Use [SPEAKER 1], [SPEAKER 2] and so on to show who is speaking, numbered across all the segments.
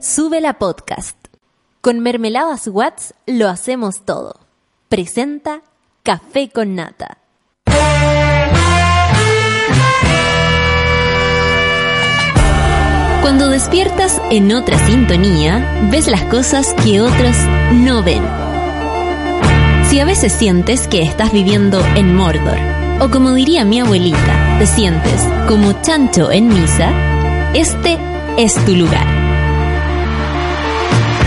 [SPEAKER 1] Sube la podcast. Con Mermeladas Watts lo hacemos todo. Presenta Café con Nata. Cuando despiertas en otra sintonía, ves las cosas que otros no ven. Si a veces sientes que estás viviendo en Mordor, o como diría mi abuelita, te sientes como chancho en misa, este es tu lugar.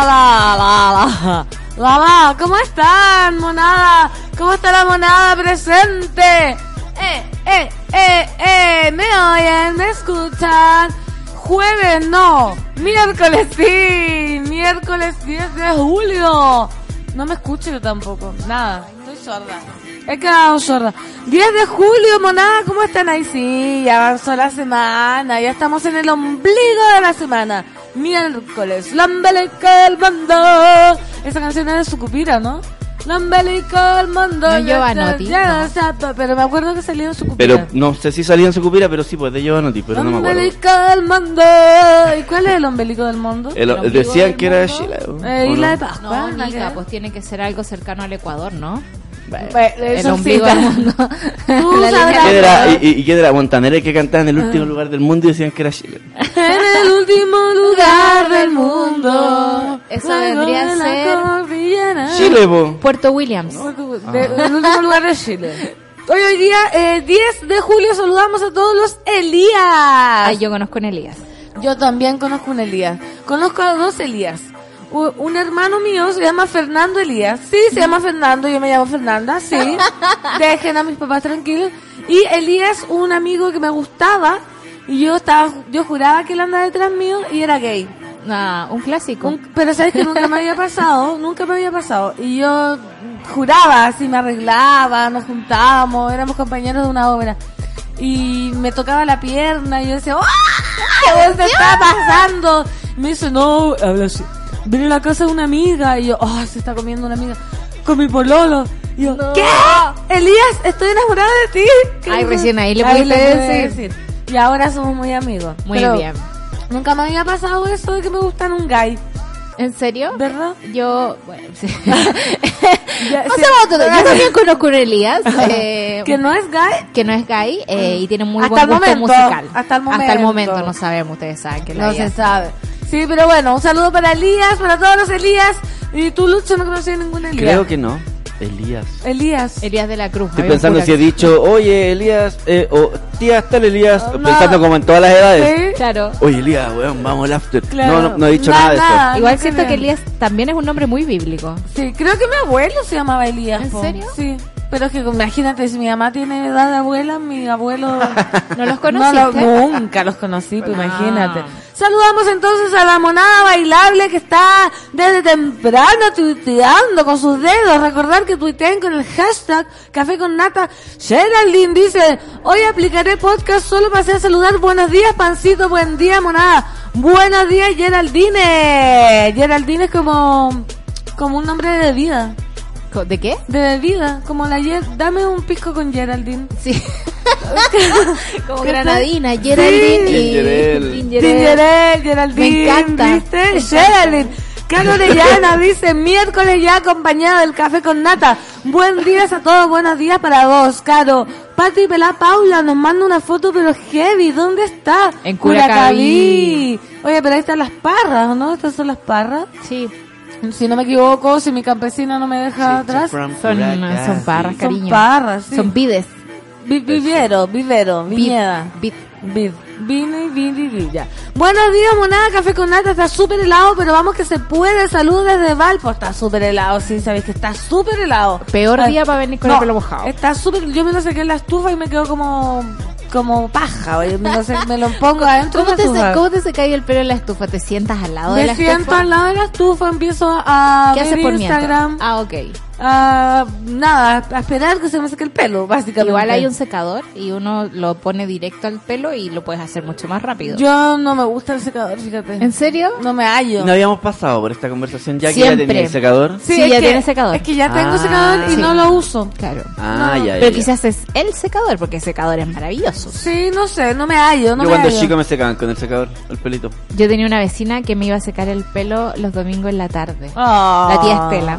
[SPEAKER 2] hola, hola. Hola, ¿cómo están, monada? ¿Cómo está la monada presente? Eh, eh, eh, eh, ¿me oyen? ¿Me escuchan? Jueves no, miércoles sí, miércoles 10 de julio. No me escucho yo tampoco, nada, estoy sorda. He quedado sorda. 10 de julio, monada, ¿cómo están ahí? Sí, ya avanzó la semana, ya estamos en el ombligo de la semana. Miércoles, la umbilical del mundo. Esa canción es de Sucupira, ¿no? La umbilical del mundo.
[SPEAKER 3] No, Giovanotti,
[SPEAKER 2] ya
[SPEAKER 3] no.
[SPEAKER 2] pero me acuerdo que salió en Sucupira.
[SPEAKER 4] Pero no sé si salía en su cupira, pero sí, pues de Giovanotti, pero no me acuerdo.
[SPEAKER 2] Ombilico del mundo. ¿Y cuál es el ombilico del mundo?
[SPEAKER 4] El-
[SPEAKER 3] ombligo
[SPEAKER 4] decían
[SPEAKER 3] del
[SPEAKER 4] que era
[SPEAKER 3] mundo.
[SPEAKER 4] Chile. ¿o
[SPEAKER 2] Eh,
[SPEAKER 4] no?
[SPEAKER 2] Isla de Pascua.
[SPEAKER 3] No,
[SPEAKER 2] ¿nada que
[SPEAKER 3] Nica, pues tiene que ser algo cercano al Ecuador, ¿no?
[SPEAKER 2] Bueno,
[SPEAKER 3] El ombligo del mundo.
[SPEAKER 2] Tú
[SPEAKER 3] La
[SPEAKER 2] sabrás.
[SPEAKER 3] línea
[SPEAKER 4] ¿Quién
[SPEAKER 3] del
[SPEAKER 4] era,
[SPEAKER 3] Ecuador.
[SPEAKER 4] y, y quién era Montaner que cantaba en
[SPEAKER 2] Ah.
[SPEAKER 4] el último lugar del mundo y decían que era Chile?
[SPEAKER 2] En el último lugar del mundo.
[SPEAKER 3] Eso vendría a ser-
[SPEAKER 2] cordillera.
[SPEAKER 4] Chile, po.
[SPEAKER 3] Puerto Williams.
[SPEAKER 2] De- el último lugar de Chile. Hoy, hoy día, eh, 10 de julio, saludamos a todos los Elías.
[SPEAKER 3] Ay, yo conozco a Elías.
[SPEAKER 2] Yo también conozco un Elías. Conozco a dos Elías. Un hermano mío se llama Fernando Elías. Sí, se llama Fernando, yo me llamo Fernanda, sí. Dejen a mis papás tranquilos. Y Elías, un amigo que me gustaba, y yo estaba, yo juraba que él andaba detrás mío y era gay.
[SPEAKER 3] Ah, un clásico.
[SPEAKER 2] Un- pero sabes que nunca me había pasado, nunca me había pasado. Y yo juraba, así me arreglaba, nos juntábamos, éramos compañeros de una obra. Y me tocaba la pierna y yo decía, ¡ah! ¿Qué está pasando? Me dice, no, habla así. Vine a la casa de una amiga y yo, ¡ah! se está comiendo una amiga con mi pololo. Y yo, ¿qué? Elías, estoy enamorada de ti. ¿Qué
[SPEAKER 3] Ay, recién ahí le pudiste
[SPEAKER 2] pude
[SPEAKER 3] decir.
[SPEAKER 2] Y ahora somos muy amigos.
[SPEAKER 3] Muy
[SPEAKER 2] Pero
[SPEAKER 3] bien.
[SPEAKER 2] Nunca me había pasado eso de que me gustan un gay.
[SPEAKER 3] ¿En serio?
[SPEAKER 2] ¿Verdad?
[SPEAKER 3] Yo, bueno, sí.
[SPEAKER 2] Ya, sí.
[SPEAKER 3] yo también conozco a un Elías, eh,
[SPEAKER 2] que no es gay.
[SPEAKER 3] que no es gay eh, y tiene muy
[SPEAKER 2] Hasta
[SPEAKER 3] buen gusto
[SPEAKER 2] momento,
[SPEAKER 3] musical.
[SPEAKER 2] hasta el
[SPEAKER 3] Hasta el
[SPEAKER 2] momento.
[SPEAKER 3] momento no sabemos, ustedes saben que
[SPEAKER 2] No se sabe. Sí, pero bueno, un saludo para Elías, para todos los Elías. Y tú, Lucho, no conocí a ningún Elías.
[SPEAKER 4] Creo que no. Elías.
[SPEAKER 2] Elías.
[SPEAKER 3] Elías de la Cruz.
[SPEAKER 4] Estoy pensando si he dicho, oye, Elías, eh, o tía, está el Elías,
[SPEAKER 2] Oh, no.
[SPEAKER 4] pensando como en todas las edades.
[SPEAKER 2] Sí.
[SPEAKER 3] Claro.
[SPEAKER 4] Oye, Elías, weón, vamos al after.
[SPEAKER 2] Claro.
[SPEAKER 4] No, no, no he dicho
[SPEAKER 2] Nada,
[SPEAKER 4] nada, de eso.
[SPEAKER 2] nada.
[SPEAKER 3] Igual
[SPEAKER 2] no
[SPEAKER 3] siento
[SPEAKER 2] crean.
[SPEAKER 3] que Elías también es un nombre muy bíblico.
[SPEAKER 2] Sí, creo que mi abuelo se llamaba Elías.
[SPEAKER 3] ¿En
[SPEAKER 2] po.
[SPEAKER 3] serio?
[SPEAKER 2] Sí. Pero es que imagínate, si mi mamá tiene edad de abuela, mi abuelo...
[SPEAKER 3] ¿No los
[SPEAKER 2] No lo-
[SPEAKER 3] conociste?
[SPEAKER 2] nunca los conocí, pues
[SPEAKER 3] Ah.
[SPEAKER 2] imagínate. Saludamos entonces a la monada bailable que está desde temprano tuiteando con sus dedos. Recordar que tuiteen con el hashtag Café con Nata. Geraldine dice, hoy aplicaré podcast solo para hacer saludar. Buenos días, pancito. Buen día, monada. Buenos días, Geraldine. Geraldine es como, como un nombre de bebida.
[SPEAKER 3] ¿De qué?
[SPEAKER 2] De bebida, como la Dame un pisco con Geraldine.
[SPEAKER 3] Sí. Como. Granadina, Geraldine
[SPEAKER 2] Sí.
[SPEAKER 3] y
[SPEAKER 4] Gingerel.
[SPEAKER 2] Geraldine,
[SPEAKER 3] Me encanta.
[SPEAKER 2] ¿viste? Geraldine. Carlos Orellana dice, miércoles ya acompañado del café con nata. Buen días a todos, buenos días para vos, Caro. Pati Pelá Paula nos manda una foto, pero heavy, ¿dónde está?
[SPEAKER 3] En Curacaví.
[SPEAKER 2] Oye, pero ahí están las parras, ¿no? Estas son las parras.
[SPEAKER 3] Sí,
[SPEAKER 2] Si no me equivoco, si mi campesina no me deja atrás.
[SPEAKER 3] Son, son parras,
[SPEAKER 2] Son
[SPEAKER 3] cariño.
[SPEAKER 2] parras, sí.
[SPEAKER 3] Son vides.
[SPEAKER 2] Vi- vivero, vivero, viñeda.
[SPEAKER 3] Vid.
[SPEAKER 2] Vid. Y vino, ya. Buenos días, monada, café con nata, está súper helado, pero vamos que se puede. Salud desde Valpo, está súper helado, sí, sabéis que está súper helado.
[SPEAKER 3] Peor
[SPEAKER 2] Ay,
[SPEAKER 3] día para venir con
[SPEAKER 2] no,
[SPEAKER 3] el pelo mojado.
[SPEAKER 2] Está súper, yo me lo saqué en la estufa y me quedó como como paja, oye, me lo, sé- me lo pongo adentro
[SPEAKER 3] ¿Cómo
[SPEAKER 2] de
[SPEAKER 3] te,
[SPEAKER 2] la
[SPEAKER 3] se,
[SPEAKER 2] estufa.
[SPEAKER 3] ¿Cómo te se cae el pelo en la estufa? ¿Te sientas al lado de
[SPEAKER 2] Me
[SPEAKER 3] la
[SPEAKER 2] siento
[SPEAKER 3] estufa?
[SPEAKER 2] al lado de la estufa, empiezo a
[SPEAKER 3] ¿Qué
[SPEAKER 2] ver
[SPEAKER 3] haces por
[SPEAKER 2] Instagram,
[SPEAKER 3] mientras? Ah, ok.
[SPEAKER 2] A nada, a esperar que se me seque el pelo, básicamente.
[SPEAKER 3] Igual hay un secador y uno lo pone directo al pelo y lo puedes hacer mucho más rápido.
[SPEAKER 2] Yo no me gusta el secador, fíjate.
[SPEAKER 3] ¿En serio?
[SPEAKER 2] No me hallo.
[SPEAKER 4] No habíamos pasado por esta conversación ya que ya tenía el secador.
[SPEAKER 3] Sí,
[SPEAKER 2] es
[SPEAKER 3] ya
[SPEAKER 2] que-
[SPEAKER 3] tiene secador.
[SPEAKER 2] Es que ya tengo
[SPEAKER 4] Ah,
[SPEAKER 2] secador y
[SPEAKER 3] sí.
[SPEAKER 2] no lo uso.
[SPEAKER 3] Claro.
[SPEAKER 4] Ah,
[SPEAKER 2] No,
[SPEAKER 4] ya, ya,
[SPEAKER 3] Pero quizás es el secador, porque el secador es maravilloso.
[SPEAKER 2] Sí, no sé, no me hallo, no
[SPEAKER 4] Yo
[SPEAKER 2] me
[SPEAKER 4] cuando
[SPEAKER 2] hallo.
[SPEAKER 4] chico me secaban con el secador, el pelito.
[SPEAKER 3] Yo tenía una vecina que me iba a secar el pelo los domingos en la tarde.
[SPEAKER 2] Ah.
[SPEAKER 3] La tía Estela.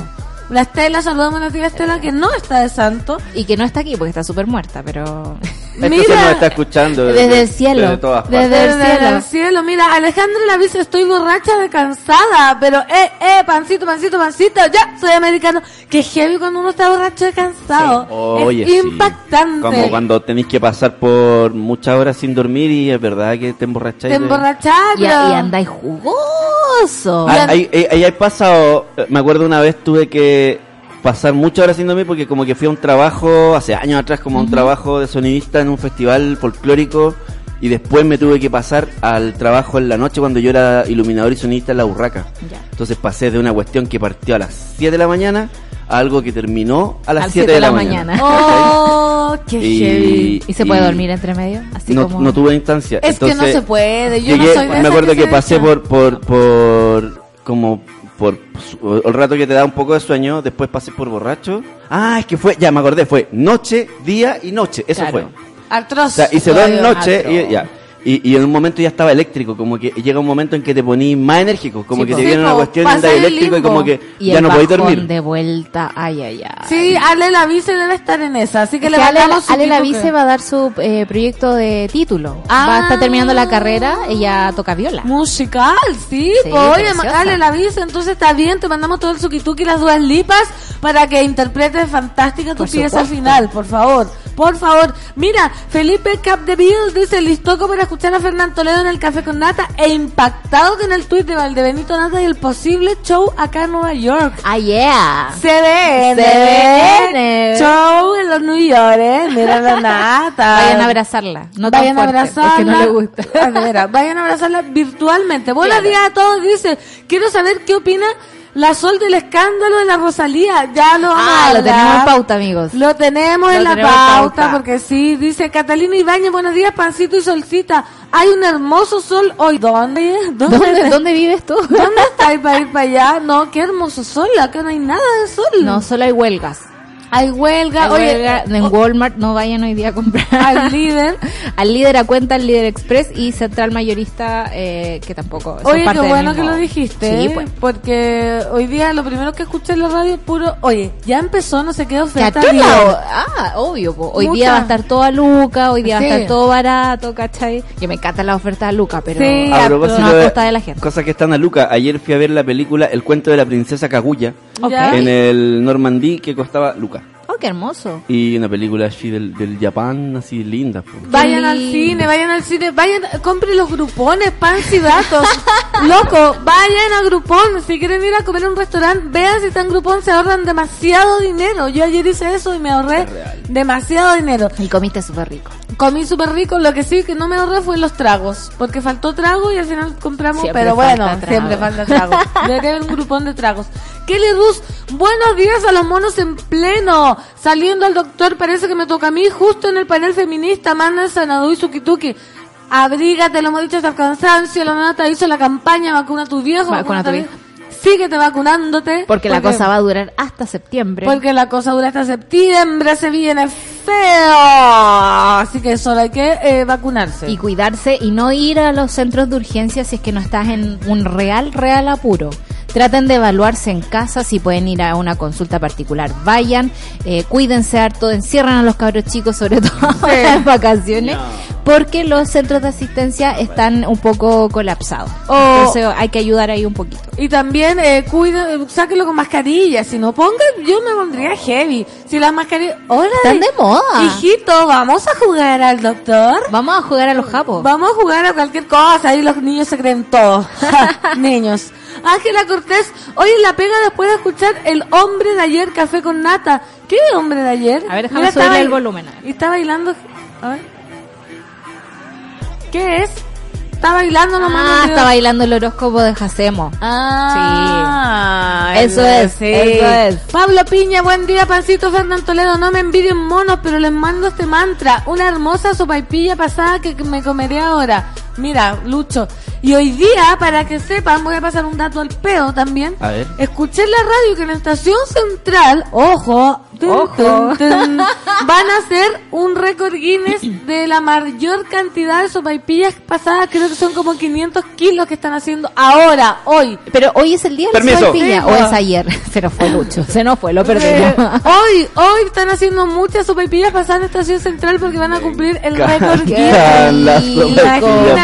[SPEAKER 2] La Estela, saludamos a la tía Estela que no está de santo.
[SPEAKER 3] Y que no está aquí porque está súper muerta, pero...
[SPEAKER 4] Esto
[SPEAKER 2] Mira.
[SPEAKER 4] se nos está escuchando
[SPEAKER 3] Desde el cielo.
[SPEAKER 4] desde todas partes.
[SPEAKER 3] Desde el
[SPEAKER 2] Desde
[SPEAKER 3] cielo.
[SPEAKER 2] el cielo, mira, Alejandra estoy borracha de cansada, pero eh, eh, pancito, pancito, pancito, ya, soy americano. Que heavy cuando uno está borracho de cansado.
[SPEAKER 4] Oye,
[SPEAKER 2] es
[SPEAKER 4] sí.
[SPEAKER 2] impactante.
[SPEAKER 4] Como cuando tenéis que pasar por muchas horas sin dormir y es verdad que te emborracháis.
[SPEAKER 2] Te emborrachás,
[SPEAKER 3] Y, y andáis jugoso.
[SPEAKER 4] Ah, Ahí, ahí hay pasado, eh, me acuerdo una vez tuve que pasar muchas horas sin dormir porque como que fui a un trabajo, hace años atrás, como un trabajo de sonidista en un festival folclórico y después me tuve que pasar al trabajo en la noche cuando yo era iluminador y sonidista en la Urraca.
[SPEAKER 3] Ya.
[SPEAKER 4] Entonces pasé de una cuestión que partió a las 7 de la mañana a algo que terminó a las
[SPEAKER 3] Al
[SPEAKER 4] 7 de la, mañana.
[SPEAKER 2] Oh, qué heavy.
[SPEAKER 3] ¿Y se puede
[SPEAKER 4] y
[SPEAKER 3] dormir entre medio? Así
[SPEAKER 4] no,
[SPEAKER 3] como...
[SPEAKER 4] no tuve instancia.
[SPEAKER 2] Es que no se puede, yo no soy de
[SPEAKER 4] me acuerdo
[SPEAKER 2] que
[SPEAKER 4] pasé por, por, por, como, por el rato que te da un poco de sueño, después pasé por borracho. Ah, es que fue, ya me acordé, fue noche, día y noche, eso
[SPEAKER 3] Claro.
[SPEAKER 4] fue.
[SPEAKER 2] Atroz.
[SPEAKER 4] O sea, hice dos noches y ya. Y, y en un momento ya estaba eléctrico, como que llega un momento en que te ponís más enérgico, como
[SPEAKER 3] Sí,
[SPEAKER 4] que te
[SPEAKER 2] Sí,
[SPEAKER 4] viene una cuestión y
[SPEAKER 2] pasa
[SPEAKER 4] andas
[SPEAKER 2] el
[SPEAKER 4] eléctrico y como que
[SPEAKER 3] Y
[SPEAKER 4] ya
[SPEAKER 3] el
[SPEAKER 4] no podéis dormir.
[SPEAKER 3] de vuelta, ay, ay, ay.
[SPEAKER 2] Sí, Ale la Vice debe estar en esa, así que
[SPEAKER 3] Es
[SPEAKER 2] le
[SPEAKER 3] que Ale,
[SPEAKER 2] su
[SPEAKER 3] Ale. Lavice va a dar su eh, proyecto de título.
[SPEAKER 2] Ah.
[SPEAKER 3] Va a estar terminando la carrera, ella toca viola.
[SPEAKER 2] Musical, sí,
[SPEAKER 3] Sí,
[SPEAKER 2] pues, oye,
[SPEAKER 3] preciosa.
[SPEAKER 2] dale la visa, entonces está bien, te mandamos todo el suquituki y las duas lipas para que interpretes fantástica tu
[SPEAKER 3] Por
[SPEAKER 2] pieza
[SPEAKER 3] supuesto.
[SPEAKER 2] final, por favor, por favor. Mira, Felipe Capdeville dice, listoco para escuchar a Fernán Toledo en el Café con Nata e impactado con el tuit de Valdebenito Nata y el posible show acá en Nueva York.
[SPEAKER 3] Ah, yeah.
[SPEAKER 2] Se ve. Show en los New York, eh. Mira la nata.
[SPEAKER 3] Vayan a abrazarla. No
[SPEAKER 2] vayan a abrazarla.
[SPEAKER 3] porque no le gusta.
[SPEAKER 2] Ah, vayan a abrazarla virtualmente. Buenos
[SPEAKER 3] Claro.
[SPEAKER 2] días a todos. Dice, quiero saber qué opina la Sol del escándalo de la Rosalía. Ya lo vamos a
[SPEAKER 3] Ah, lo tenemos en pauta, amigos.
[SPEAKER 2] Lo tenemos
[SPEAKER 3] Lo
[SPEAKER 2] en la
[SPEAKER 3] tenemos en
[SPEAKER 2] pauta,
[SPEAKER 3] pauta.
[SPEAKER 2] porque sí, dice Catalina Ibañez, buenos días, pancito y solcita. Hay un hermoso sol hoy. ¿Dónde? ¿Dónde?
[SPEAKER 3] ¿Dónde, ¿Dónde vives tú?
[SPEAKER 2] ¿Dónde estáis para ir para allá? No, qué hermoso sol, acá no hay nada de sol.
[SPEAKER 3] No, solo hay huelgas.
[SPEAKER 2] Hay huelga,
[SPEAKER 3] Hay
[SPEAKER 2] oye,
[SPEAKER 3] huelga. en Walmart no vayan hoy día a comprar.
[SPEAKER 2] al líder.
[SPEAKER 3] al líder a cuenta, al líder express y central mayorista eh, que tampoco.
[SPEAKER 2] Oye, qué bueno que lo dijiste.
[SPEAKER 3] Sí,
[SPEAKER 2] ¿eh?
[SPEAKER 3] pues.
[SPEAKER 2] Porque hoy día lo primero que escuché en la radio es puro, oye, ya empezó, no se qué
[SPEAKER 3] Que a
[SPEAKER 2] oferta.
[SPEAKER 3] lados- Ah, obvio. po. Hoy
[SPEAKER 2] Mucha.
[SPEAKER 3] día va a estar todo a Luca, hoy día
[SPEAKER 2] Sí.
[SPEAKER 3] va a estar todo barato, ¿cachai? Que me encantan las ofertas a Luca, pero
[SPEAKER 2] Sí,
[SPEAKER 4] A
[SPEAKER 2] a
[SPEAKER 4] propósito
[SPEAKER 3] no a
[SPEAKER 4] de
[SPEAKER 3] costa de la gente.
[SPEAKER 4] cosas que están a Luca, ayer fui a ver la película El cuento de la princesa Kaguya
[SPEAKER 3] Ok.
[SPEAKER 2] Ya.
[SPEAKER 4] en el Normandí que costaba Luca.
[SPEAKER 3] Qué hermoso.
[SPEAKER 4] Y una película así del, del Japón, así linda. po.
[SPEAKER 2] Vayan al cine, vayan al cine, vayan, compren los grupones, pan y datos. Loco, vayan a Grupón. Si quieren ir a comer a un restaurante, vean si están en Grupón, se ahorran demasiado dinero. Yo ayer hice eso y me ahorré demasiado dinero.
[SPEAKER 3] Y comiste súper rico.
[SPEAKER 2] Comí súper rico, lo que sí que no me ahorré fue los tragos, porque faltó trago y al final compramos,
[SPEAKER 3] Siempre
[SPEAKER 2] pero bueno,
[SPEAKER 3] trago.
[SPEAKER 2] siempre falta trago. Debería haber un grupón de tragos. Kelly Rus, buenos días a los monos en pleno. Saliendo al doctor, parece que me toca a mí, justo en el panel feminista, manda Sanadú y Sukituki. Abrígate, lo hemos dicho hasta el cansancio, la nata hizo la campaña, vacuna a tu viejo,
[SPEAKER 3] Vacuna a tu
[SPEAKER 2] viejo. Síguete vacunándote.
[SPEAKER 3] Porque, la cosa va a durar hasta septiembre.
[SPEAKER 2] Porque la cosa dura hasta septiembre, se viene feo. Así que solo hay que eh, vacunarse.
[SPEAKER 3] y cuidarse y no ir a los centros de urgencia si es que no estás en un real, real apuro. Traten de evaluarse en casa si pueden ir a una consulta particular. Vayan, eh, cuídense harto, encierran a los cabros chicos, sobre todo en vacaciones, porque los centros de asistencia están un poco colapsados.
[SPEAKER 2] O-
[SPEAKER 3] Entonces hay que ayudar ahí un poquito.
[SPEAKER 2] Y también eh, cuiden, sáquenlo con mascarilla. Si no pongan, yo me pondría heavy. Si las mascarillas. ¡Hola!
[SPEAKER 3] Están de moda.
[SPEAKER 2] Hijito, vamos a jugar al doctor.
[SPEAKER 3] Vamos a jugar a los japos.
[SPEAKER 2] Vamos a jugar a cualquier cosa. Ahí los niños se creen todo. Niños. Ángela Cortés, hoy en la pega después de escuchar El hombre de ayer, café con nata. ¿Qué hombre de ayer?
[SPEAKER 3] A ver, déjame
[SPEAKER 2] Mira,
[SPEAKER 3] subirle
[SPEAKER 2] estaba-
[SPEAKER 3] el volumen.
[SPEAKER 2] Y está bailando. A ver. ¿Qué es? Está bailando nomás.
[SPEAKER 3] Ah, está bailando el horóscopo de Jacemo.
[SPEAKER 2] Ah,
[SPEAKER 3] Sí. Eso es, eso es.
[SPEAKER 2] Pablo Piña, buen día, Pancito Fernán Toledo. No me envidien monos, pero les mando este mantra. Una hermosa sopaipilla pasada que me comeré ahora. Mira, Lucho. Y hoy día, para que sepan, voy a pasar un dato al pedo también.
[SPEAKER 4] A ver.
[SPEAKER 2] Escuché en la radio que en la estación central, ojo, tun,
[SPEAKER 3] Ojo.
[SPEAKER 2] tun, tun, van a hacer un récord Guinness de la mayor cantidad de sopaipillas pasadas. Creo que son como 500 kilos que están haciendo ahora, hoy.
[SPEAKER 3] Pero hoy es el día de la sopaipilla,
[SPEAKER 2] Sí,
[SPEAKER 3] o es ayer. Se nos fue Lucho, se nos fue, lo
[SPEAKER 2] Eh,
[SPEAKER 3] perdimos.
[SPEAKER 2] hoy, hoy están haciendo muchas sopaipillas pasadas en estación central porque van a cumplir el récord
[SPEAKER 3] Qué
[SPEAKER 2] Guinness.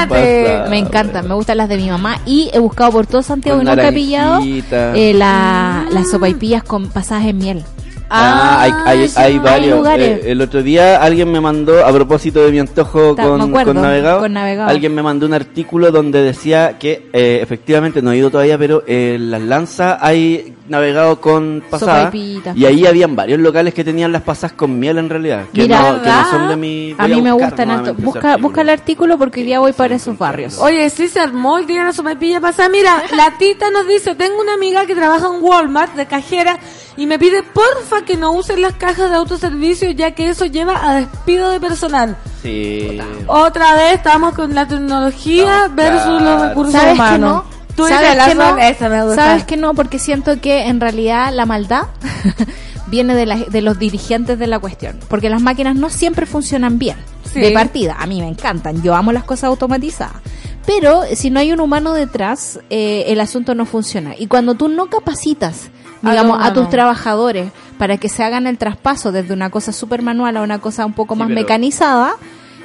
[SPEAKER 2] Imagínate.
[SPEAKER 3] Me encantan, me gustan las de mi mamá y he buscado por todo Santiago
[SPEAKER 4] Con
[SPEAKER 3] y nunca he pillado eh, la, las sopaipillas con pasadas en miel.
[SPEAKER 4] Ah, hay, hay,
[SPEAKER 2] sí,
[SPEAKER 4] hay varios. Eh, el otro día alguien me mandó, a propósito de mi antojo
[SPEAKER 3] Ta-
[SPEAKER 4] con,
[SPEAKER 3] acuerdo,
[SPEAKER 4] con navegado,
[SPEAKER 3] con Navegado.
[SPEAKER 4] alguien me mandó un artículo donde decía que eh, efectivamente, no he ido todavía, pero eh, las lanzas hay navegado con pasadas. Y ahí habían varios locales que tenían las pasadas con miel en realidad. Que,
[SPEAKER 3] Mira,
[SPEAKER 4] no, que no
[SPEAKER 2] ¿verdad?
[SPEAKER 4] son de mi...
[SPEAKER 3] A
[SPEAKER 4] voy
[SPEAKER 3] mí me gustan Busca, busca el artículo porque hoy día voy para esos barrios.
[SPEAKER 2] Oye, sí se armó el día de la sopaipilla pasada. Mira, la tita nos dice, tengo una amiga que trabaja en Walmart de cajera y me pide porfa que no usen las cajas de autoservicio ya que eso lleva a despido de personal.
[SPEAKER 4] Sí.
[SPEAKER 2] Otra vez estamos con la tecnología
[SPEAKER 4] No,
[SPEAKER 2] versus
[SPEAKER 4] claro.
[SPEAKER 2] los recursos
[SPEAKER 3] ¿Sabes que
[SPEAKER 2] humanos.
[SPEAKER 3] no?
[SPEAKER 2] Tú
[SPEAKER 3] ¿Sabes que no?
[SPEAKER 2] esa me gusta.
[SPEAKER 3] ¿Sabes que no? Porque siento que en realidad la maldad viene de, la- de los dirigentes de la cuestión. Porque las máquinas no siempre funcionan bien.
[SPEAKER 2] Sí.
[SPEAKER 3] De partida. A mí me encantan. Yo amo las cosas automatizadas. Pero si no hay un humano detrás, eh, el asunto no funciona. Y cuando tú no capacitas,
[SPEAKER 2] A
[SPEAKER 3] digamos, a tus trabajadores para que se hagan el traspaso desde una cosa súper manual a una cosa un poco
[SPEAKER 4] Sí,
[SPEAKER 3] más
[SPEAKER 4] pero-
[SPEAKER 3] mecanizada,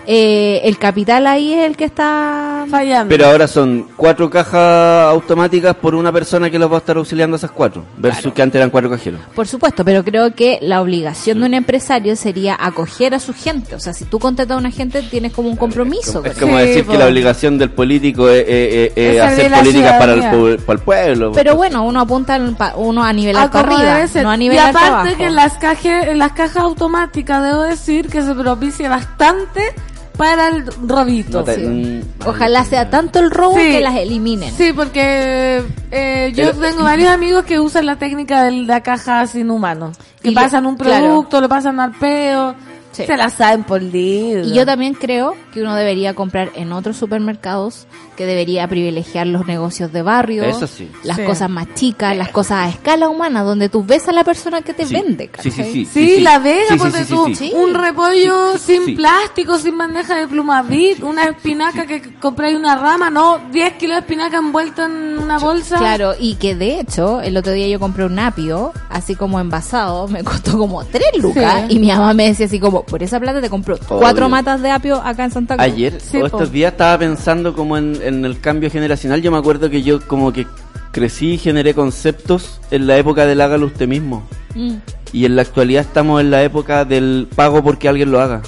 [SPEAKER 3] eh, el capital ahí es el que está
[SPEAKER 2] Fallando.
[SPEAKER 4] Pero ahora son cuatro cajas automáticas por una persona que los va a estar auxiliando a esas cuatro. Versus que antes eran cuatro cajeros.
[SPEAKER 3] Por supuesto, pero creo que la obligación de un empresario sería acoger a su gente. O sea, si tú contratas a una gente, tienes como un compromiso.
[SPEAKER 4] Es
[SPEAKER 3] con
[SPEAKER 4] como
[SPEAKER 2] Sí,
[SPEAKER 4] decir
[SPEAKER 2] po.
[SPEAKER 4] que la obligación del político es, es- es- es
[SPEAKER 2] Es
[SPEAKER 4] hacer políticas para el, para el pueblo.
[SPEAKER 3] Pero bueno, uno apunta al pa- uno a nivelar para
[SPEAKER 2] como
[SPEAKER 3] arriba, no a
[SPEAKER 2] y aparte que en las, caje- en las cajas automáticas debo decir que se propicia bastante para el robito.
[SPEAKER 4] No te-
[SPEAKER 2] sí.
[SPEAKER 4] mm,
[SPEAKER 3] Ojalá sea tanto el robo
[SPEAKER 2] Sí.
[SPEAKER 3] que las eliminen.
[SPEAKER 2] Sí, porque eh, yo tengo varios amigos que usan la técnica de la caja sin humano. Que
[SPEAKER 3] lo-
[SPEAKER 2] pasan un
[SPEAKER 3] claro.
[SPEAKER 2] producto, lo pasan al peo,
[SPEAKER 3] Sí.
[SPEAKER 2] se la saben por libro.
[SPEAKER 3] Y yo también creo que uno debería comprar en otros supermercados, que debería privilegiar los negocios de barrio,
[SPEAKER 4] Eso sí.
[SPEAKER 3] las
[SPEAKER 2] Sí.
[SPEAKER 3] cosas más chicas, las cosas a escala humana, donde tú ves a la persona que te
[SPEAKER 4] Sí.
[SPEAKER 3] vende.
[SPEAKER 4] Sí, sí, sí.
[SPEAKER 2] Sí, la vega,
[SPEAKER 4] sí,
[SPEAKER 2] tú, un repollo sin
[SPEAKER 4] Sí.
[SPEAKER 2] plástico, sin bandeja de plumavit, una espinaca que compráis una rama, no, 10 kilos de espinaca envuelto en una bolsa.
[SPEAKER 3] Claro, y que de hecho, el otro día yo compré un apio, así como envasado, me costó como 3 lucas,
[SPEAKER 2] Sí.
[SPEAKER 3] y mi mamá me decía así como, por esa plata te compro cuatro matas de apio acá en Santa Cruz.
[SPEAKER 4] Ayer
[SPEAKER 2] Sí,
[SPEAKER 4] o estos días estaba pensando como en, en el cambio generacional. Yo me acuerdo que yo como que crecí y generé conceptos en la época del hágalo usted mismo.
[SPEAKER 3] Mm.
[SPEAKER 4] Y en la actualidad estamos en la época del pago porque alguien lo haga.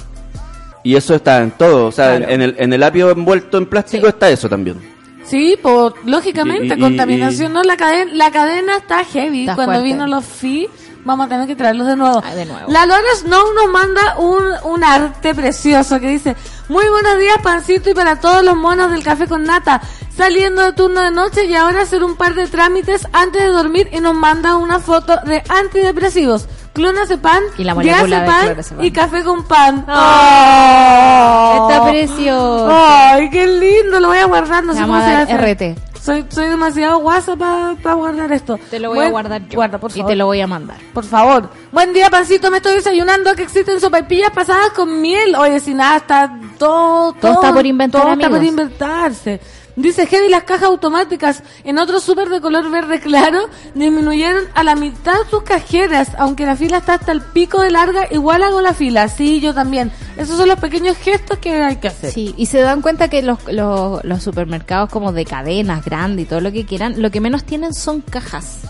[SPEAKER 4] Y eso está en todo. O sea,
[SPEAKER 3] Claro.
[SPEAKER 4] en, el, en el apio envuelto en plástico
[SPEAKER 3] Sí.
[SPEAKER 4] está eso también.
[SPEAKER 2] Sí, pues lógicamente,
[SPEAKER 4] Y- y-
[SPEAKER 2] contaminación, no, la cadena, la cadena está heavy.
[SPEAKER 3] Está
[SPEAKER 2] Cuando
[SPEAKER 3] fuerte.
[SPEAKER 2] vino los FI, vamos a tener que traerlos de nuevo.
[SPEAKER 3] Ah, de nuevo.
[SPEAKER 2] La Lora Snow nos manda un, un arte precioso que dice, muy buenos días, pancito, y para todos los monos del café con nata, saliendo de turno de noche y ahora hacer un par de trámites antes de dormir y nos manda una foto de antidepresivos. Clonazepam,
[SPEAKER 3] Y la
[SPEAKER 2] diazepam y café con pan.
[SPEAKER 3] Oh,
[SPEAKER 2] ¡Oh!
[SPEAKER 3] Está precioso.
[SPEAKER 2] ¡Ay, qué lindo! Lo voy a guardar, no sé cómo se hace.
[SPEAKER 3] RT.
[SPEAKER 2] Soy, soy demasiado guasa para guardar esto.
[SPEAKER 3] Te lo voy
[SPEAKER 2] Buen-
[SPEAKER 3] a guardar yo.
[SPEAKER 2] Guarda, por
[SPEAKER 3] y
[SPEAKER 2] favor.
[SPEAKER 3] te lo voy a mandar.
[SPEAKER 2] Por favor. Buen día, pancito. Me estoy desayunando que existen sopaipillas pasadas con miel. Oye, si nada, está todo, todo,
[SPEAKER 3] está por inventar,
[SPEAKER 2] Todo está por inventarse. Dice Heavy, las cajas automáticas en otro súper de color verde claro disminuyeron a la mitad sus cajeras, aunque la fila está hasta el pico de larga, igual hago la fila. Sí, yo también. Esos son los pequeños gestos que hay que hacer.
[SPEAKER 3] Sí, y se dan cuenta que los, los, los supermercados como de cadenas grandes y todo lo que quieran, lo que menos tienen son cajas.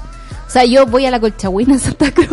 [SPEAKER 3] O sea, yo voy a la Colchagüina en Santa Cruz.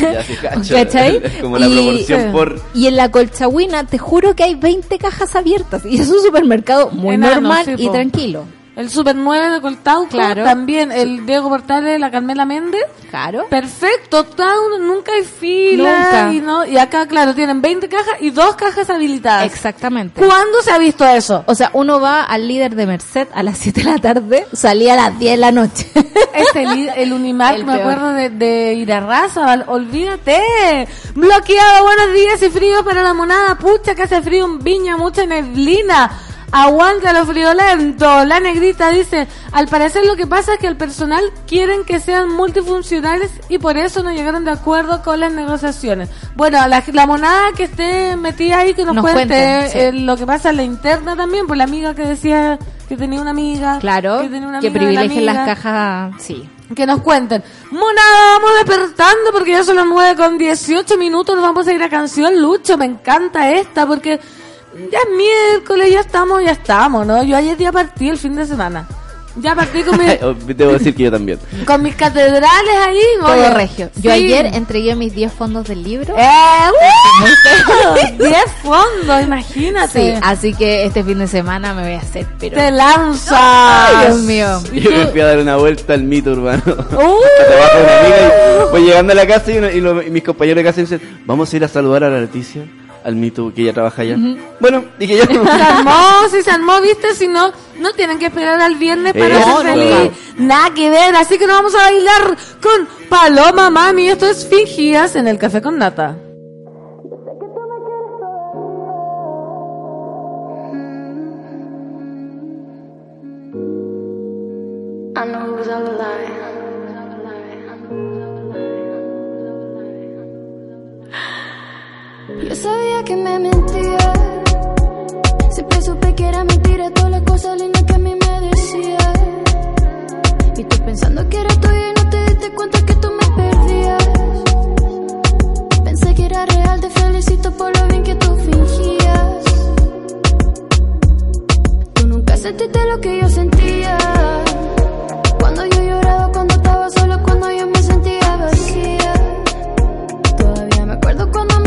[SPEAKER 4] Ya cacho.
[SPEAKER 3] ¿Cachai?
[SPEAKER 4] Es como la
[SPEAKER 3] Y-
[SPEAKER 4] proporción por...
[SPEAKER 3] Y en la Colchagüina te juro que hay 20 cajas abiertas. Y es un supermercado muy
[SPEAKER 2] Enano,
[SPEAKER 3] normal
[SPEAKER 2] sí,
[SPEAKER 3] y
[SPEAKER 2] po.
[SPEAKER 3] tranquilo.
[SPEAKER 2] El Super 9 de Coltauco.
[SPEAKER 3] Claro.
[SPEAKER 2] También el Diego Portales, la Carmela Méndez.
[SPEAKER 3] Claro.
[SPEAKER 2] Perfecto, town, nunca hay fila.
[SPEAKER 3] Nunca.
[SPEAKER 2] Y, no, y acá, claro, tienen 20 cajas y dos cajas habilitadas.
[SPEAKER 3] Exactamente.
[SPEAKER 2] ¿Cuándo se ha visto eso?
[SPEAKER 3] O sea, uno va al líder de Merced a las 7 de la tarde, salía a las 10 de la noche.
[SPEAKER 2] Este, el, el Unimark,
[SPEAKER 3] El
[SPEAKER 2] me
[SPEAKER 3] peor.
[SPEAKER 2] acuerdo de, de Irarrázaval, olvídate. Bloqueado, buenos días y frío para la monada. Pucha, que hace frío en Viña, mucha neblina. Aguanta lo friolento. La negrita dice, al parecer lo que pasa es que el personal quieren que sean multifuncionales y por eso no llegaron de acuerdo con las negociaciones. Bueno, la, la monada que esté metida ahí, que nos,
[SPEAKER 3] Nos
[SPEAKER 2] cuente
[SPEAKER 3] cuenten, sí.
[SPEAKER 2] eh, lo que pasa en la interna también, por la amiga que decía que tenía una amiga.
[SPEAKER 3] Claro,
[SPEAKER 2] que, tenía una
[SPEAKER 3] que
[SPEAKER 2] amiga la
[SPEAKER 3] privilegien las cajas, sí.
[SPEAKER 2] que nos cuenten. Monada, vamos despertando porque ya son las 9 con 18 minutos. Nos vamos a ir a canción Lucho. Me encanta esta porque ya es miércoles, ya estamos, ya estamos, ¿no? Yo ayer ya partí el fin de semana. Ya partí con, mis,
[SPEAKER 4] Debo decir que yo también.
[SPEAKER 2] con mis catedrales ahí.
[SPEAKER 3] Todo
[SPEAKER 2] oye.
[SPEAKER 3] regio. Yo
[SPEAKER 2] Sí.
[SPEAKER 3] ayer entregué mis 10 fondos del libro.
[SPEAKER 2] ¡Eh! ¡uh! 10 fondos, imagínate.
[SPEAKER 3] Sí, así que este fin de semana me voy a hacer, pero...
[SPEAKER 2] Te lanzas.
[SPEAKER 3] Ay, Dios mío.
[SPEAKER 2] ¿Y
[SPEAKER 4] Yo me fui a dar una vuelta al mito urbano.
[SPEAKER 2] ¡Uh!
[SPEAKER 4] Voy llegando a la casa y, uno- y lo- y mis compañeros de casa dicen, vamos a ir a saludar a la Leticia, al mito que ella trabaja allá. Bueno, dije yo.
[SPEAKER 2] Se armó, si se armó, viste, si no, no tienen que esperar al viernes para
[SPEAKER 4] Eh,
[SPEAKER 2] ser
[SPEAKER 4] no,
[SPEAKER 2] feliz. Nada que ver, así que nos vamos a bailar con Paloma Mami. Esto es Fingidas en el Café con Nata.
[SPEAKER 5] I know sabía que me mentía. Siempre supe que era mentira todas las cosas lindas que a mí me decía. Y tú pensando que era tuya y no te diste cuenta que tú me perdías. Pensé que era real, te felicito por lo bien que tú fingías. Tú nunca sentiste lo que yo sentía. Cuando yo lloraba, cuando estaba solo, cuando yo me sentía vacía. Todavía me acuerdo cuando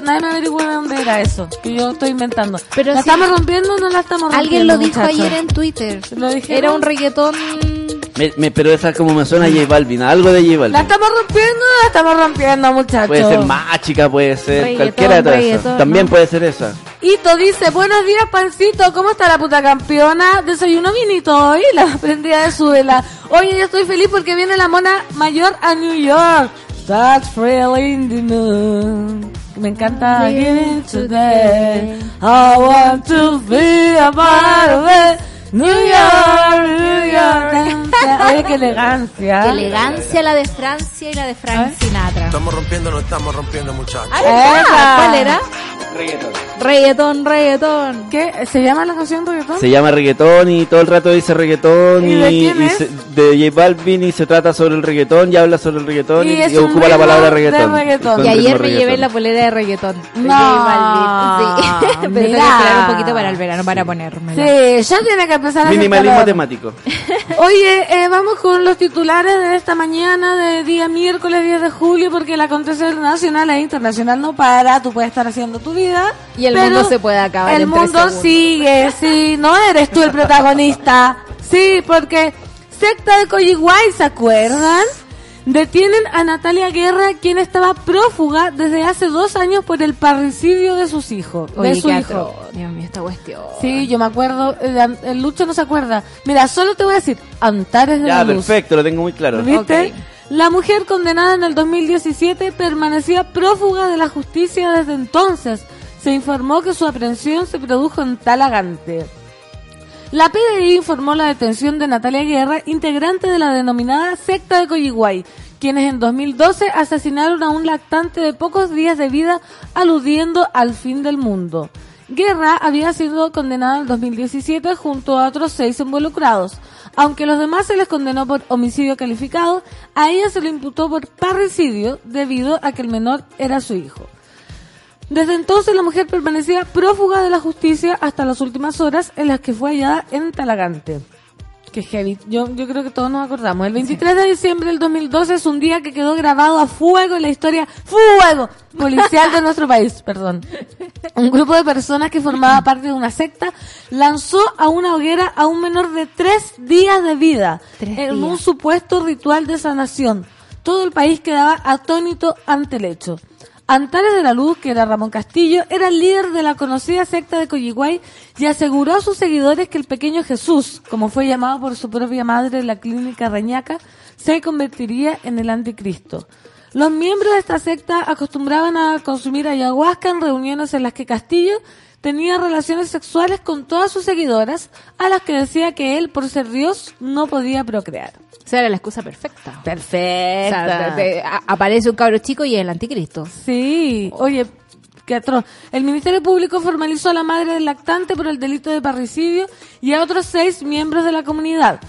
[SPEAKER 2] Nadie me averigua de dónde era eso, que yo estoy inventando.
[SPEAKER 3] Pero
[SPEAKER 2] ¿La estamos rompiendo o no la estamos rompiendo?
[SPEAKER 3] Alguien lo dijo ayer en Twitter. Era un reggaetón.
[SPEAKER 4] Me- me- pero esa como me suena a J Balvin, algo de J
[SPEAKER 2] ¿La
[SPEAKER 4] Balvin.
[SPEAKER 2] estamos rompiendo o la estamos rompiendo, muchachos?
[SPEAKER 4] Puede ser mágica, puede ser
[SPEAKER 3] Reggaetón,
[SPEAKER 4] cualquiera de todas También
[SPEAKER 3] ¿no?
[SPEAKER 4] puede ser esa.
[SPEAKER 2] Hito dice, buenos días, Pancito, ¿cómo está la puta campeona? Desayuno vinito hoy, la prendida de su vela. Oye, yo estoy feliz porque viene la mona mayor a New York. That's really in the moon. Me encanta Giving Today. I want to be a part of it. New York, New York. Oye, qué elegancia.
[SPEAKER 3] Qué elegancia la de Francia y la de Frank Sinatra.
[SPEAKER 6] Estamos rompiendo, no estamos rompiendo, muchachos.
[SPEAKER 3] Ah. ¿Cuál era? Reggaetón, reggaetón.
[SPEAKER 2] ¿Qué? ¿Se llama la canción reggaetón?
[SPEAKER 4] Se llama reggaetón y todo el rato dice reggaetón
[SPEAKER 2] ¿Y
[SPEAKER 4] y,
[SPEAKER 2] de quién
[SPEAKER 4] y
[SPEAKER 2] es?
[SPEAKER 4] se- de J Balvin y se trata sobre el reggaetón y habla sobre el reggaetón
[SPEAKER 2] Y
[SPEAKER 4] y, y ocupa la palabra reggaetón.
[SPEAKER 2] reggaetón.
[SPEAKER 3] Y ayer me
[SPEAKER 4] reggaetón.
[SPEAKER 3] llevé la polera de reggaetón. de
[SPEAKER 2] No,
[SPEAKER 3] J Balvin. Sí. Pero tengo que esperar un poquito para el verano para ponérmela.
[SPEAKER 2] Sí, ya tiene que empezar a
[SPEAKER 4] Minimalismo temático.
[SPEAKER 2] Oye, eh, vamos con los titulares de esta mañana de día miércoles 10 de julio porque el acontecer nacional e internacional no para, tú puedes estar haciendo tu vida.
[SPEAKER 3] Y el
[SPEAKER 2] pero
[SPEAKER 3] mundo se puede acabar
[SPEAKER 2] El
[SPEAKER 3] en tres
[SPEAKER 2] mundo
[SPEAKER 3] segundos.
[SPEAKER 2] sigue, sí, no eres tú el protagonista. Sí, porque secta de Coyiguay, ¿se acuerdan? Detienen a Natalia Guerra, quien estaba prófuga desde hace dos años por el parricidio de sus hijos,
[SPEAKER 3] Oye,
[SPEAKER 2] de su hijo.
[SPEAKER 3] Dios mío, esta cuestión.
[SPEAKER 2] Sí, yo me acuerdo, el, el Lucho no se acuerda. Mira, solo te voy a decir, Antares de
[SPEAKER 4] Ya,
[SPEAKER 2] la Luz.
[SPEAKER 4] perfecto, lo tengo muy claro.
[SPEAKER 2] ¿Viste? La mujer condenada en el 2017 permanecía prófuga de la justicia desde entonces. Se informó que su aprehensión se produjo en Talagante. La PDI informó la detención de Natalia Guerra, integrante de la denominada secta de Coyiguay, quienes en 2012 asesinaron a un lactante de pocos días de vida aludiendo al fin del mundo. Guerra había sido condenada en 2017 junto a otros seis involucrados. Aunque a los demás se les condenó por homicidio calificado, a ella se le imputó por parricidio debido a que el menor era su hijo. Desde entonces la mujer permanecía prófuga de la justicia hasta las últimas horas en las que fue hallada en Talagante. Que heavy. Yo, yo creo que todos nos acordamos. El 23 de diciembre del 2012 es un día que quedó grabado a fuego en la historia fuego policial de nuestro país. Perdón. Un grupo de personas que formaba parte de una secta lanzó a una hoguera a un menor de tres días de vida
[SPEAKER 3] Tres
[SPEAKER 2] en un supuesto ritual de sanación. Todo el país quedaba atónito ante el hecho. Antares de la Luz, que era Ramón Castillo, era el líder de la conocida secta de Coyiguay y aseguró a sus seguidores que el pequeño Jesús, como fue llamado por su propia madre en la clínica Reñaca, se convertiría en el anticristo. Los miembros de esta secta acostumbraban a consumir ayahuasca en reuniones en las que Castillo tenía relaciones sexuales con todas sus seguidoras, a las que decía que él, por ser Dios, no podía procrear.
[SPEAKER 3] O sea, era la excusa perfecta. O
[SPEAKER 2] Perfecto.
[SPEAKER 3] sea, a- aparece un cabro chico y es el anticristo.
[SPEAKER 2] Sí, oye, qué atroz. El Ministerio Público formalizó a la madre del lactante por el delito de parricidio y a otros seis miembros de la comunidad.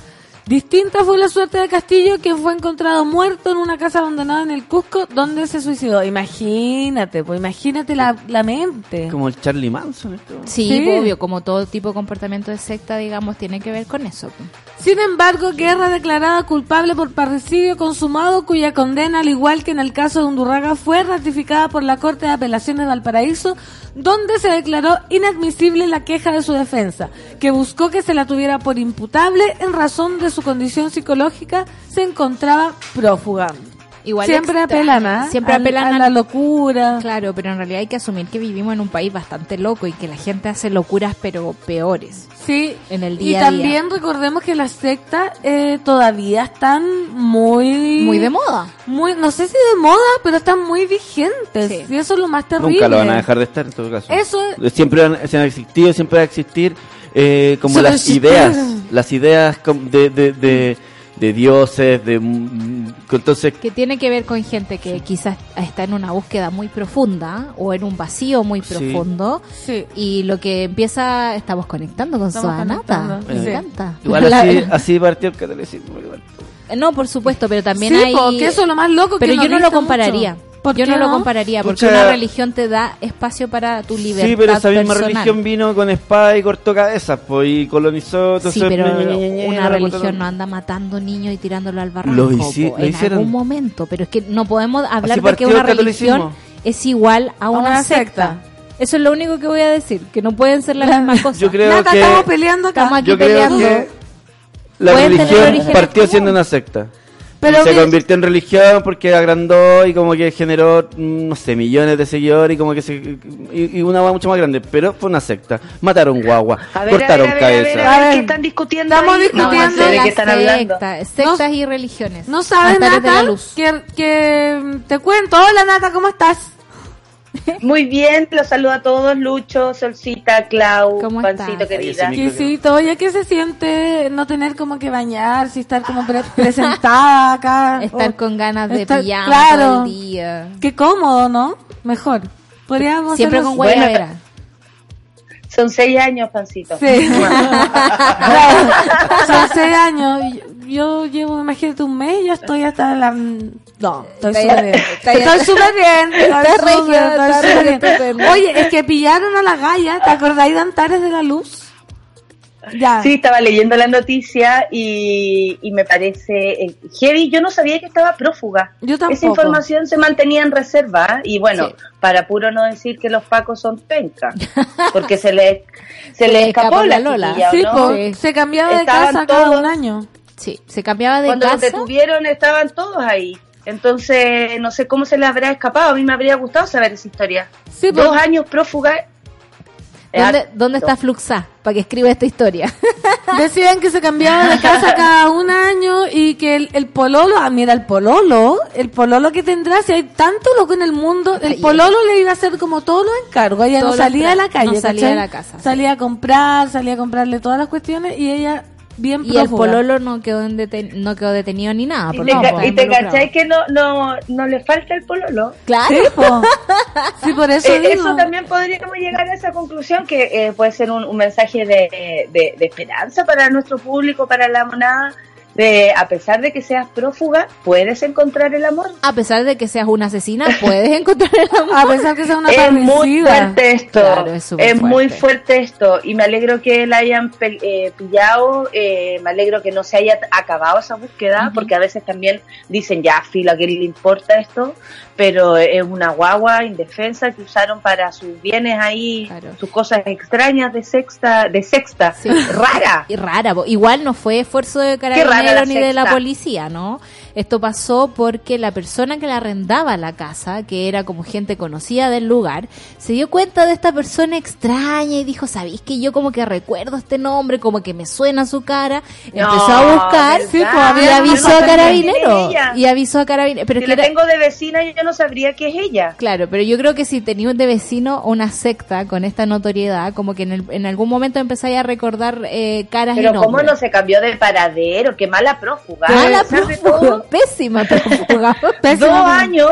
[SPEAKER 2] Distinta fue la suerte de Castillo, quien fue encontrado muerto en una casa abandonada en el Cusco, donde se suicidó. Imagínate, pues imagínate la, la mente.
[SPEAKER 4] Como el Charlie Manson. Esto.
[SPEAKER 3] Sí,
[SPEAKER 2] Sí.
[SPEAKER 3] obvio, como todo tipo de comportamiento de secta, digamos, tiene que ver con eso.
[SPEAKER 2] Sin embargo, Guerra declarada culpable por parricidio consumado, cuya condena, al igual que en el caso de Undurraga, fue ratificada por la Corte de Apelaciones de Valparaíso, donde se declaró inadmisible la queja de su defensa, que buscó que se la tuviera por imputable en razón de su condición psicológica, se encontraba prófuga.
[SPEAKER 3] Igual
[SPEAKER 2] siempre apelan, ¿ah?
[SPEAKER 3] Siempre
[SPEAKER 2] Al-
[SPEAKER 3] apelan
[SPEAKER 2] a la locura.
[SPEAKER 3] Claro, pero en realidad hay que asumir que vivimos en un país bastante loco y que la gente hace locuras pero peores.
[SPEAKER 2] Sí,
[SPEAKER 3] en el
[SPEAKER 2] y
[SPEAKER 3] día a día.
[SPEAKER 2] también recordemos que las sectas eh, todavía están muy...
[SPEAKER 3] Muy de moda.
[SPEAKER 2] muy, no sé si de moda, pero están muy vigentes.
[SPEAKER 3] Sí.
[SPEAKER 2] Y eso es lo más terrible.
[SPEAKER 4] Nunca lo van a dejar de estar en todo caso.
[SPEAKER 2] Eso
[SPEAKER 4] Siempre han, se han existido, siempre va a existir eh, como las ideas, las ideas de, de, de, de dioses, de... mm, Entonces,
[SPEAKER 3] Que tiene que ver con gente que quizás está en una búsqueda muy profunda o en un vacío muy profundo.
[SPEAKER 2] Sí.
[SPEAKER 3] Y lo que empieza, estamos conectando con
[SPEAKER 2] Estamos
[SPEAKER 3] Soanata.
[SPEAKER 2] conectando,
[SPEAKER 3] Me
[SPEAKER 2] sí.
[SPEAKER 3] encanta.
[SPEAKER 4] igual
[SPEAKER 3] La-
[SPEAKER 4] así, así partió el catolicismo. igual.
[SPEAKER 3] No, por supuesto, pero también
[SPEAKER 2] sí,
[SPEAKER 3] hay...
[SPEAKER 2] porque eso es lo más loco
[SPEAKER 3] Pero
[SPEAKER 2] que
[SPEAKER 3] yo no lo compararía.
[SPEAKER 2] mucho. ¿Por
[SPEAKER 3] Yo no lo compararía porque
[SPEAKER 4] Pucha.
[SPEAKER 3] una religión te da espacio para tu libertad
[SPEAKER 4] Sí, pero esa misma
[SPEAKER 3] personal.
[SPEAKER 4] religión vino con espada y cortó cabezas, pues, y colonizó. Entonces,
[SPEAKER 3] Sí, pero una
[SPEAKER 4] la
[SPEAKER 3] religión no anda matando niños y tirándolo al barranco.
[SPEAKER 4] Lo hici-
[SPEAKER 3] po,
[SPEAKER 4] lo
[SPEAKER 3] en
[SPEAKER 4] hicieron.
[SPEAKER 3] algún momento, pero es que no podemos hablar de que una
[SPEAKER 4] el
[SPEAKER 3] religión es igual a una,
[SPEAKER 2] una
[SPEAKER 3] secta.
[SPEAKER 2] secta.
[SPEAKER 3] Eso es lo único que voy a decir, que no pueden ser las mismas cosas.
[SPEAKER 4] Yo creo que.
[SPEAKER 2] estamos peleando acá.
[SPEAKER 3] Estamos aquí
[SPEAKER 4] Yo creo
[SPEAKER 3] peleando.
[SPEAKER 4] que la religión partió siendo una secta.
[SPEAKER 2] Pero
[SPEAKER 4] y se convirtió en religión porque agrandó y como que generó, mm, no sé, millones de seguidores y como que se... Y, y una hueá mucho más grande, pero fue una secta. Mataron guagua,
[SPEAKER 7] A ver,
[SPEAKER 4] cortaron
[SPEAKER 7] a ver, a ver, ver, ¿qué están discutiendo
[SPEAKER 2] estamos
[SPEAKER 7] ahí?
[SPEAKER 2] discutiendo-
[SPEAKER 7] No, no sé de qué están hablando.
[SPEAKER 3] Secta- sectas y religiones.
[SPEAKER 2] No sabes,
[SPEAKER 3] de la
[SPEAKER 2] Nata,
[SPEAKER 3] luz.
[SPEAKER 2] que, que te cuento. Hola, Nata, ¿cómo estás?
[SPEAKER 7] Muy bien, los saludo a todos, Lucho, Solcita, Clau,
[SPEAKER 3] ¿Cómo
[SPEAKER 7] Pancito
[SPEAKER 3] estás?
[SPEAKER 7] querida.
[SPEAKER 4] Oye,
[SPEAKER 2] oye, ¿qué se siente no tener como que bañarse y estar como pre- presentada acá?
[SPEAKER 3] Estar con ganas de
[SPEAKER 2] estar-
[SPEAKER 3] pijama
[SPEAKER 2] claro.
[SPEAKER 3] todo el día.
[SPEAKER 2] Qué cómodo, ¿no? Mejor. Podríamos
[SPEAKER 3] Siempre con guayabera.
[SPEAKER 7] Son seis años, Pancito.
[SPEAKER 2] Sí. Claro. Son seis años. Yo, yo llevo, imagínate, un mes y ya estoy hasta la... No, estoy súper
[SPEAKER 3] bien.
[SPEAKER 2] Estoy súper bien. Estoy súper, bien. Oye, es que pillaron a la galla. ¿Te acordáis de Antares de la Luz? Ya.
[SPEAKER 7] Sí, estaba leyendo la noticia y, y me parece eh, heavy. Yo no sabía que estaba prófuga.
[SPEAKER 2] Yo tampoco.
[SPEAKER 7] Esa información se mantenía en reserva y bueno,
[SPEAKER 3] Sí.
[SPEAKER 7] para puro no decir que los pacos son penca, porque se le se,
[SPEAKER 3] Se
[SPEAKER 7] le
[SPEAKER 3] le
[SPEAKER 7] escapó
[SPEAKER 3] escapó
[SPEAKER 7] la
[SPEAKER 3] la Lola.
[SPEAKER 7] chiquilla, ¿o
[SPEAKER 2] Sí,
[SPEAKER 7] no?
[SPEAKER 3] Sí.
[SPEAKER 2] se cambiaba de
[SPEAKER 7] Estaban
[SPEAKER 2] casa cada
[SPEAKER 7] todos-
[SPEAKER 2] un año.
[SPEAKER 3] Sí, se cambiaba de
[SPEAKER 7] Cuando los
[SPEAKER 3] casa.
[SPEAKER 7] detuvieron estaban todos ahí. Entonces, no sé cómo se le habrá escapado. A mí me habría gustado saber esa historia.
[SPEAKER 2] Sí,
[SPEAKER 7] Dos años prófuga.
[SPEAKER 3] ¿Dónde,
[SPEAKER 7] harto.
[SPEAKER 3] ¿Dónde está Fluxa? Para que escriba esta historia.
[SPEAKER 2] Decían que se cambiaba de casa cada un año y que el, el pololo, ah, mira, el pololo, el pololo que tendrá, si hay tanto loco en el mundo, el pololo le iba a hacer como todos los encargos. Ella no salía de la calle,
[SPEAKER 3] no salía de la casa,
[SPEAKER 2] Salía a comprar, salía a comprarle todas las cuestiones y ella bien
[SPEAKER 3] Y el pololo no quedó, en deten- no quedó detenido ni nada.
[SPEAKER 7] Y te,
[SPEAKER 3] no
[SPEAKER 7] ca- y te cachai que no, no, no le falta el pololo.
[SPEAKER 3] Claro.
[SPEAKER 2] Sí, po. Sí, por eso
[SPEAKER 7] Eh,
[SPEAKER 2] digo.
[SPEAKER 7] eso también podríamos llegar a esa conclusión que eh, puede ser un, un mensaje de, de- de esperanza para nuestro público, para la monada, de a pesar de que seas prófuga, puedes encontrar el amor.
[SPEAKER 3] A pesar de que seas una asesina, puedes encontrar el amor.
[SPEAKER 2] A pesar que sea una
[SPEAKER 7] Es muy fuerte esto,
[SPEAKER 3] Claro, es
[SPEAKER 7] muy
[SPEAKER 3] fuerte.
[SPEAKER 7] esto y me alegro que la hayan eh, pillado, eh, me alegro que no se haya acabado esa búsqueda porque a veces también dicen ya, filo, ¿a quién le importa esto? Pero es una guagua indefensa que usaron para sus bienes ahí,
[SPEAKER 3] Claro.
[SPEAKER 7] sus cosas extrañas de sexta, de sexta,
[SPEAKER 3] Sí.
[SPEAKER 7] rara.
[SPEAKER 3] Y rara, igual no fue esfuerzo de carabineros ni de la policía, ¿no? Esto pasó porque la persona que le arrendaba la casa, que era como gente conocida del lugar, se dio cuenta de esta persona extraña y dijo, ¿sabéis que yo como que recuerdo este nombre, como que me suena su cara? Empezó a buscar
[SPEAKER 2] pues,
[SPEAKER 3] y
[SPEAKER 2] había-
[SPEAKER 3] avisó a
[SPEAKER 7] ella.
[SPEAKER 3] Y avisó a carabineros. Pero
[SPEAKER 7] Si
[SPEAKER 3] que
[SPEAKER 7] la
[SPEAKER 3] era-
[SPEAKER 7] tengo de vecina yo no sabría que es ella.
[SPEAKER 3] Claro, pero yo creo que si tenías de vecino una secta con esta notoriedad, como que en, el- en algún momento empezáis a recordar eh, caras y
[SPEAKER 7] Pero
[SPEAKER 3] nombres.
[SPEAKER 7] cómo no se cambió de paradero, qué mala prófuga.
[SPEAKER 3] Mala
[SPEAKER 7] A pesar de
[SPEAKER 3] prófuga,
[SPEAKER 7] todo,
[SPEAKER 3] pésima
[SPEAKER 7] dos años,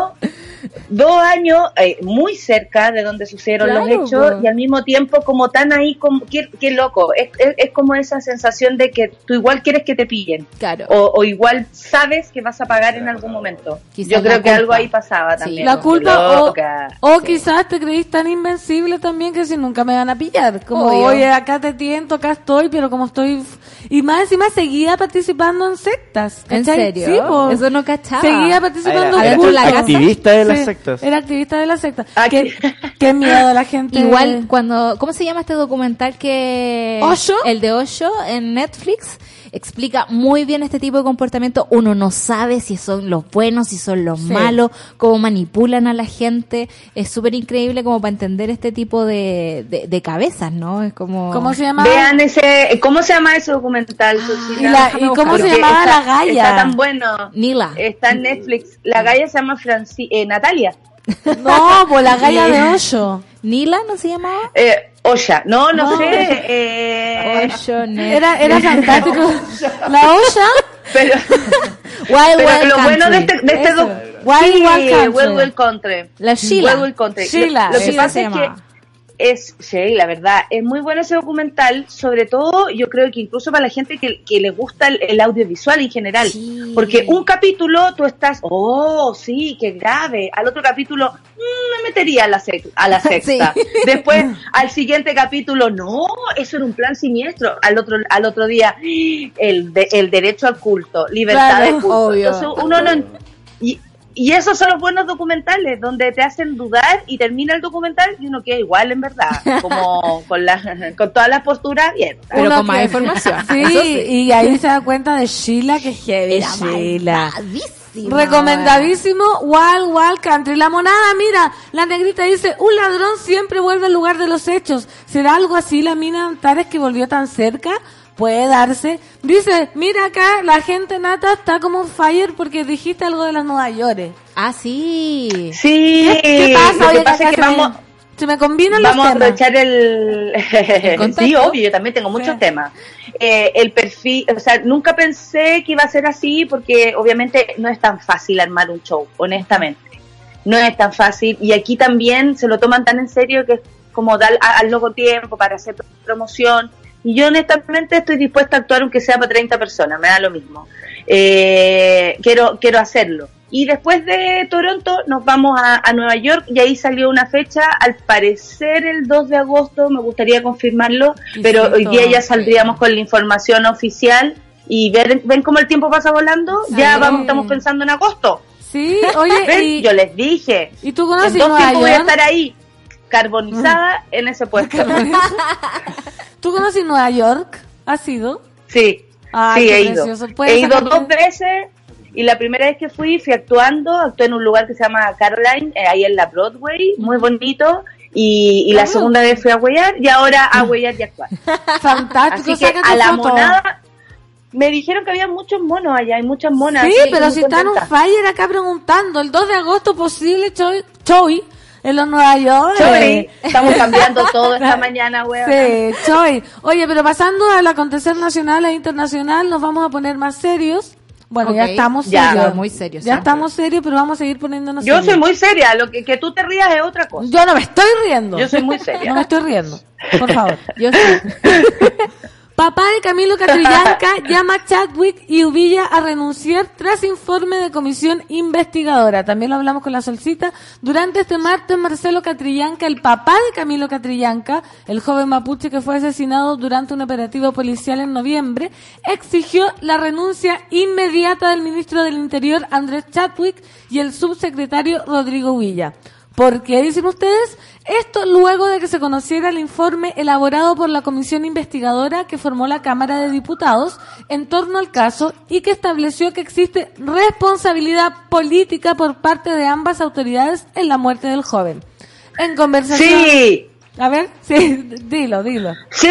[SPEAKER 7] dos años eh, muy cerca de donde sucedieron
[SPEAKER 3] Claro,
[SPEAKER 7] los hechos
[SPEAKER 3] po.
[SPEAKER 7] y al mismo tiempo como tan ahí, como, qué, qué loco, es, es- es como esa sensación de que tú igual quieres que te pillen
[SPEAKER 3] Claro.
[SPEAKER 7] o, o igual sabes que vas a pagar en algún momento.
[SPEAKER 3] Quizás
[SPEAKER 7] Yo creo
[SPEAKER 3] la
[SPEAKER 7] que
[SPEAKER 3] culpa.
[SPEAKER 7] algo ahí pasaba
[SPEAKER 3] Sí.
[SPEAKER 7] también.
[SPEAKER 2] La culpa o, o quizás te creís tan invencible también que si nunca me van a pillar. Como,
[SPEAKER 3] Obvio.
[SPEAKER 2] oye, acá te tiento, acá estoy, pero como estoy... Y más encima seguía participando en sectas.
[SPEAKER 3] ¿En
[SPEAKER 2] ¿cachai?
[SPEAKER 3] serio?
[SPEAKER 2] Sí, po.
[SPEAKER 3] Eso no cachaba.
[SPEAKER 2] Seguía participando en
[SPEAKER 3] la
[SPEAKER 4] activista de las sectas.
[SPEAKER 2] Era activista de la secta.
[SPEAKER 7] Ah,
[SPEAKER 2] qué, qué miedo la gente.
[SPEAKER 3] Igual cuando, ¿cómo se llama este documental que
[SPEAKER 2] ¿Osho?
[SPEAKER 3] El de Osho en Netflix explica muy bien este tipo de comportamiento. Uno no sabe si son los buenos, si son los
[SPEAKER 2] Sí.
[SPEAKER 3] malos, cómo manipulan a la gente. Es súper increíble como para entender este tipo de, de, de cabezas, ¿no? Es como
[SPEAKER 2] ¿Cómo se llama?
[SPEAKER 7] Vean ese, ¿cómo se llama ese documental?
[SPEAKER 2] Y cómo
[SPEAKER 3] buscarlo.
[SPEAKER 2] se llamaba
[SPEAKER 7] está-
[SPEAKER 2] la galla?
[SPEAKER 7] Está tan bueno.
[SPEAKER 3] Nila.
[SPEAKER 7] Está en Netflix. La galla se llama Franci eh, Natalia.
[SPEAKER 2] No, pues la galla de Osho.
[SPEAKER 3] Nila no se llamaba.
[SPEAKER 7] Eh, Osha. No, no,
[SPEAKER 2] No.
[SPEAKER 7] sé. Eh,
[SPEAKER 3] Net-
[SPEAKER 2] Era, era fantástico. La Osha.
[SPEAKER 7] pero
[SPEAKER 3] Wild
[SPEAKER 7] pero
[SPEAKER 3] Wild
[SPEAKER 7] lo bueno de
[SPEAKER 3] Country.
[SPEAKER 7] este, de este
[SPEAKER 2] Wild
[SPEAKER 7] sí,
[SPEAKER 2] Wild Country.
[SPEAKER 7] Wild Wild Country.
[SPEAKER 3] La Sheila.
[SPEAKER 7] Wild Wild Country.
[SPEAKER 2] Sheila,
[SPEAKER 7] Lo, lo que pasa es que. Es, sí, la verdad, es muy bueno ese documental, sobre todo yo creo que incluso para la gente que, que le gusta el, el audiovisual en general,
[SPEAKER 3] Sí.
[SPEAKER 7] porque un capítulo tú estás, oh, sí, qué grave, al otro capítulo mm, me metería a la, a la sexta, después al siguiente capítulo, no, eso era un plan siniestro, al otro, al otro día, el, de- el derecho al culto, libertad
[SPEAKER 2] Claro,
[SPEAKER 7] de culto,
[SPEAKER 3] obvio.
[SPEAKER 7] Entonces, uno no... Y, esos son los buenos documentales, donde te hacen dudar y termina el documental y uno queda igual, en verdad, como con, la, con todas las posturas abiertas.
[SPEAKER 3] Pero
[SPEAKER 2] Uno
[SPEAKER 3] con más
[SPEAKER 2] que-
[SPEAKER 3] información.
[SPEAKER 2] Sí, y ahí se da cuenta de Sheila, que heavy
[SPEAKER 3] Era
[SPEAKER 2] Sheila. Recomendadísimo, Wild Wild Country. La monada, mira, la negrita dice, un ladrón siempre vuelve al lugar de los hechos. ¿Será algo así la mina Antares que volvió tan cerca? Puede darse. Dice, mira acá, la gente nata está como on fire porque dijiste algo de las Nueva York.
[SPEAKER 3] Ah, sí.
[SPEAKER 7] Sí,
[SPEAKER 2] ¿Qué pasa?
[SPEAKER 7] lo
[SPEAKER 2] Oye,
[SPEAKER 7] que pasa es que
[SPEAKER 2] se me-
[SPEAKER 7] vamos,
[SPEAKER 2] Se me combinan
[SPEAKER 7] vamos a
[SPEAKER 2] los temas.
[SPEAKER 7] aprovechar el...
[SPEAKER 3] contacto?
[SPEAKER 7] sí, obvio, yo también tengo muchos
[SPEAKER 2] Sí.
[SPEAKER 7] temas. Eh, el perfil, o sea, nunca pensé que iba a ser así porque obviamente no es tan fácil armar un show, honestamente. No es tan fácil y aquí también se lo toman tan en serio que es como dar a- al loco tiempo para hacer promoción. Y yo honestamente estoy dispuesta a actuar aunque sea para 30 personas, me da lo mismo. Eh, quiero, quiero hacerlo. Y después de Toronto nos vamos a, a Nueva York y ahí salió una fecha, al parecer el 2 de agosto, me gustaría confirmarlo,
[SPEAKER 2] Y
[SPEAKER 7] pero hoy día ya saldríamos con la información oficial y ver, ven cómo el tiempo pasa volando, ya vamos, estamos pensando en agosto.
[SPEAKER 2] Sí, oye,
[SPEAKER 7] ¿Ven?
[SPEAKER 2] y,
[SPEAKER 7] Yo les dije,
[SPEAKER 2] y tú
[SPEAKER 7] en
[SPEAKER 2] conoces
[SPEAKER 7] dos
[SPEAKER 2] Nueva
[SPEAKER 7] tiempos voy a
[SPEAKER 2] York.
[SPEAKER 7] estar ahí, carbonizada en ese puesto.
[SPEAKER 2] ¿Tú conoces Nueva York? ¿Has sido?
[SPEAKER 7] Sí,
[SPEAKER 2] Ay,
[SPEAKER 7] sí, he ido.
[SPEAKER 2] precioso. ¿Puedes
[SPEAKER 7] He ido dos veces y la primera vez que fui fui actuando, actué en un lugar que se llama Caroline, eh, ahí en la Broadway, muy bonito. Y, y la segunda vez fui a huellar y ahora a huellar y actuar.
[SPEAKER 2] Fantástico,
[SPEAKER 7] Así que a la
[SPEAKER 2] foto.
[SPEAKER 7] monada me dijeron que había muchos monos allá, hay muchas monas.
[SPEAKER 2] Sí, pero si están un fire acá preguntando, el 2 de agosto posible Choi en los Nueva York.
[SPEAKER 7] Choi, estamos cambiando todo esta mañana, weón.
[SPEAKER 2] Sí, Choi. Oye, pero pasando al acontecer nacional e internacional, nos vamos a poner más serios. Bueno, ya
[SPEAKER 3] Ok.
[SPEAKER 2] estamos
[SPEAKER 7] Ya.
[SPEAKER 2] serios.
[SPEAKER 3] Muy serios,
[SPEAKER 2] Ya
[SPEAKER 3] sí.
[SPEAKER 2] estamos serios, pero vamos a seguir poniéndonos
[SPEAKER 7] Yo
[SPEAKER 2] serios.
[SPEAKER 7] soy muy seria, lo que, que tú te rías es otra cosa.
[SPEAKER 2] Yo no me estoy riendo.
[SPEAKER 7] Yo soy muy seria.
[SPEAKER 2] No me estoy riendo. Por favor.
[SPEAKER 3] Yo sí.
[SPEAKER 2] Papá de Camilo Catrillanca llama a Chadwick y Uvilla a renunciar tras informe de comisión investigadora. También lo hablamos con la solcita. Durante este martes, Marcelo Catrillanca, el papá de Camilo Catrillanca, el joven mapuche que fue asesinado durante un operativo policial en noviembre, exigió la renuncia inmediata del ministro del Interior, Andrés Chadwick, y el subsecretario Rodrigo Uvilla. ¿Por qué dicen ustedes? Esto luego de que se conociera el informe elaborado por la comisión investigadora que formó la Cámara de Diputados en torno al caso y que estableció que existe responsabilidad política por parte de ambas autoridades en la muerte del joven. En conversación...
[SPEAKER 7] Sí,
[SPEAKER 2] A ver, sí, dilo, dilo.
[SPEAKER 7] Sí,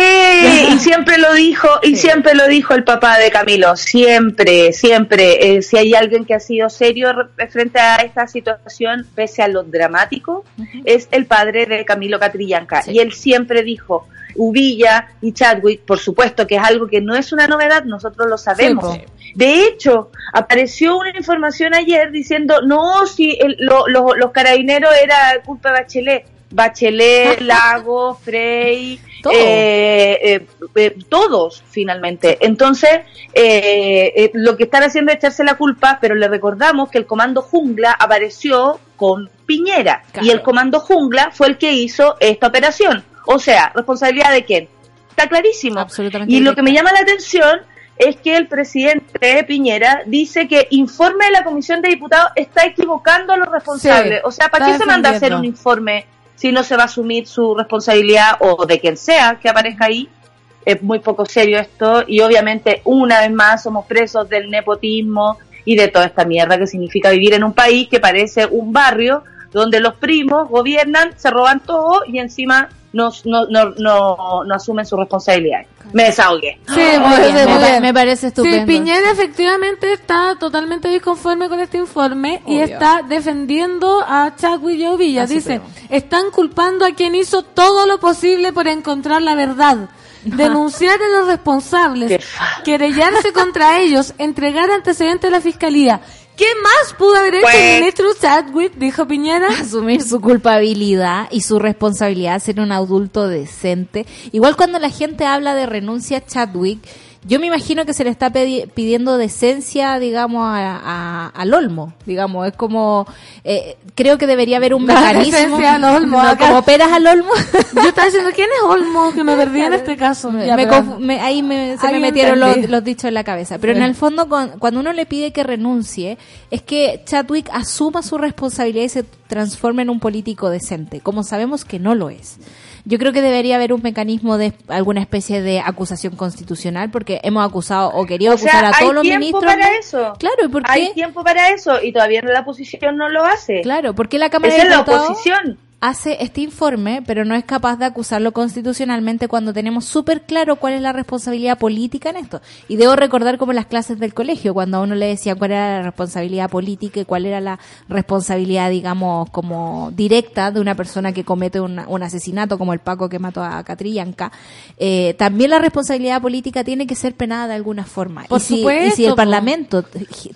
[SPEAKER 7] y siempre lo dijo, y siempre lo dijo el papá de Camilo, siempre, siempre. Eh, si hay alguien que ha sido serio re- frente a esta situación, pese a lo dramático, es el padre de Camilo Catrillanca.
[SPEAKER 3] Sí.
[SPEAKER 7] Y él siempre dijo, Uvilla y Chadwick, por supuesto que es algo que no es una novedad, nosotros lo sabemos.
[SPEAKER 2] Sí,
[SPEAKER 7] de hecho, apareció una información ayer diciendo, no, si el- lo- lo- los carabineros era culpa de Bachelet. Bachelet, Lago, Frey,
[SPEAKER 3] Todo.
[SPEAKER 7] eh, eh, eh, todos finalmente. Entonces, eh, lo que están haciendo es echarse la culpa, pero le recordamos que el Comando Jungla apareció con Piñera
[SPEAKER 3] Claro.
[SPEAKER 7] y el Comando Jungla fue el que hizo esta operación. O sea, ¿responsabilidad de quién? Está clarísimo.
[SPEAKER 3] Absolutamente
[SPEAKER 7] Y lo que me llama la atención es que el presidente Piñera dice que informe de la Comisión de Diputados está equivocando a los responsables.
[SPEAKER 2] Sí,
[SPEAKER 7] o sea, ¿para qué se manda a hacer un informe si no se va a asumir su responsabilidad o de quien sea que aparezca ahí? Es muy poco serio esto y obviamente una vez más somos presos del nepotismo y de toda esta mierda que significa vivir en un país que parece un barrio donde los primos gobiernan, se roban todo y encima no, no, no, no, no asumen su responsabilidad. Me desahogué.
[SPEAKER 2] Sí, muy
[SPEAKER 3] Muy bien,
[SPEAKER 2] bien, muy
[SPEAKER 3] me, pa- me parece estupendo.
[SPEAKER 2] Sí, Piñera efectivamente está totalmente disconforme con este informe y está defendiendo a Chadwick y a Ovilla.
[SPEAKER 3] A su
[SPEAKER 2] Dice,
[SPEAKER 3] primo.
[SPEAKER 2] están culpando a quien hizo todo lo posible por encontrar la verdad. Denunciar a los responsables, querellarse contra ellos, entregar antecedentes a la fiscalía. ¿Qué más pudo haber hecho
[SPEAKER 7] Pues-
[SPEAKER 2] el ministro Chadwick? Dijo Piñera.
[SPEAKER 3] asumir su culpabilidad y su responsabilidad, ser un adulto decente. Igual cuando la gente habla de renuncia a Chadwick, yo me imagino que se le está pidiendo decencia, digamos, a, a- al Olmo, digamos, es como, eh, creo que debería haber un
[SPEAKER 2] La
[SPEAKER 3] mecanismo,
[SPEAKER 2] decencia al Olmo,
[SPEAKER 3] No, como peras al Olmo.
[SPEAKER 2] Yo estaba diciendo, ¿quién es Olmo? Que me perdí en este caso.
[SPEAKER 3] Me-
[SPEAKER 2] Ya,
[SPEAKER 3] me
[SPEAKER 2] pero-
[SPEAKER 3] confu- me- ahí me- se
[SPEAKER 2] Ahí
[SPEAKER 3] me metieron los, los dichos en la cabeza. Pero en el fondo, con- cuando uno le pide que renuncie, es que Chadwick asuma su responsabilidad y se transforme en un político decente, como sabemos que no lo es. Yo creo que debería haber un mecanismo de alguna especie de acusación constitucional, porque hemos acusado o querido
[SPEAKER 7] O sea,
[SPEAKER 3] acusar a todos
[SPEAKER 7] hay
[SPEAKER 3] los
[SPEAKER 7] tiempo
[SPEAKER 3] ministros.
[SPEAKER 7] para eso.
[SPEAKER 3] Claro, ¿y por qué?
[SPEAKER 7] Hay tiempo para eso y todavía la oposición no lo hace.
[SPEAKER 3] Claro, porque la Cámara
[SPEAKER 7] Esa
[SPEAKER 3] de
[SPEAKER 7] es la
[SPEAKER 3] Diputados
[SPEAKER 7] oposición.
[SPEAKER 3] Hace este informe, pero no es capaz de acusarlo constitucionalmente cuando tenemos súper claro cuál es la responsabilidad política en esto. Y debo recordar como las clases del colegio, cuando a uno le decía cuál era la responsabilidad política y cuál era la responsabilidad, digamos, como directa de una persona que comete un, un asesinato, como el Paco que mató a Catrillanca. Eh, también la responsabilidad política tiene que ser penada de alguna forma.
[SPEAKER 2] Por
[SPEAKER 3] y, si, y
[SPEAKER 2] supuesto,
[SPEAKER 3] si el. Parlamento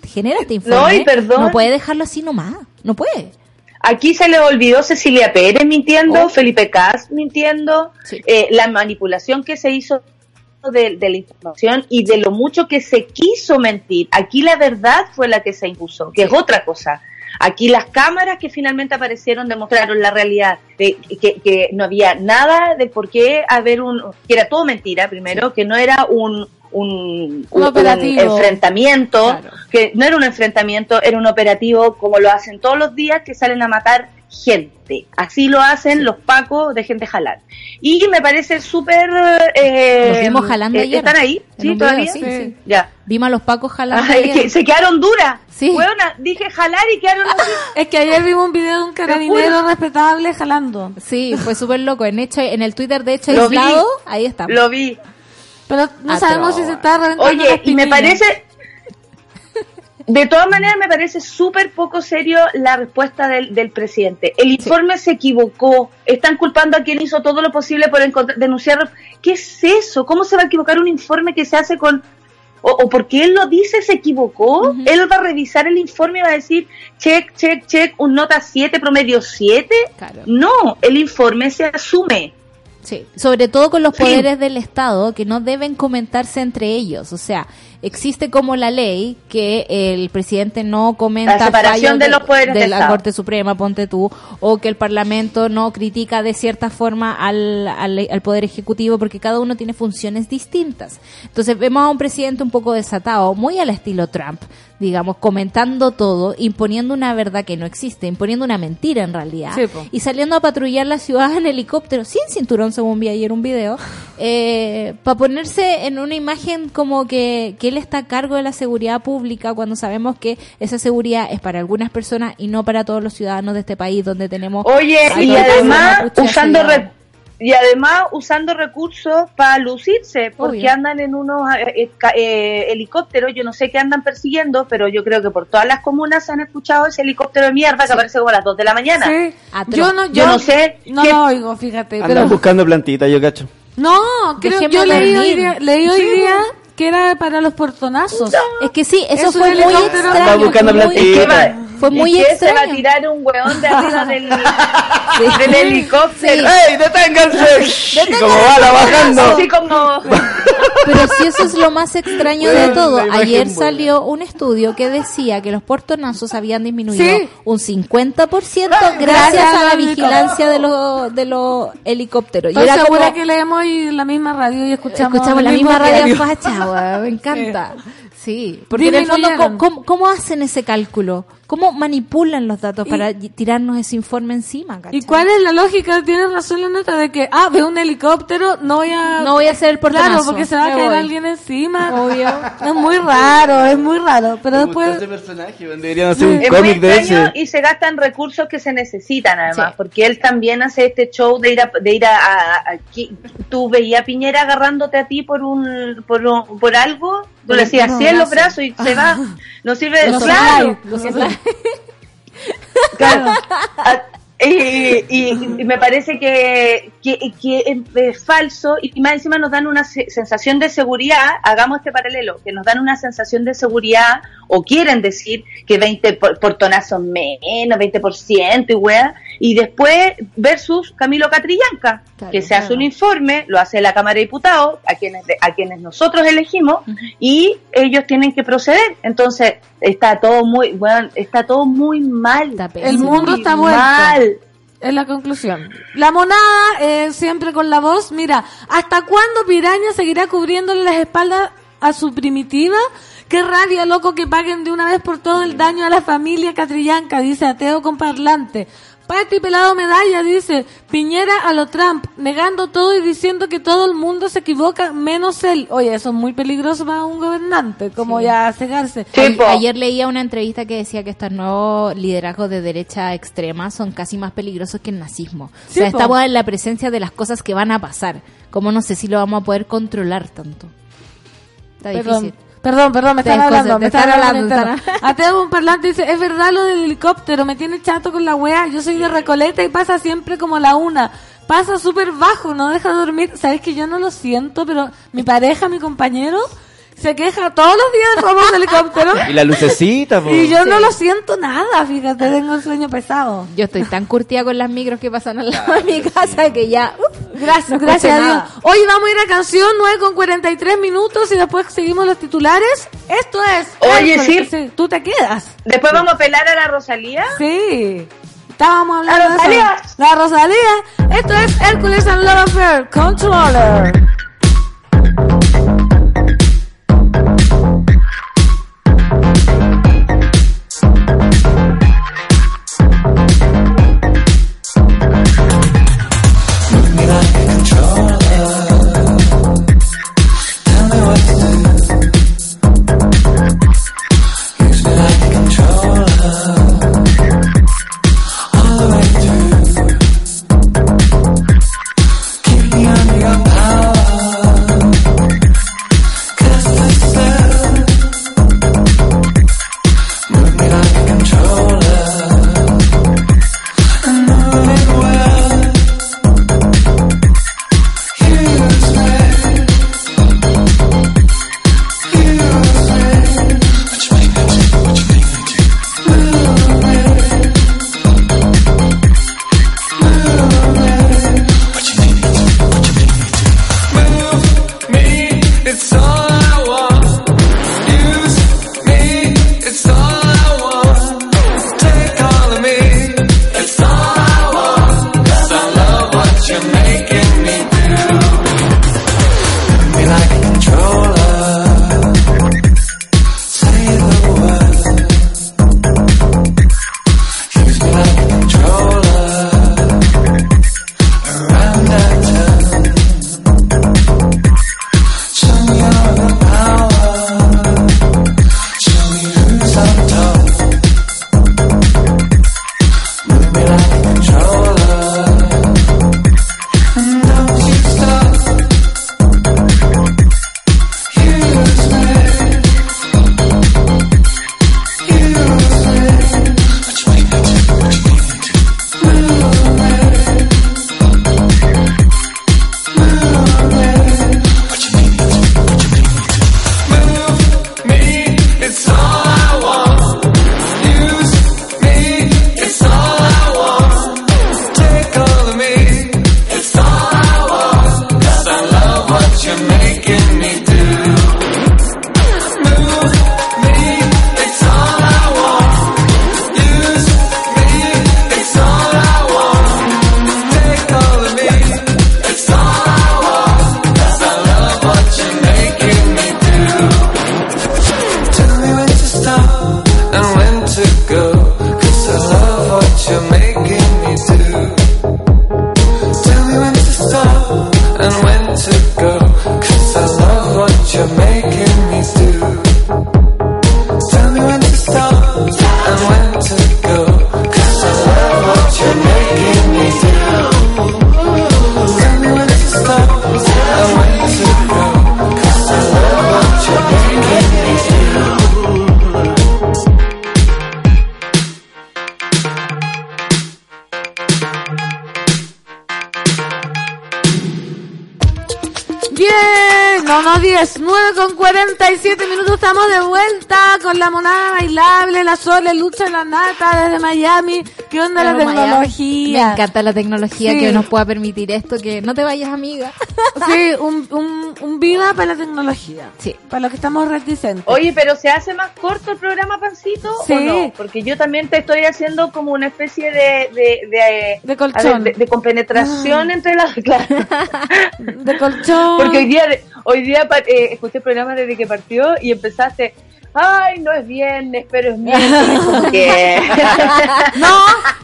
[SPEAKER 3] genera este
[SPEAKER 7] No,
[SPEAKER 3] informe,
[SPEAKER 7] y perdón.
[SPEAKER 3] no puede dejarlo así nomás. No puede.
[SPEAKER 7] Aquí se le olvidó Cecilia Pérez mintiendo,
[SPEAKER 3] Oh.
[SPEAKER 7] Felipe Cas mintiendo,
[SPEAKER 3] Sí.
[SPEAKER 7] eh, la manipulación que se hizo de, de la información y de lo mucho que se quiso mentir. Aquí la verdad fue la que se impuso, que es otra cosa. Aquí las cámaras que finalmente aparecieron demostraron la realidad, de que, que no había nada de por qué haber un, que era todo mentira primero, que no era un, un,
[SPEAKER 2] Un operativo.
[SPEAKER 7] enfrentamiento,
[SPEAKER 3] Claro.
[SPEAKER 7] que no era un enfrentamiento, era un operativo como lo hacen todos los días que salen a matar gente. Así lo hacen los pacos de gente jalar. Y me parece súper... Eh,
[SPEAKER 3] Los vimos jalando
[SPEAKER 7] eh,
[SPEAKER 3] ayer.
[SPEAKER 7] ¿Están ahí? ¿Sí? ¿Todavía?
[SPEAKER 3] sí, sí.
[SPEAKER 7] Ya.
[SPEAKER 3] Vimos a los pacos jalando.
[SPEAKER 7] Ay,
[SPEAKER 3] ayer.
[SPEAKER 7] que se quedaron duras.
[SPEAKER 3] Sí.
[SPEAKER 7] Dije jalar y quedaron así.
[SPEAKER 2] Es que ayer vimos un video de un carabinero respetable jalando.
[SPEAKER 3] Sí, fue súper loco. En hecho, en el Twitter de hecho
[SPEAKER 7] Lo vi.
[SPEAKER 3] aislado, ahí está.
[SPEAKER 7] Lo vi.
[SPEAKER 2] Pero no
[SPEAKER 3] Atroz.
[SPEAKER 2] sabemos si se está reventando
[SPEAKER 7] Oye,
[SPEAKER 2] las
[SPEAKER 7] y me parece, de todas maneras me parece súper poco serio la respuesta del, del presidente. El informe se equivocó, están culpando a quien hizo todo lo posible por denunciar. ¿Qué es eso? ¿Cómo se va a equivocar un informe que se hace con... O, o porque él lo dice, se equivocó. Él va a revisar el informe y va a decir, check, check, check, un nota 7, promedio 7.
[SPEAKER 3] Claro.
[SPEAKER 7] No, el informe se asume.
[SPEAKER 3] Sí, sobre todo con los poderes del Estado que no deben comentarse entre ellos. O sea, existe como la ley que el presidente no comenta
[SPEAKER 7] La separación de los poderes
[SPEAKER 3] de la
[SPEAKER 7] Estado.
[SPEAKER 3] Corte Suprema, ponte tú, o que el Parlamento no critica de cierta forma al, al, al Poder Ejecutivo porque cada uno tiene funciones distintas. Entonces vemos a un presidente un poco desatado, muy al estilo Trump, digamos, comentando todo, imponiendo una verdad que no existe, imponiendo una mentira en realidad,
[SPEAKER 2] Sí,
[SPEAKER 3] y saliendo a patrullar la ciudad en helicóptero, sin cinturón, según vi ayer un video, para ponerse en una imagen como que, que él está a cargo de la seguridad pública cuando sabemos que esa seguridad es para algunas personas y no para todos los ciudadanos de este país donde tenemos...
[SPEAKER 7] Oye, y además usando re- y además usando recursos para lucirse, porque
[SPEAKER 3] Obvio.
[SPEAKER 7] andan en unos eh, eh, eh, helicópteros, yo no sé qué andan persiguiendo, pero yo creo que por todas las comunas se han escuchado ese helicóptero de mierda que aparece como a las 2 de la mañana.
[SPEAKER 2] Sí. Yo no, yo,
[SPEAKER 7] Yo no sé
[SPEAKER 2] No
[SPEAKER 7] qué-
[SPEAKER 2] lo oigo, fíjate.
[SPEAKER 4] Andan
[SPEAKER 2] Pero,
[SPEAKER 4] buscando plantitas, yo cacho.
[SPEAKER 2] no, creo,
[SPEAKER 3] Dejemos
[SPEAKER 2] yo leí hoy
[SPEAKER 3] dormir.
[SPEAKER 2] día, leí hoy
[SPEAKER 7] Sí.
[SPEAKER 2] día que era para los portonazos.
[SPEAKER 3] Es que sí, eso fue muy extraño.
[SPEAKER 4] Buscando
[SPEAKER 3] fue muy-
[SPEAKER 4] platita.
[SPEAKER 7] ¿Qué va-
[SPEAKER 3] Fue
[SPEAKER 7] y
[SPEAKER 3] muy
[SPEAKER 7] que se va a
[SPEAKER 3] extraño.
[SPEAKER 7] tirar un weón de arriba del,
[SPEAKER 3] Sí.
[SPEAKER 7] del helicóptero.
[SPEAKER 4] ¡Ey, deténganse! Y como bala bajando.
[SPEAKER 7] Así como...
[SPEAKER 3] Pero si eso es lo más extraño de todo, ayer
[SPEAKER 4] buena.
[SPEAKER 3] salió un estudio que decía que los portonazos habían disminuido
[SPEAKER 2] Sí.
[SPEAKER 3] un 50%
[SPEAKER 2] Gracias
[SPEAKER 3] gracias a la vigilancia de los de los helicópteros. Y
[SPEAKER 2] Estoy
[SPEAKER 3] era
[SPEAKER 2] segura
[SPEAKER 3] como
[SPEAKER 2] que leemos y la misma radio y escuchamos,
[SPEAKER 3] escuchamos la misma radio facha, me encanta. Sí, porque en el fondo,
[SPEAKER 2] Disminuyeron.
[SPEAKER 3] ¿cómo, cómo, cómo hacen ese cálculo? ¿Cómo manipulan los datos para y- tirarnos ese informe encima? ¿cachai?
[SPEAKER 2] ¿Y cuál es la lógica? Tienes razón la nota de que, ah, veo un helicóptero, no voy a...
[SPEAKER 3] No voy a hacer el portonazo.
[SPEAKER 2] Claro, porque se va a caer
[SPEAKER 3] voy.
[SPEAKER 2] alguien encima.
[SPEAKER 3] Obvio.
[SPEAKER 2] Es muy raro, es muy raro. Pero después...
[SPEAKER 4] ese personaje, deberían hacer un
[SPEAKER 7] Es muy
[SPEAKER 4] cómic de
[SPEAKER 7] extraño
[SPEAKER 4] ese.
[SPEAKER 7] y se gastan recursos que se necesitan además,
[SPEAKER 3] Sí.
[SPEAKER 7] porque él también hace este show de ir a, de ir a, a- a- tú veías a Piñera agarrándote a ti por un por, un- por algo, tú le decías así en los
[SPEAKER 2] brazo".
[SPEAKER 7] brazos y se va, no sirve de claro,
[SPEAKER 3] los.
[SPEAKER 7] Claro. A- y, y- y me parece que, que, que es falso y más encima nos dan una se- sensación de seguridad, hagamos este paralelo, que nos dan una sensación de seguridad o quieren decir que 20 por- portonazos menos, 20% y wea, y después versus Camilo Catrillanca,
[SPEAKER 3] Claro,
[SPEAKER 7] que se hace un informe, lo hace la Cámara de Diputados, a quienes, a quienes nosotros elegimos, y ellos tienen que proceder. Entonces, está todo muy, bueno, está todo muy mal.
[SPEAKER 3] Está
[SPEAKER 8] El mundo está.
[SPEAKER 7] Mal.
[SPEAKER 8] Es la conclusión. La monada, eh, siempre con la voz. Mira, ¿hasta cuándo Piraña seguirá cubriéndole las espaldas a su primitiva? Qué rabia, loco, que paguen de una vez por todo el daño a la familia Catrillanca, dice Ateo con parlante. Pati Pelado Medalla dice, Piñera a lo Trump, negando todo y diciendo que todo el mundo se equivoca, menos él. Oye, eso es muy peligroso para un gobernante, como ya cegarse.
[SPEAKER 3] Ayer leía una entrevista que decía que estos nuevos liderazgos de derecha extrema son casi más peligrosos que el nazismo. O sea, estamos en la presencia de las cosas que van a pasar. Como no sé si lo vamos a poder controlar tanto. Está
[SPEAKER 8] Perdón,
[SPEAKER 3] difícil.
[SPEAKER 8] Perdón, perdón, me están hablando, me
[SPEAKER 3] están
[SPEAKER 8] están
[SPEAKER 3] hablando,
[SPEAKER 8] Ateo un parlante dice, es verdad lo del helicóptero, me tiene chato con la wea, yo soy de Recoleta y pasa siempre como la una. Pasa súper bajo, no deja dormir. Sabes que yo no lo siento, pero mi pareja, mi compañero, se queja todos los días de helicóptero.
[SPEAKER 4] Y la lucecita.
[SPEAKER 8] Y yo no lo siento nada, fíjate, tengo el sueño pesado.
[SPEAKER 3] Yo estoy tan curtida con las micros que pasan al lado de mi casa que ya... uf,
[SPEAKER 8] Gracias,
[SPEAKER 3] no
[SPEAKER 8] gracias a Dios.
[SPEAKER 3] nada.
[SPEAKER 8] Hoy vamos a ir a canción 9 con 43 minutos y después seguimos los titulares. Esto es...
[SPEAKER 7] Oye, sí.
[SPEAKER 8] Tú te quedas.
[SPEAKER 7] Después vamos a pelar a la Rosalía.
[SPEAKER 8] Sí. Estábamos hablando
[SPEAKER 7] La
[SPEAKER 8] de
[SPEAKER 7] Rosalía.
[SPEAKER 8] eso. La Rosalía. Esto es Hércules and Love Affair Controller.
[SPEAKER 2] Sole, Lucha la Nata desde Miami. ¿Qué onda la
[SPEAKER 3] Miami,
[SPEAKER 2] tecnología?
[SPEAKER 3] Me encanta la tecnología
[SPEAKER 2] Sí.
[SPEAKER 3] que nos pueda permitir esto, que no te vayas, amiga.
[SPEAKER 2] Sí, un, un, un viva para la tecnología.
[SPEAKER 3] Sí.
[SPEAKER 2] Para los que estamos reticentes.
[SPEAKER 7] Oye, pero ¿se hace más corto el programa, Pancito?
[SPEAKER 2] Sí.
[SPEAKER 7] ¿O no? Porque yo también te estoy haciendo como una especie de... De, de,
[SPEAKER 2] De
[SPEAKER 7] a
[SPEAKER 2] colchón.
[SPEAKER 7] ver, de, de compenetración entre las... Claro.
[SPEAKER 2] De colchón.
[SPEAKER 7] Porque hoy día, hoy día eh, escuché el programa desde que partió y empezaste... Ay, no es viernes, pero es miércoles.
[SPEAKER 2] No,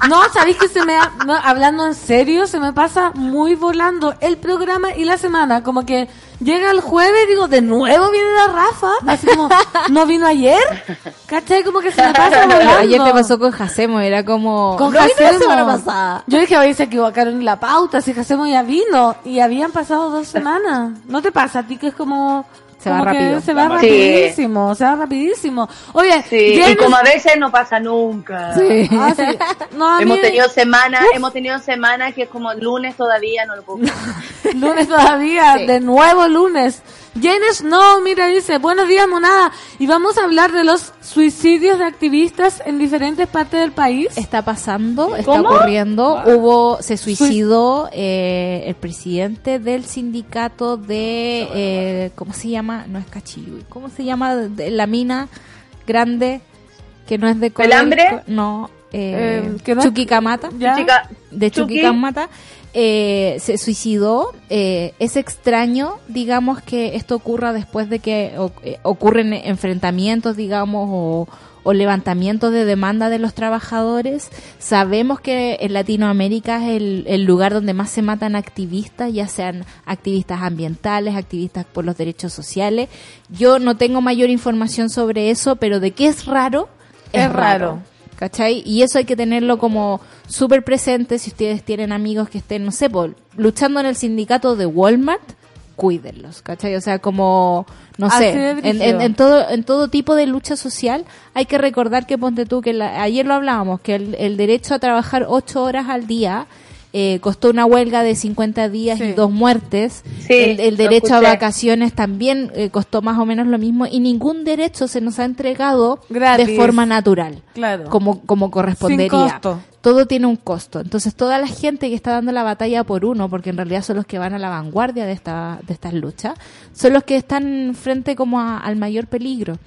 [SPEAKER 2] no, sabéis que se me, ha- no, hablando en serio, se me pasa muy volando el programa y la semana. Como que llega el jueves y digo, de nuevo viene la Rafa. Así como, ¿no vino ayer? ¿Cachai? Como que se me pasa volando.
[SPEAKER 3] Ayer te pasó con Jacemo, era como...
[SPEAKER 2] Con
[SPEAKER 3] "No vino la
[SPEAKER 2] Jacemo.
[SPEAKER 3] semana pasada.
[SPEAKER 2] Yo dije, oye, se equivocaron en la pauta, si Jacemo ya vino. Y habían pasado dos semanas. ¿No te pasa a ti que es como...
[SPEAKER 3] Se va rápido.
[SPEAKER 2] Se va
[SPEAKER 7] Sí.
[SPEAKER 2] rapidísimo, se va rapidísimo. Oye,
[SPEAKER 7] Sí, y como a veces no pasa nunca.
[SPEAKER 3] Sí.
[SPEAKER 2] Ah, sí. No, a mí-
[SPEAKER 7] Hemos tenido semanas, hemos tenido semanas que es como lunes todavía no lo puedo.
[SPEAKER 2] Lunes todavía,
[SPEAKER 3] Sí.
[SPEAKER 2] de nuevo lunes. Jane Snow, mira, dice, buenos días, monada. Y vamos a hablar de los suicidios de activistas en diferentes partes del país.
[SPEAKER 3] Está pasando, está
[SPEAKER 7] ¿Cómo?
[SPEAKER 3] ocurriendo. Hubo, se suicidó eh, el presidente del sindicato de, eh, ¿cómo se llama? No es Cachiyuy. ¿Cómo se llama? De la mina grande que no es de
[SPEAKER 7] ¿Pelambre?
[SPEAKER 3] Codelco, No, eh,
[SPEAKER 2] Eh, que no es-
[SPEAKER 3] Chuquicamata. De
[SPEAKER 7] Chucky.
[SPEAKER 3] Eh, se suicidó. Eh, es extraño, digamos, que esto ocurra después de que o- eh, ocurren enfrentamientos, digamos, o, o levantamientos de demanda de los trabajadores. Sabemos que en Latinoamérica es el, el lugar donde más se matan activistas, ya sean activistas ambientales, activistas por los derechos sociales. Yo no tengo mayor información sobre eso, pero de qué es raro,
[SPEAKER 2] Es raro.
[SPEAKER 3] ¿Cachai? Y eso hay que tenerlo como súper presente si ustedes tienen amigos que estén, no sé, por, luchando en el sindicato de Walmart, cuídenlos, ¿cachai? O sea, como, no
[SPEAKER 2] Así
[SPEAKER 3] sé, en, en- en todo, en todo tipo de lucha social hay que recordar que, ponte tú, que la- ayer lo hablábamos, que el, el derecho a trabajar ocho horas al día eh, costó una huelga de 50 días
[SPEAKER 2] Sí.
[SPEAKER 3] y dos muertes.
[SPEAKER 7] Sí,
[SPEAKER 3] el, derecho a vacaciones también eh, costó más o menos lo mismo y ningún derecho se nos ha entregado
[SPEAKER 2] Gratis.
[SPEAKER 3] de forma natural
[SPEAKER 2] Claro.
[SPEAKER 3] como, como correspondería.
[SPEAKER 2] Sin costo.
[SPEAKER 3] Todo tiene un costo. Entonces, toda la gente que está dando la batalla por uno, porque en realidad son los que van a la vanguardia de, esta, de estas luchas, son los que están frente como a- al mayor peligro.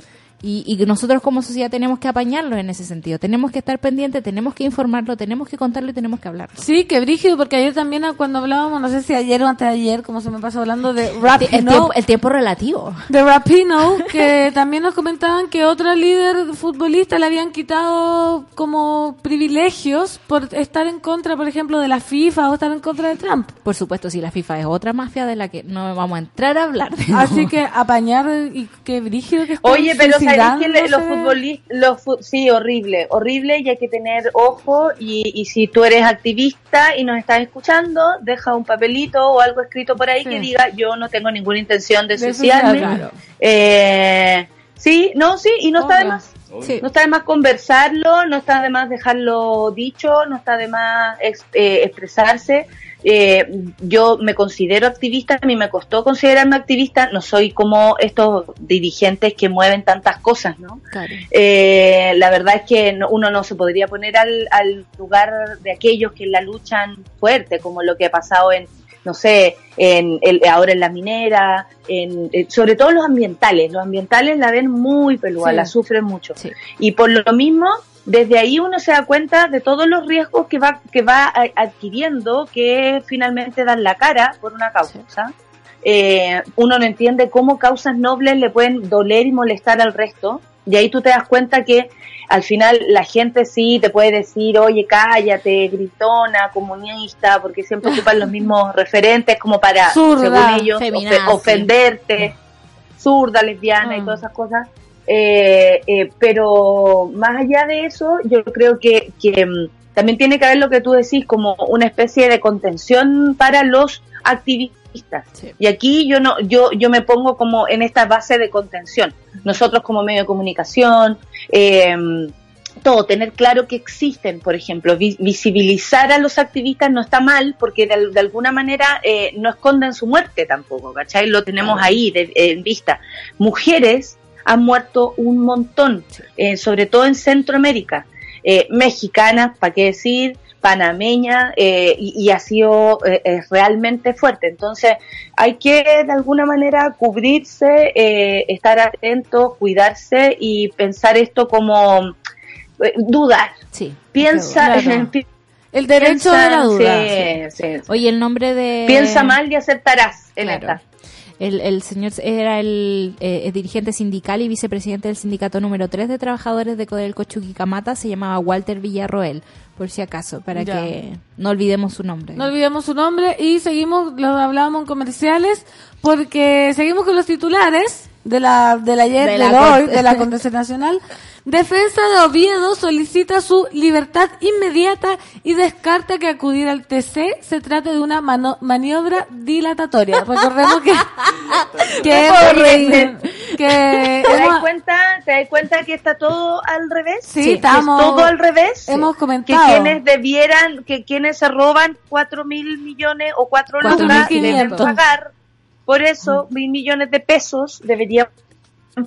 [SPEAKER 3] Y, y que nosotros como sociedad tenemos que apañarlo en ese sentido. Tenemos que estar pendientes, tenemos que informarlo, tenemos que contarlo y tenemos que hablarlo.
[SPEAKER 2] Sí, que brígido, porque ayer también ah, cuando hablábamos, no sé si ayer o antes de ayer, como se me pasó hablando de
[SPEAKER 3] El,
[SPEAKER 2] Rapino,
[SPEAKER 3] tiempo, el tiempo relativo.
[SPEAKER 2] de Rapino, que también nos comentaban que otra líder futbolista le habían quitado como privilegios por estar en contra, por ejemplo, de la FIFA o estar en contra de Trump.
[SPEAKER 3] Por supuesto, si la FIFA es otra mafia de la que no vamos a entrar a hablar. de
[SPEAKER 2] Así que apañar y que brígido que
[SPEAKER 7] Oye, pero ¿sabéis que los futbolistas, los fu- sí, horrible, horrible y hay que tener ojo y, y si tú eres activista y nos estás escuchando, deja un papelito o algo escrito por ahí
[SPEAKER 2] Sí.
[SPEAKER 7] que diga yo no tengo ninguna intención de,
[SPEAKER 2] De
[SPEAKER 7] suicidarme.
[SPEAKER 2] claro.
[SPEAKER 7] Eh, sí, no, sí, y no está de más.
[SPEAKER 3] Sí.
[SPEAKER 7] No está de más conversarlo, no está de más dejarlo dicho, no está de más ex- eh, expresarse. Eh, yo me considero activista, a mí me costó considerarme activista, no soy como estos dirigentes que mueven tantas cosas, ¿no?
[SPEAKER 3] Claro.
[SPEAKER 7] Eh, la verdad es que no- uno no se podría poner al, al lugar de aquellos que la luchan fuerte, como lo que ha pasado en, no sé, en el, ahora en la minera, en, eh, sobre todo los ambientales. Los ambientales la ven muy peluda,
[SPEAKER 2] Sí.
[SPEAKER 7] la sufren mucho.
[SPEAKER 3] Sí.
[SPEAKER 7] Y por lo mismo, desde ahí uno se da cuenta de todos los riesgos que va, que va adquiriendo, que finalmente dan la cara por una causa. Eh, uno no entiende cómo causas nobles le pueden doler y molestar al resto. Y ahí tú te das cuenta que al final la gente sí te puede decir, oye, cállate, gritona, comunista, porque siempre ocupan los mismos referentes como para,
[SPEAKER 2] Zurda,
[SPEAKER 7] según ellos,
[SPEAKER 3] feminazi.
[SPEAKER 7] ofenderte, zurda, lesbiana y
[SPEAKER 2] Mm.
[SPEAKER 7] todas esas cosas. Eh, eh, pero más allá de eso, yo creo que, que mm, también tiene que haber lo que tú decís, como una especie de contención para los activistas.
[SPEAKER 3] Sí.
[SPEAKER 7] Y aquí yo no, yo, yo me pongo como en esta base de contención. Nosotros como medio de comunicación, eh, todo, tener claro que existen, por ejemplo, vi- visibilizar a los activistas no está mal porque de, de alguna manera eh, no esconden su muerte tampoco, ¿cachai? Lo tenemos ahí de- en vista. Mujeres han muerto un montón, eh, sobre todo en Centroamérica, eh, mexicanas, ¿para qué decir? panameña eh, y, y ha sido eh, es realmente fuerte. Entonces hay que de alguna manera cubrirse, eh, estar atentos, cuidarse y pensar esto como eh, dudar.
[SPEAKER 3] Sí.
[SPEAKER 7] Piensa,
[SPEAKER 3] Claro.
[SPEAKER 7] pi-
[SPEAKER 2] El derecho
[SPEAKER 7] piensa-
[SPEAKER 2] de la duda.
[SPEAKER 7] sí, sí, sí.
[SPEAKER 3] Oye, el nombre de...
[SPEAKER 7] Piensa mal y aceptarás en
[SPEAKER 3] Claro.
[SPEAKER 7] esta.
[SPEAKER 3] El, el señor era el eh, dirigente sindical y vicepresidente del sindicato número 3 de trabajadores de Codelco Chuquicamata, se llamaba Walter Villarroel, por si acaso, para
[SPEAKER 2] Ya.
[SPEAKER 3] que no olvidemos su nombre.
[SPEAKER 2] No olvidemos su nombre y seguimos, lo hablábamos en comerciales, porque seguimos con los titulares de la, de la ayer,
[SPEAKER 3] De
[SPEAKER 2] de,
[SPEAKER 3] la
[SPEAKER 2] la hoy, de la Acontecer Nacional. Defensa de Oviedo solicita su libertad inmediata y descarta que acudir al TC se trate de una mano- maniobra dilatatoria. Recordemos que, que, que
[SPEAKER 7] ¿Te das cuenta? ¿Te das cuenta que está todo al revés?
[SPEAKER 2] Sí,
[SPEAKER 7] Que
[SPEAKER 2] estamos-
[SPEAKER 7] es todo al revés.
[SPEAKER 2] hemos
[SPEAKER 7] que
[SPEAKER 2] comentado.
[SPEAKER 7] quienes debieran, que quienes se roban cuatro mil millones o cuatro
[SPEAKER 3] Cuatro
[SPEAKER 7] lucas
[SPEAKER 3] mil
[SPEAKER 7] deben pagar. Por eso, mil millones de pesos deberían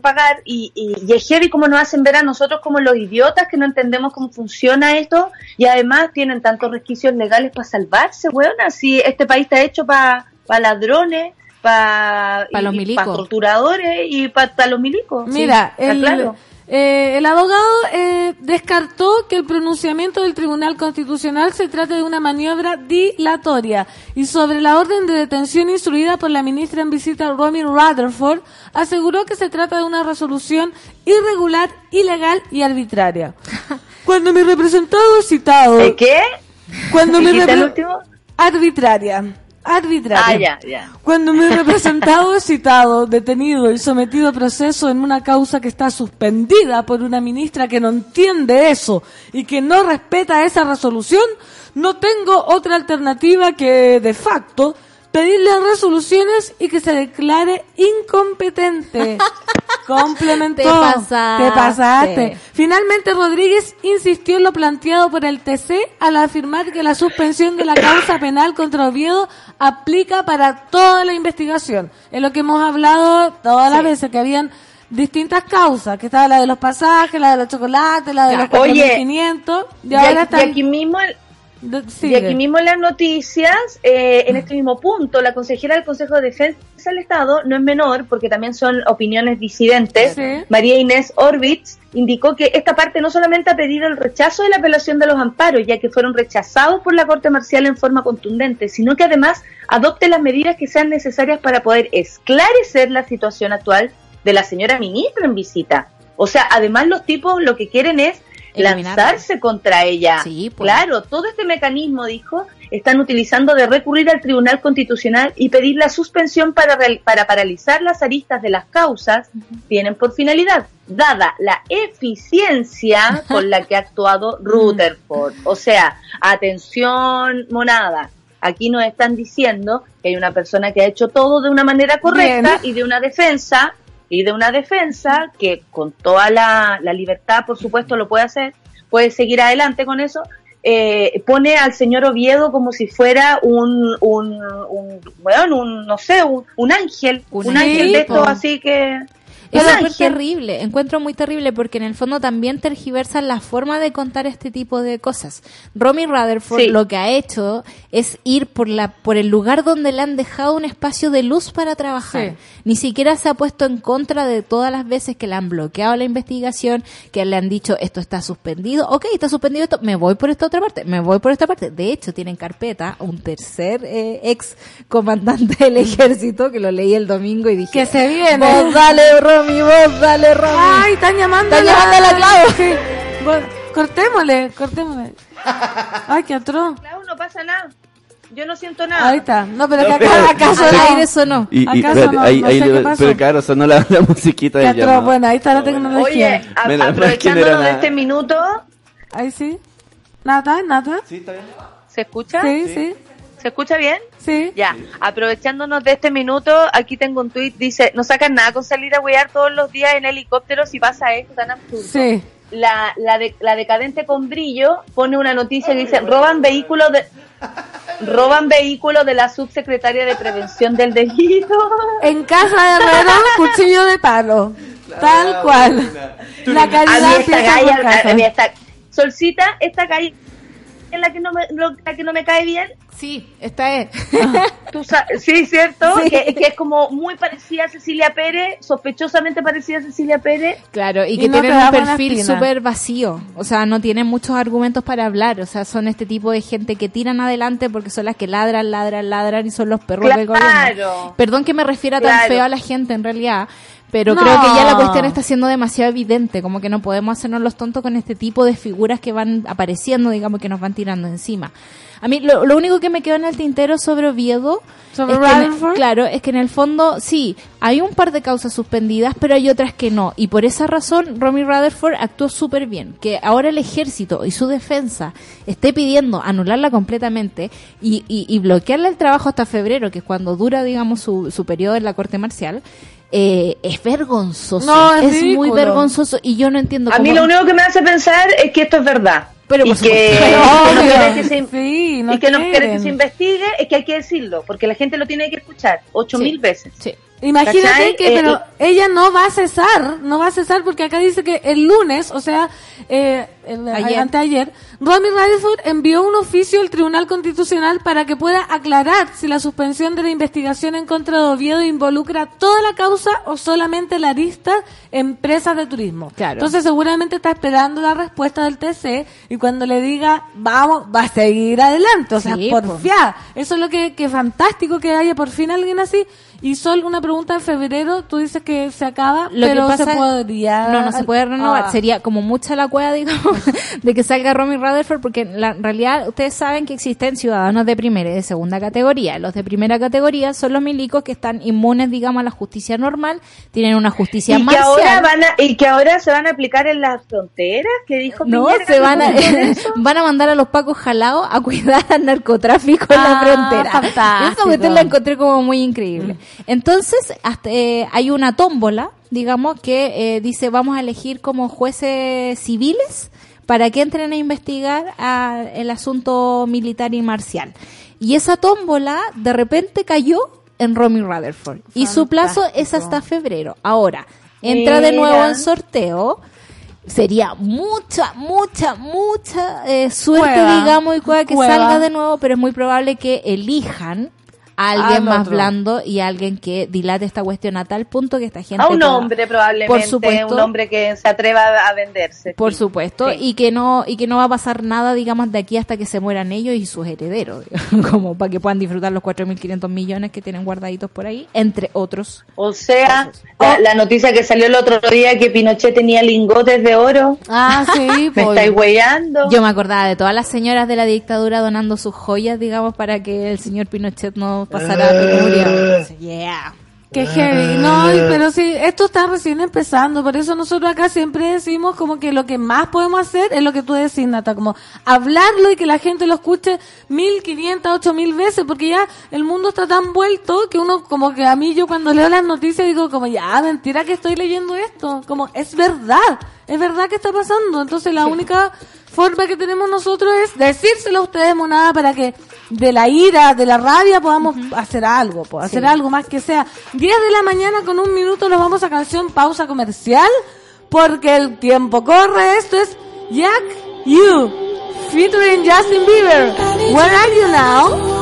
[SPEAKER 7] pagar y, y, y es heavy como nos hacen ver a nosotros como los idiotas que no entendemos cómo funciona esto y además tienen tantos resquicios legales para salvarse, weón, así este país está hecho para ladrones, para
[SPEAKER 3] Pa los milicos.
[SPEAKER 7] torturadores y para los milicos.
[SPEAKER 2] Mira,
[SPEAKER 7] Sí,
[SPEAKER 2] el,
[SPEAKER 7] claro.
[SPEAKER 2] Eh, el abogado eh, descartó que el pronunciamiento del Tribunal Constitucional se trate de una maniobra dilatoria y sobre la orden de detención instruida por la ministra en visita Romy Rutherford aseguró que se trata de una resolución irregular, ilegal y arbitraria. Cuando mi representado es citado,
[SPEAKER 7] ¿De qué?
[SPEAKER 2] cuando mi
[SPEAKER 7] ¿Dijiste el
[SPEAKER 2] repre-
[SPEAKER 7] último?
[SPEAKER 2] arbitraria, arbitraria.
[SPEAKER 7] Ah, ya, ya.
[SPEAKER 2] Cuando mi representado es citado, detenido y sometido a proceso en una causa que está suspendida por una ministra que no entiende eso y que no respeta esa resolución, no tengo otra alternativa que, de facto, pedirle resoluciones y que se declare incompetente. Complementó.
[SPEAKER 3] Te pasaste.
[SPEAKER 2] Te pasaste. Finalmente, Rodríguez insistió en lo planteado por el TC al afirmar que la suspensión de la causa penal contra Oviedo aplica para toda la investigación. Es lo que hemos hablado todas las veces, que habían distintas causas, que estaba la de los pasajes, la de los chocolates, la de los
[SPEAKER 7] Oye,
[SPEAKER 2] 4.500, y ahora
[SPEAKER 7] aquí- y aquí mismo Y aquí mismo en las noticias, eh, en este mismo punto, la consejera del Consejo de Defensa del Estado, no es menor, porque también son opiniones disidentes,
[SPEAKER 2] Sí.
[SPEAKER 7] María Inés Orbitz, indicó que esta parte no solamente ha pedido el rechazo de la apelación de los amparos, ya que fueron rechazados por la Corte Marcial en forma contundente, sino que además adopte las medidas que sean necesarias para poder esclarecer la situación actual de la señora ministra en visita. O sea, además los tipos lo que quieren es
[SPEAKER 3] Eliminarla.
[SPEAKER 7] lanzarse contra ella.
[SPEAKER 3] Sí, pues.
[SPEAKER 7] Claro, todo este mecanismo, dijo, están utilizando de recurrir al Tribunal Constitucional y pedir la suspensión para, para paralizar las aristas de las causas, tienen por finalidad, dada la eficiencia con la que ha actuado Rutherford. O sea, atención, monada. Aquí nos están diciendo que hay una persona que ha hecho todo de una manera correcta y de una defensa y de una defensa que con toda la, la libertad, por supuesto, lo puede hacer, puede seguir adelante con eso, eh, pone al señor Oviedo como si fuera un, un, un bueno, un, no sé, un, un ángel,
[SPEAKER 3] Un
[SPEAKER 7] un, ángel de estos
[SPEAKER 3] po.
[SPEAKER 7] así que...
[SPEAKER 3] Es súper terrible, encuentro muy terrible porque en el fondo también tergiversan la forma de contar este tipo de cosas. Romy Rutherford
[SPEAKER 7] Sí.
[SPEAKER 3] lo que ha hecho es ir por la por el lugar donde le han dejado un espacio de luz para trabajar.
[SPEAKER 2] Sí.
[SPEAKER 3] Ni siquiera se ha puesto en contra de todas las veces que le han bloqueado la investigación, que le han dicho esto está suspendido, ok, está suspendido esto, me voy por esta otra parte, me voy por esta parte. De hecho, tienen carpeta un tercer eh, ex comandante del ejército que lo leí el domingo y dije
[SPEAKER 2] Que se viene.
[SPEAKER 3] Vos dale, Romy, vos dale, Romy.
[SPEAKER 2] Ay, están llamando
[SPEAKER 3] Están llamando a la Clau.
[SPEAKER 2] Sí. Bueno, cortémosle, cortémosle. Ay, qué atroz.
[SPEAKER 7] Clau, no pasa nada. Yo no siento nada.
[SPEAKER 2] Ahí está. No, pero que
[SPEAKER 4] No,
[SPEAKER 2] acá,
[SPEAKER 4] pero-
[SPEAKER 2] acaso
[SPEAKER 3] Al
[SPEAKER 2] no.
[SPEAKER 3] aire sonó.
[SPEAKER 4] Y, y
[SPEAKER 2] ¿Acaso
[SPEAKER 4] espérate,
[SPEAKER 2] no?
[SPEAKER 4] ahí,
[SPEAKER 2] No
[SPEAKER 4] ahí
[SPEAKER 2] sé
[SPEAKER 4] le-
[SPEAKER 2] qué pasó.
[SPEAKER 4] pero claro, sonó la, la musiquita
[SPEAKER 2] atroz.
[SPEAKER 4] llamado.
[SPEAKER 2] Bueno, ahí está la tecnología.
[SPEAKER 7] Oye, a- aprovechándonos de este minuto,
[SPEAKER 2] Ahí sí. Nada, nada.
[SPEAKER 4] Sí, está bien.
[SPEAKER 7] ¿se escucha?
[SPEAKER 2] Sí, sí,
[SPEAKER 7] ¿Se escucha bien?
[SPEAKER 2] sí.
[SPEAKER 7] Ya, aprovechándonos de este minuto, aquí tengo un tuit, dice, no sacan nada con salir a huear todos los días en helicóptero si pasa esto tan absurdo.
[SPEAKER 2] Sí.
[SPEAKER 7] la, la, de- la decadente con brillo pone una noticia que dice roban vehículos de roban vehículos de la subsecretaria de prevención del delito.
[SPEAKER 2] En caja de herrero, cuchillo de palo. Tal cual. La
[SPEAKER 7] A mí
[SPEAKER 2] calidad
[SPEAKER 7] esta galla, a mí esta Solcita, esta calle es la que no me, lo- la que no me cae bien.
[SPEAKER 3] Sí, esta es.
[SPEAKER 7] Tú sí, ¿cierto?
[SPEAKER 3] Sí.
[SPEAKER 7] Que, que es como muy parecida a Cecilia Pérez, sospechosamente parecida a Cecilia Pérez.
[SPEAKER 3] Claro, y
[SPEAKER 2] Y
[SPEAKER 3] que
[SPEAKER 2] no
[SPEAKER 3] tienen un perfil súper vacío. O sea, no tienen muchos argumentos para hablar. O sea, son este tipo de gente que tiran adelante porque son las que ladran, ladran, ladran y son los perros del gobierno.
[SPEAKER 7] Claro.
[SPEAKER 3] Perdón que me refiera tan
[SPEAKER 7] Claro.
[SPEAKER 3] feo a la gente en realidad, pero
[SPEAKER 2] No.
[SPEAKER 3] creo que ya la cuestión está siendo demasiado evidente. Como que no podemos hacernos los tontos con este tipo de figuras que van apareciendo, digamos, que nos van tirando encima. A mí lo, lo único que me quedó en el tintero sobre Oviedo
[SPEAKER 2] ¿Sobre
[SPEAKER 3] es que en-
[SPEAKER 2] Rutherford?
[SPEAKER 3] claro, es que en el fondo sí, hay un par de causas suspendidas, pero hay otras que no. Y por esa razón, Romy Rutherford actuó súper bien. Que ahora el ejército y su defensa esté pidiendo anularla completamente y, y, y bloquearle el trabajo hasta febrero, que es cuando dura, digamos, su, su periodo en la corte marcial. Eh, es vergonzoso,
[SPEAKER 2] No, es
[SPEAKER 3] es, muy vergonzoso y yo no entiendo
[SPEAKER 7] A
[SPEAKER 3] cómo
[SPEAKER 7] mí lo único que me hace pensar es que esto es verdad.
[SPEAKER 3] Pero
[SPEAKER 7] y
[SPEAKER 3] por
[SPEAKER 7] que,
[SPEAKER 3] supuesto.
[SPEAKER 7] que no
[SPEAKER 2] Obvio.
[SPEAKER 7] quiere que se,
[SPEAKER 2] Sí, no
[SPEAKER 7] y que no quiere que se investigue, es que hay que decirlo, porque la gente lo tiene que escuchar ocho
[SPEAKER 3] Sí.
[SPEAKER 7] mil veces.
[SPEAKER 3] Sí.
[SPEAKER 2] Imagínate
[SPEAKER 7] ¿Cachai?
[SPEAKER 2] que,
[SPEAKER 7] Eh,
[SPEAKER 2] pero
[SPEAKER 7] eh.
[SPEAKER 2] ella no va a cesar, no va a cesar porque acá dice que el lunes, o sea, eh, el-
[SPEAKER 3] Ayer.
[SPEAKER 2] anteayer, Romy Rutherford envió un oficio al Tribunal Constitucional para que pueda aclarar si la suspensión de la investigación en contra de Oviedo involucra toda la causa o solamente la lista empresas de turismo.
[SPEAKER 3] Claro.
[SPEAKER 2] Entonces seguramente está esperando la respuesta del TC y cuando le diga, vamos, va a seguir adelante, o sea,
[SPEAKER 3] Sí,
[SPEAKER 2] por fiar. Eso es lo que, que fantástico que haya por fin alguien así. Y solo una pregunta en febrero, tú dices que se acaba,
[SPEAKER 3] Lo
[SPEAKER 2] pero
[SPEAKER 3] que pasa
[SPEAKER 2] se podría...
[SPEAKER 3] No, no se puede renovar.
[SPEAKER 2] Ah.
[SPEAKER 3] Sería como mucha la cueva, digamos, de que salga Romy Rutherford, porque en, la, en realidad ustedes saben que existen ciudadanos de primera y de segunda categoría. Los de primera categoría son los milicos que están inmunes, digamos, a la justicia normal, tienen una justicia
[SPEAKER 7] Y que, ahora van a, y que ahora se van a aplicar en las fronteras, que dijo
[SPEAKER 3] No,
[SPEAKER 7] Piñera,
[SPEAKER 3] se van a,
[SPEAKER 7] eso.
[SPEAKER 3] van a mandar a los pacos jalados a cuidar al narcotráfico en la
[SPEAKER 2] Ah,
[SPEAKER 3] frontera.
[SPEAKER 2] fantástico.
[SPEAKER 3] Esa cuestión la encontré como muy increíble. Entonces, hasta, eh, hay una tómbola, digamos, que eh, dice vamos a elegir como jueces civiles para que entren a investigar a- el asunto militar y marcial. Y esa tómbola de repente cayó en Romy Rutherford. Y su plazo es hasta febrero. Ahora, entra de nuevo en sorteo sería mucha, mucha, mucha eh, suerte,
[SPEAKER 2] Cueva.
[SPEAKER 3] digamos, y cueva que
[SPEAKER 2] Cueva.
[SPEAKER 3] salga de nuevo, pero es muy probable que elijan a alguien
[SPEAKER 2] Al
[SPEAKER 3] más blando y a alguien que dilate esta cuestión a tal punto que esta gente
[SPEAKER 7] A un hombre probablemente,
[SPEAKER 3] por supuesto,
[SPEAKER 7] un hombre que se atreva a venderse.
[SPEAKER 3] por
[SPEAKER 7] Sí.
[SPEAKER 3] supuesto,
[SPEAKER 7] Sí.
[SPEAKER 3] y que no y que no va a pasar nada, digamos, de aquí hasta que se mueran ellos y sus herederos, como para que puedan disfrutar los 4.500 millones que tienen guardaditos por ahí, entre otros.
[SPEAKER 7] O sea, la, la noticia que salió el otro día que Pinochet tenía lingotes de oro.
[SPEAKER 2] Ah, sí,
[SPEAKER 7] Me estáis hueando.
[SPEAKER 3] Yo me acordaba de todas las señoras de la dictadura donando sus joyas, digamos, para que el señor Pinochet no pasara a penuria. Yeah.
[SPEAKER 2] Qué heavy. No, y- pero sí, esto está recién empezando. Por eso nosotros acá siempre decimos como que lo que más podemos hacer es lo que tú decís, Nata, como hablarlo y que la gente lo escuche mil quinientas, ocho mil veces, porque ya el mundo está tan vuelto que uno como que a mí yo cuando leo las noticias digo como ya, mentira que estoy leyendo esto. Como es verdad, es verdad que está pasando. Entonces la única forma que tenemos nosotros es decírselo a ustedes, monada, para que de la ira, de la rabia podamos hacer algo, pues, hacer algo más que sea. 10 de la mañana con un minuto nos vamos a canción pausa comercial, porque el tiempo corre. Esto es Jack You, featuring Justin Bieber. Where are you now?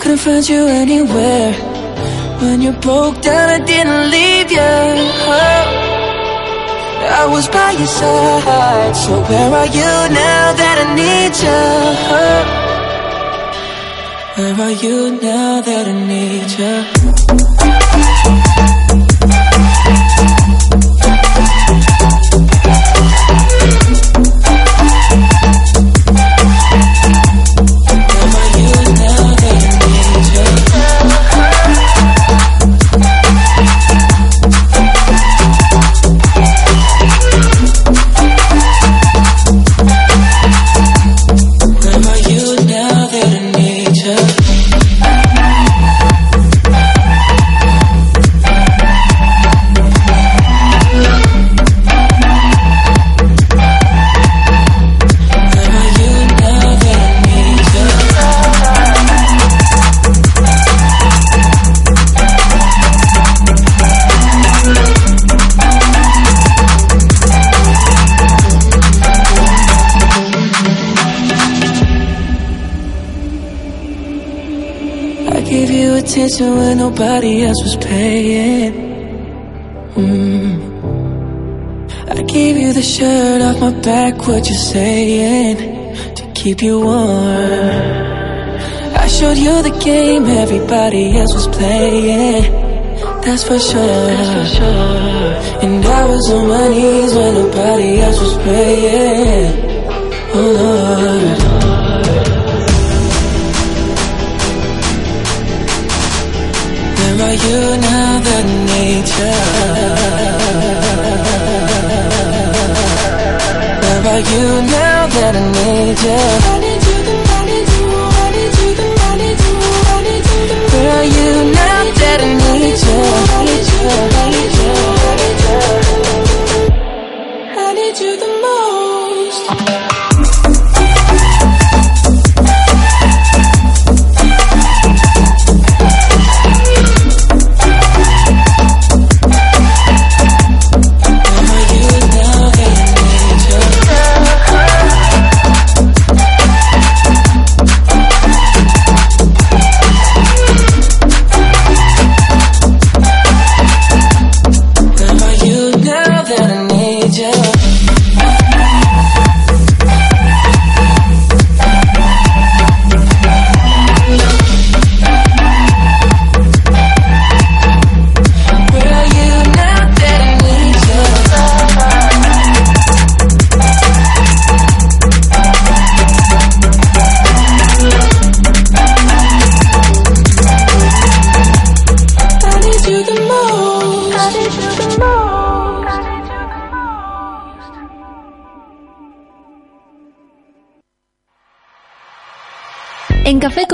[SPEAKER 8] Couldn't find you anywhere. When you broke down, I didn't leave you. Oh. I was by your side. So where are you now that I need you? Oh. Where are you now that I need you? Attention when nobody else was paying. Mm. I gave you the shirt off my back, what you saying? To keep you warm. I showed you the game everybody else was playing. That's for sure. That's for sure. And I was on my knees when nobody else was praying. Oh Lord. Are you now that you? Where are you now that I need you?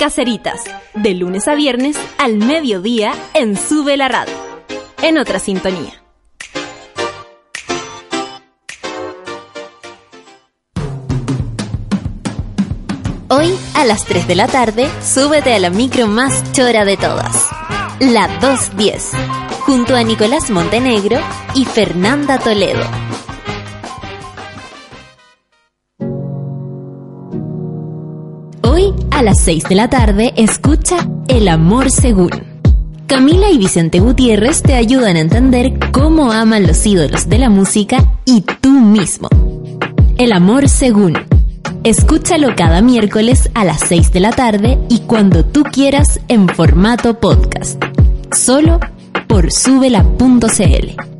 [SPEAKER 1] Caceritas, de lunes a viernes al mediodía en Sube la Radio. En otra sintonía. Hoy a las 3 de la tarde, súbete a la micro más chora de todas. La 210, junto a Nicolás Montenegro y Fernanda Toledo. A las 6 de la tarde, escucha El Amor Según. Camila y Vicente Gutiérrez te ayudan a entender cómo aman los ídolos de la música y tú mismo. El Amor Según. Escúchalo cada miércoles a las 6 de la tarde y cuando tú quieras en formato podcast. Solo por subela.cl.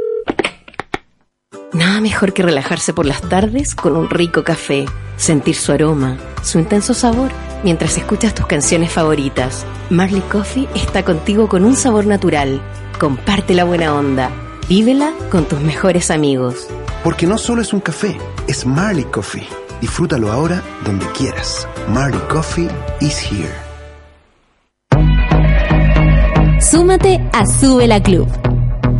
[SPEAKER 9] Nada mejor que relajarse por las tardes con un rico café, sentir su aroma, su intenso sabor, mientras escuchas tus canciones favoritas. Marley Coffee está contigo con un sabor natural. Comparte la buena onda. Vívela con tus mejores amigos.
[SPEAKER 10] Porque no solo es un café, es Marley Coffee. Disfrútalo ahora donde quieras. Marley Coffee is here.
[SPEAKER 1] Súmate a Sube la Club.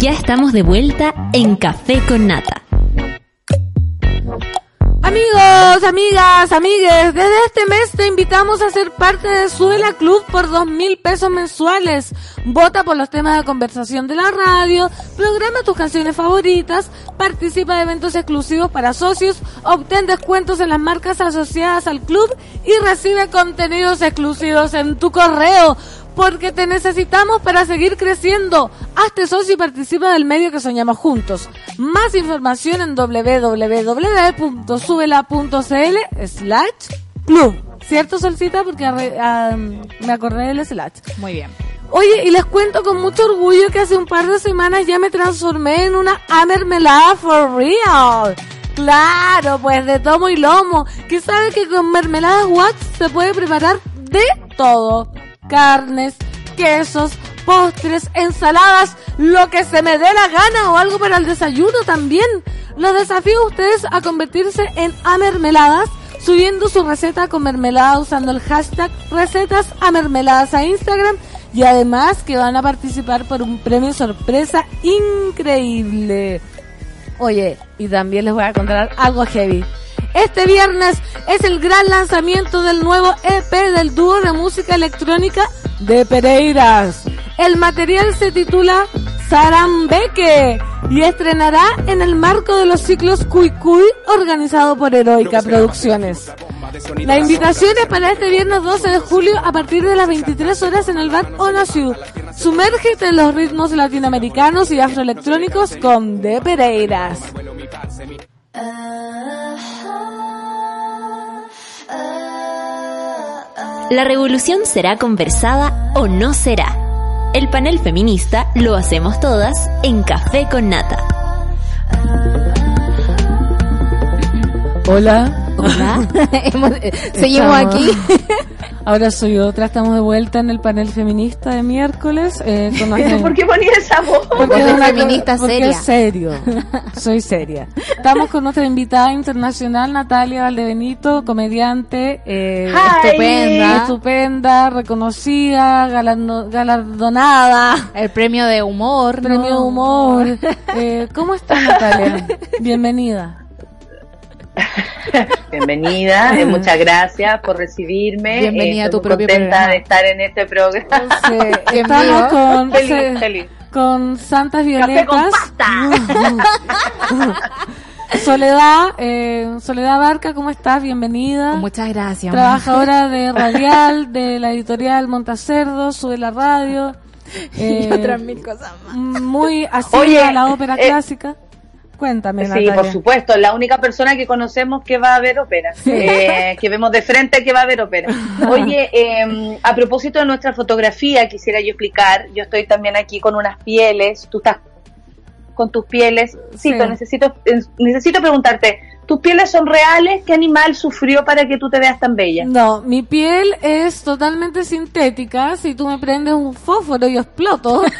[SPEAKER 1] Ya estamos de vuelta en Café con Nata.
[SPEAKER 2] Amigos, amigas, amigues, desde este mes te invitamos a ser parte de Suela Club por dos mil pesos mensuales. Vota por los temas de conversación de la radio, programa tus canciones favoritas, participa de eventos exclusivos para socios, obtén descuentos en las marcas asociadas al club y recibe contenidos exclusivos en tu correo. Porque te necesitamos para seguir creciendo. Hazte socio y participa del medio que soñamos juntos. Más información en www.subela.cl slash club. ¿Cierto, Solcita? Porque me acordé del slash.
[SPEAKER 3] Muy bien.
[SPEAKER 2] Oye, y les cuento con mucho orgullo que hace un par de semanas ya me transformé en una mermelada for real. Claro, pues de tomo y lomo. Que sabe que con mermeladas Watts se puede preparar de todo. Carnes, quesos, postres, ensaladas, lo que se me dé la gana o algo para el desayuno también. Los desafío a ustedes a convertirse en amermeladas subiendo su receta con mermelada usando el hashtag recetas a a Instagram y además que van a participar por un premio sorpresa increíble. Oye, y también les voy a contar algo heavy. Este viernes es el gran lanzamiento del nuevo EP del dúo de música electrónica de Pereiras. El material se titula Sarambeque y estrenará en el marco de los ciclos Cuy Cuy organizado por Heroica Producciones. La invitación es para este viernes 12 de julio a partir de las 23 horas en el bar Onasiu. Sumérgete en los ritmos latinoamericanos y afroelectrónicos con De Pereiras.
[SPEAKER 1] La revolución será conversada o no será. El panel feminista lo hacemos todas en Café con Nata.
[SPEAKER 2] Hola.
[SPEAKER 3] Hola. Eh, Seguimos
[SPEAKER 2] Estamos-
[SPEAKER 3] aquí.
[SPEAKER 2] Ahora soy otra, estamos de vuelta en el panel feminista de miércoles. Eh, con
[SPEAKER 7] ¿Por qué ponía esa voz?
[SPEAKER 2] Porque es una
[SPEAKER 3] feminista
[SPEAKER 2] porque
[SPEAKER 3] seria.
[SPEAKER 2] es serio. Soy seria. Estamos con nuestra invitada internacional, Natalia Valdebenito, comediante, eh, estupenda, estupenda, reconocida, galardonada,
[SPEAKER 3] El premio de humor.
[SPEAKER 2] premio de humor. Eh, ¿Cómo estás, Natalia? Bienvenida.
[SPEAKER 7] Bienvenida, eh, muchas gracias por recibirme.
[SPEAKER 3] Bienvenida
[SPEAKER 7] Eh,
[SPEAKER 3] a tu propio
[SPEAKER 7] contenta
[SPEAKER 3] programa.
[SPEAKER 7] de estar en este programa.
[SPEAKER 2] Sí, estamos con,
[SPEAKER 7] Feliz,
[SPEAKER 2] se-
[SPEAKER 7] feliz.
[SPEAKER 2] con Santas
[SPEAKER 7] con
[SPEAKER 2] Violetas.
[SPEAKER 7] pasta.
[SPEAKER 2] Soledad, eh, Soledad Barca, ¿cómo estás? Bienvenida.
[SPEAKER 3] Muchas gracias.
[SPEAKER 2] Trabajadora de Radial, de la editorial Montacerdo, sube la radio.
[SPEAKER 3] y
[SPEAKER 2] eh,
[SPEAKER 3] otras mil cosas más.
[SPEAKER 2] Muy así a la ópera
[SPEAKER 7] eh,
[SPEAKER 2] clásica. Cuéntame,
[SPEAKER 7] Sí,
[SPEAKER 2] Natalia.
[SPEAKER 7] por supuesto, la única persona que conocemos que va a ver ópera, eh, que vemos de frente que va a ver ópera. Oye, eh, a propósito de nuestra fotografía, quisiera yo explicar, yo estoy también aquí con unas pieles, tú estás con tus pieles.
[SPEAKER 2] Sí.
[SPEAKER 7] Necesito, eh, necesito preguntarte, ¿tus pieles son reales? ¿Qué animal sufrió para que tú te veas tan bella?
[SPEAKER 2] No, mi piel es totalmente sintética. Si tú me prendes un fósforo, yo exploto.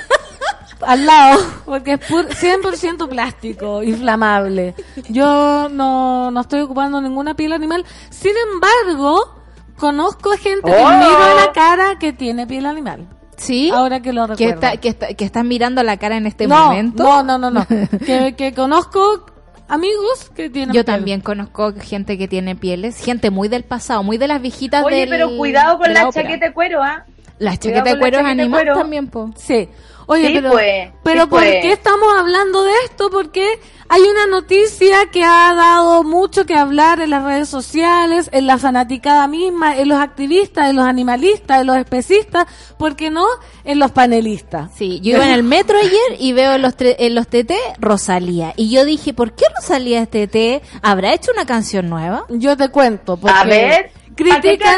[SPEAKER 2] al lado, porque es pur- 100% plástico, inflamable. Yo no, no estoy ocupando ninguna piel animal. Sin embargo, conozco gente
[SPEAKER 7] Oh.
[SPEAKER 2] que miro a la cara que tiene piel animal.
[SPEAKER 3] ¿Sí?
[SPEAKER 2] Ahora que lo
[SPEAKER 3] que,
[SPEAKER 2] recuerdo.
[SPEAKER 3] está, que, está, que están mirando la cara en este
[SPEAKER 2] no,
[SPEAKER 3] momento.
[SPEAKER 2] No, no, no, no. que, que conozco amigos que tienen
[SPEAKER 3] Yo
[SPEAKER 2] piel.
[SPEAKER 3] también conozco gente que tiene pieles, gente muy del pasado, muy de las viejitas
[SPEAKER 7] Oye,
[SPEAKER 3] del-
[SPEAKER 7] pero cuidado con la,
[SPEAKER 3] ópera.
[SPEAKER 7] chaqueta de cuero, ¿ah?
[SPEAKER 3] Las
[SPEAKER 7] cuidado
[SPEAKER 3] chaquetas de
[SPEAKER 7] la
[SPEAKER 3] cuero es animal también, po.
[SPEAKER 2] Sí. Oye,
[SPEAKER 7] Sí,
[SPEAKER 2] pero,
[SPEAKER 7] pues,
[SPEAKER 2] pero
[SPEAKER 7] sí,
[SPEAKER 2] ¿por
[SPEAKER 7] pues.
[SPEAKER 2] qué estamos hablando de esto? Porque hay una noticia que ha dado mucho que hablar en las redes sociales, en la fanaticada misma, en los activistas, en los animalistas, en los especistas, ¿por qué no? En los panelistas.
[SPEAKER 3] Sí, yo iba en el metro ayer y veo en los, en los TT Rosalía. Y yo dije, ¿por qué Rosalía es TT? ¿Habrá hecho una canción nueva?
[SPEAKER 2] Yo te cuento, porque
[SPEAKER 7] A ver, ¿pa' qué
[SPEAKER 2] critican,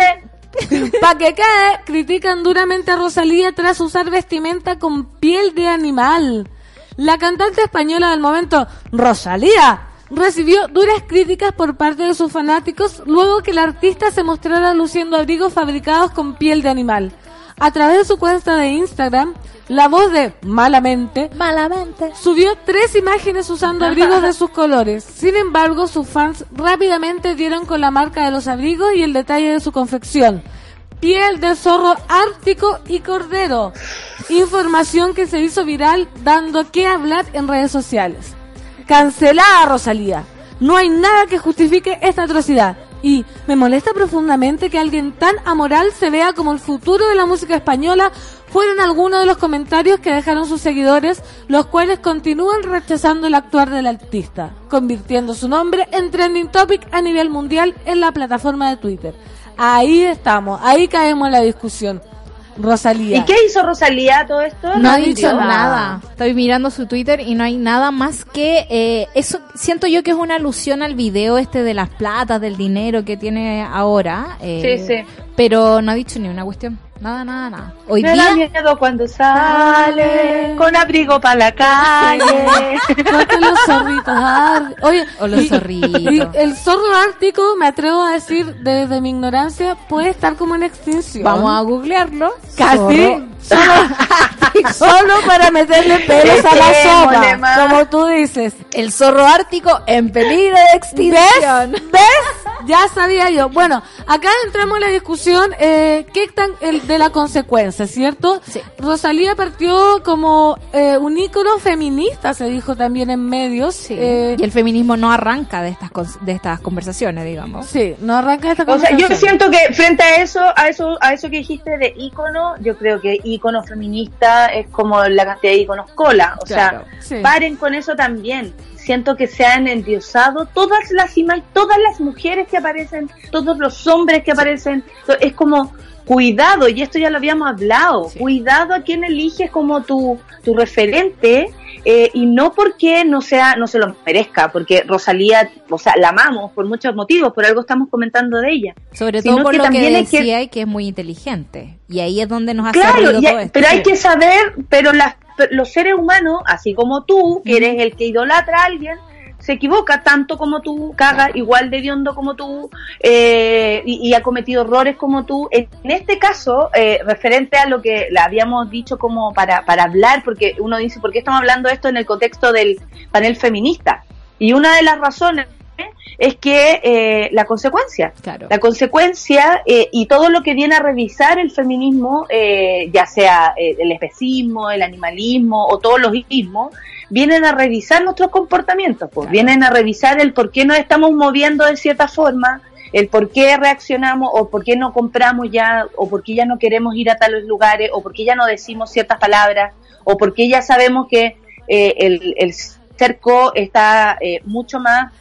[SPEAKER 2] pa' que cae, critican duramente a Rosalía tras usar vestimenta con piel de animal. La cantante española del momento, Rosalía, recibió duras críticas por parte de sus fanáticos luego que la artista se mostrara luciendo abrigos fabricados con piel de animal. A través de su cuenta de Instagram, la voz de Malamente
[SPEAKER 3] Malamente.
[SPEAKER 2] Subió tres imágenes usando abrigos de sus colores. Sin embargo, sus fans rápidamente dieron con la marca de los abrigos y el detalle de su confección. Piel de zorro ártico y cordero. Información que se hizo viral dando que hablar en redes sociales. Cancelada Rosalía. No hay nada que justifique esta atrocidad. Y me molesta profundamente que alguien tan amoral se vea como el futuro de la música española fueron algunos de los comentarios que dejaron sus seguidores, los cuales continúan rechazando el actuar del artista, convirtiendo su nombre en trending topic a nivel mundial en la plataforma de Twitter. Ahí estamos, ahí caemos en la discusión. Rosalía.
[SPEAKER 7] ¿Y qué hizo Rosalía todo esto?
[SPEAKER 3] No ha dicho nada. Estoy mirando su Twitter y no hay nada más que eh, eso. Siento yo que es una alusión al video este de las platas, del dinero que tiene ahora. eh,
[SPEAKER 7] Sí, sí.
[SPEAKER 3] Pero no ha dicho ni una cuestión. Nada, nada, nada. Hoy
[SPEAKER 7] Me
[SPEAKER 3] día
[SPEAKER 7] da miedo cuando sale con abrigo para la calle.
[SPEAKER 2] Con los zorritos ar- Oye,
[SPEAKER 3] O los
[SPEAKER 2] y-
[SPEAKER 3] zorritos.
[SPEAKER 2] y el zorro ártico, me atrevo a decir desde mi ignorancia, puede estar como en extinción.
[SPEAKER 3] vamos a googlearlo.
[SPEAKER 2] Casi.
[SPEAKER 3] Zorro.
[SPEAKER 2] Solo, solo para meterle pelos a la sopa, como tú dices.
[SPEAKER 3] El zorro ártico en peligro de extinción.
[SPEAKER 2] ¿Ves? ¿Ves? Ya sabía yo. Bueno, acá entramos en la discusión eh, ¿qué tan el de la consecuencia, ¿cierto?
[SPEAKER 3] Sí.
[SPEAKER 2] Rosalía partió como eh, un ícono feminista, se dijo también en medios.
[SPEAKER 3] Sí.
[SPEAKER 2] Eh,
[SPEAKER 3] y el feminismo no arranca de estas de estas conversaciones, digamos.
[SPEAKER 2] sí, no arranca esta
[SPEAKER 7] O sea, yo siento que frente a eso, a eso, a eso que dijiste de ícono, yo creo que ícono feminista es como la cantidad de íconos cola. O
[SPEAKER 3] Claro,
[SPEAKER 7] sea,
[SPEAKER 2] sí.
[SPEAKER 7] paren con eso también. Siento que se han endiosado todas las imágenes, todas las mujeres que aparecen, todos los hombres que aparecen. Es como cuidado, y esto ya lo habíamos hablado,
[SPEAKER 3] Sí.
[SPEAKER 7] cuidado a quien eliges como tu, tu referente, eh, y no porque no sea, no se lo merezca, porque Rosalía, o sea, la amamos por muchos motivos, por algo estamos comentando de ella.
[SPEAKER 3] Sobre
[SPEAKER 7] Sino
[SPEAKER 3] todo por
[SPEAKER 7] que
[SPEAKER 3] lo que
[SPEAKER 7] también que-
[SPEAKER 3] decía y que es muy inteligente. Y ahí es donde nos hace
[SPEAKER 7] Claro, y-
[SPEAKER 3] todo esto.
[SPEAKER 7] pero hay que saber, pero las, los seres humanos, así como tú, que eres el que idolatra a alguien, se equivoca tanto como tú, caga igual de hondo como tú, eh, y, y ha cometido errores como tú. En, este caso, eh, referente a lo que le habíamos dicho como para, para hablar, porque uno dice, ¿por qué estamos hablando de esto en el contexto del panel feminista? Y una de las razones es que eh, la consecuencia,
[SPEAKER 3] Claro.
[SPEAKER 7] la consecuencia eh, y todo lo que viene a revisar el feminismo, eh, ya sea eh, el especismo, el animalismo o todos los ismos, vienen a revisar nuestros comportamientos, pues,
[SPEAKER 3] Claro.
[SPEAKER 7] vienen a revisar el por qué nos estamos moviendo de cierta forma, el por qué reaccionamos o por qué no compramos ya, o por qué ya no queremos ir a tales lugares, o por qué ya no decimos ciertas palabras, o por qué ya sabemos que eh, el, el cerco está eh, mucho más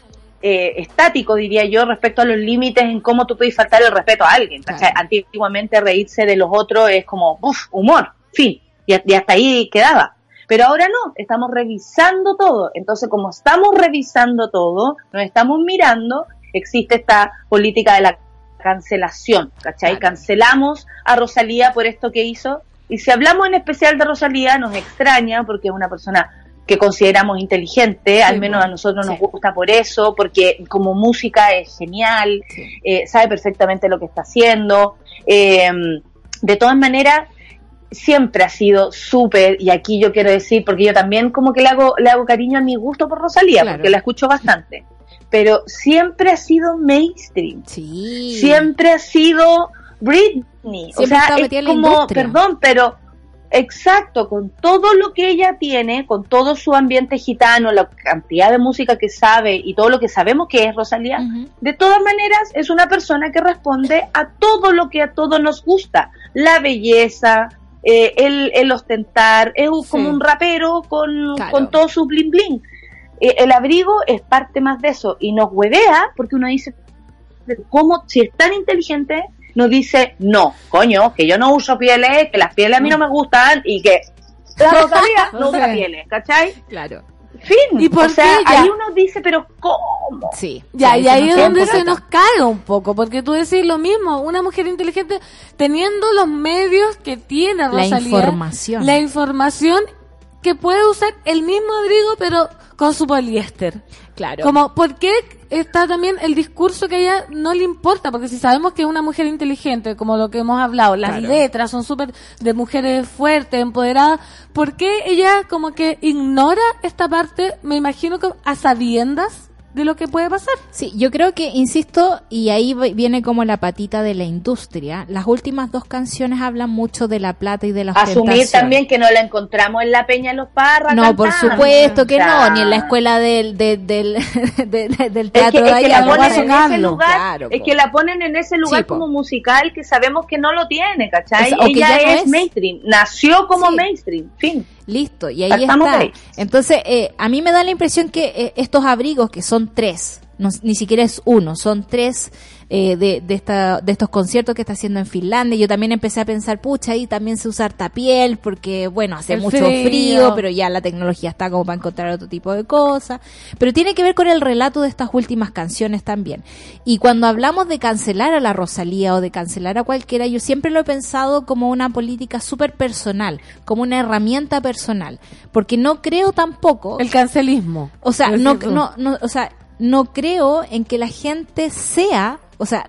[SPEAKER 7] eh, estático, diría yo, respecto a los límites en cómo tú puedes faltar el respeto a alguien. Antiguamente reírse de los otros es como, uff, humor, fin, y, y hasta ahí quedaba. Pero ahora no, estamos revisando todo. Entonces, como estamos revisando todo, nos estamos mirando, existe esta política de la cancelación, ¿cachai? Cancelamos a Rosalía por esto que hizo. Y si hablamos en especial de Rosalía, nos extraña porque es una persona que consideramos inteligente, al menos a nosotros nos
[SPEAKER 3] sí.
[SPEAKER 7] gusta por eso, porque como música es genial,
[SPEAKER 3] Sí.
[SPEAKER 7] eh, sabe perfectamente lo que está haciendo. Eh, de todas maneras, siempre ha sido súper, y aquí yo quiero decir, porque yo también como que le hago, le hago cariño a mi gusto por Rosalía,
[SPEAKER 3] Claro.
[SPEAKER 7] porque la escucho bastante. pero siempre ha sido mainstream.
[SPEAKER 3] Sí.
[SPEAKER 7] Siempre ha sido Britney.
[SPEAKER 3] Siempre
[SPEAKER 7] o sea, es como, perdón, pero exacto, con todo lo que ella tiene, con todo su ambiente gitano, la cantidad de música que sabe y todo lo que sabemos que es Rosalía, de todas maneras es una persona que responde a todo lo que a todos nos gusta. La belleza, eh, el, el ostentar, es un- como un rapero con,
[SPEAKER 3] Claro.
[SPEAKER 7] con todo su bling bling. Eh, el abrigo es parte más de eso y nos huevea porque uno dice, ¿cómo si es tan inteligente? Nos dice, no, coño, que yo no uso pieles, que las pieles a mí no me gustan y que la Rosalía no usa pieles, ¿cachai?
[SPEAKER 3] Claro.
[SPEAKER 7] Fin.
[SPEAKER 2] ¿Y por
[SPEAKER 7] o sea,
[SPEAKER 2] qué ya?
[SPEAKER 7] ahí uno dice, pero ¿cómo?
[SPEAKER 3] Sí.
[SPEAKER 2] Ya, y ahí es donde se nos cae un poco, porque tú decís lo mismo, una mujer inteligente teniendo los medios que tiene
[SPEAKER 3] La
[SPEAKER 2] Rosalía,
[SPEAKER 3] información.
[SPEAKER 2] la información que puede usar el mismo abrigo pero con su poliéster.
[SPEAKER 3] Claro.
[SPEAKER 2] Como, ¿por qué está también el discurso que a ella no le importa? Porque si sabemos que es una mujer inteligente, como lo que hemos hablado, las
[SPEAKER 3] Claro.
[SPEAKER 2] letras son súper de mujeres fuertes, empoderadas, ¿por qué ella como que ignora esta parte, me imagino que a sabiendas de lo que puede pasar?
[SPEAKER 3] Sí, yo creo que, insisto, y ahí vi- viene como la patita de la industria, las últimas dos canciones hablan mucho de la plata y de la
[SPEAKER 7] Asumir
[SPEAKER 3] ostentación.
[SPEAKER 7] también que no la encontramos en la Peña Los Parras.
[SPEAKER 3] No, por supuesto que no, ni en la escuela del, del, del, de- de- del
[SPEAKER 7] Es que,
[SPEAKER 3] teatro
[SPEAKER 7] es
[SPEAKER 3] de
[SPEAKER 7] que
[SPEAKER 3] allá.
[SPEAKER 7] la
[SPEAKER 3] no
[SPEAKER 7] en lugar,
[SPEAKER 3] Claro,
[SPEAKER 7] es
[SPEAKER 3] po.
[SPEAKER 7] que la ponen en ese lugar
[SPEAKER 3] Sí,
[SPEAKER 7] como musical que sabemos que no lo tiene, ¿cachai?
[SPEAKER 3] Que
[SPEAKER 7] Ella
[SPEAKER 3] ya no
[SPEAKER 7] es,
[SPEAKER 3] es.
[SPEAKER 7] mainstream, nació como
[SPEAKER 3] Sí.
[SPEAKER 7] mainstream, fin.
[SPEAKER 3] Listo, y ahí está.
[SPEAKER 7] ahí.
[SPEAKER 3] Entonces, eh, a mí me da la impresión que eh, estos abrigos, que son tres, no- ni siquiera es uno, son tres eh, de, de, esta, de estos conciertos que está haciendo en Finlandia. Yo también empecé a pensar, pucha, ahí también se usa harta piel, porque, bueno, hace
[SPEAKER 2] El
[SPEAKER 3] mucho
[SPEAKER 2] frío.
[SPEAKER 3] frío. pero ya la tecnología está como para encontrar otro tipo de cosas. Pero tiene que ver con el relato de estas últimas canciones también. Y cuando hablamos de cancelar a la Rosalía o de cancelar a cualquiera, yo siempre lo he pensado como una política súper personal, como una herramienta personal. Porque no creo tampoco.
[SPEAKER 2] El cancelismo.
[SPEAKER 3] O sea, no, no, no, o sea, no creo en que la gente sea, o sea,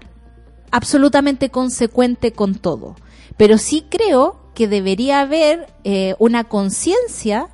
[SPEAKER 3] absolutamente consecuente con todo. Pero sí creo que debería haber eh, una conciencia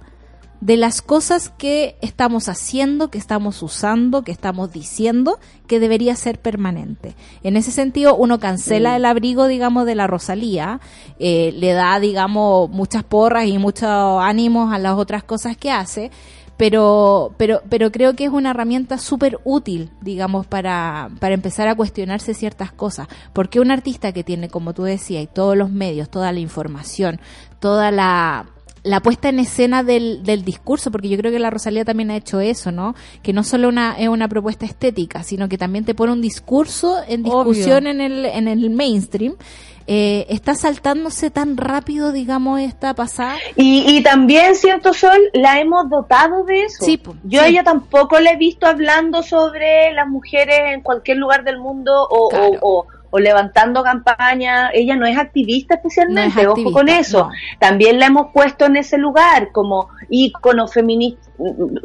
[SPEAKER 3] de las cosas que estamos haciendo, que estamos usando, que estamos diciendo, que debería ser permanente. En ese sentido, uno cancela el abrigo, digamos, de la Rosalía, eh, le da, digamos, muchas porras y muchos ánimos a las otras cosas que hace, pero, pero, pero creo que es una herramienta súper útil, digamos, para, para empezar a cuestionarse ciertas cosas. Porque un artista que tiene, como tú decías, y todos los medios, toda la información, toda la, la puesta en escena del, del discurso, porque yo creo que la Rosalía también ha hecho eso, ¿no? Que no solo una, es una propuesta estética, sino que también te pone un discurso en
[SPEAKER 2] Obvio.
[SPEAKER 3] discusión en el, en el mainstream. Eh, está saltándose tan rápido, digamos, esta pasada.
[SPEAKER 7] Y, y también, cierto Sol, la hemos dotado de eso.
[SPEAKER 3] Sí, po,
[SPEAKER 7] Yo
[SPEAKER 3] sí.
[SPEAKER 7] a ella tampoco la he visto hablando sobre las mujeres en cualquier lugar del mundo o,
[SPEAKER 3] Claro.
[SPEAKER 7] o, o- o levantando campaña. Ella no es activista especialmente,
[SPEAKER 3] No es
[SPEAKER 7] ojo con eso.
[SPEAKER 3] no.
[SPEAKER 7] También la hemos puesto en ese lugar como ícono feminista.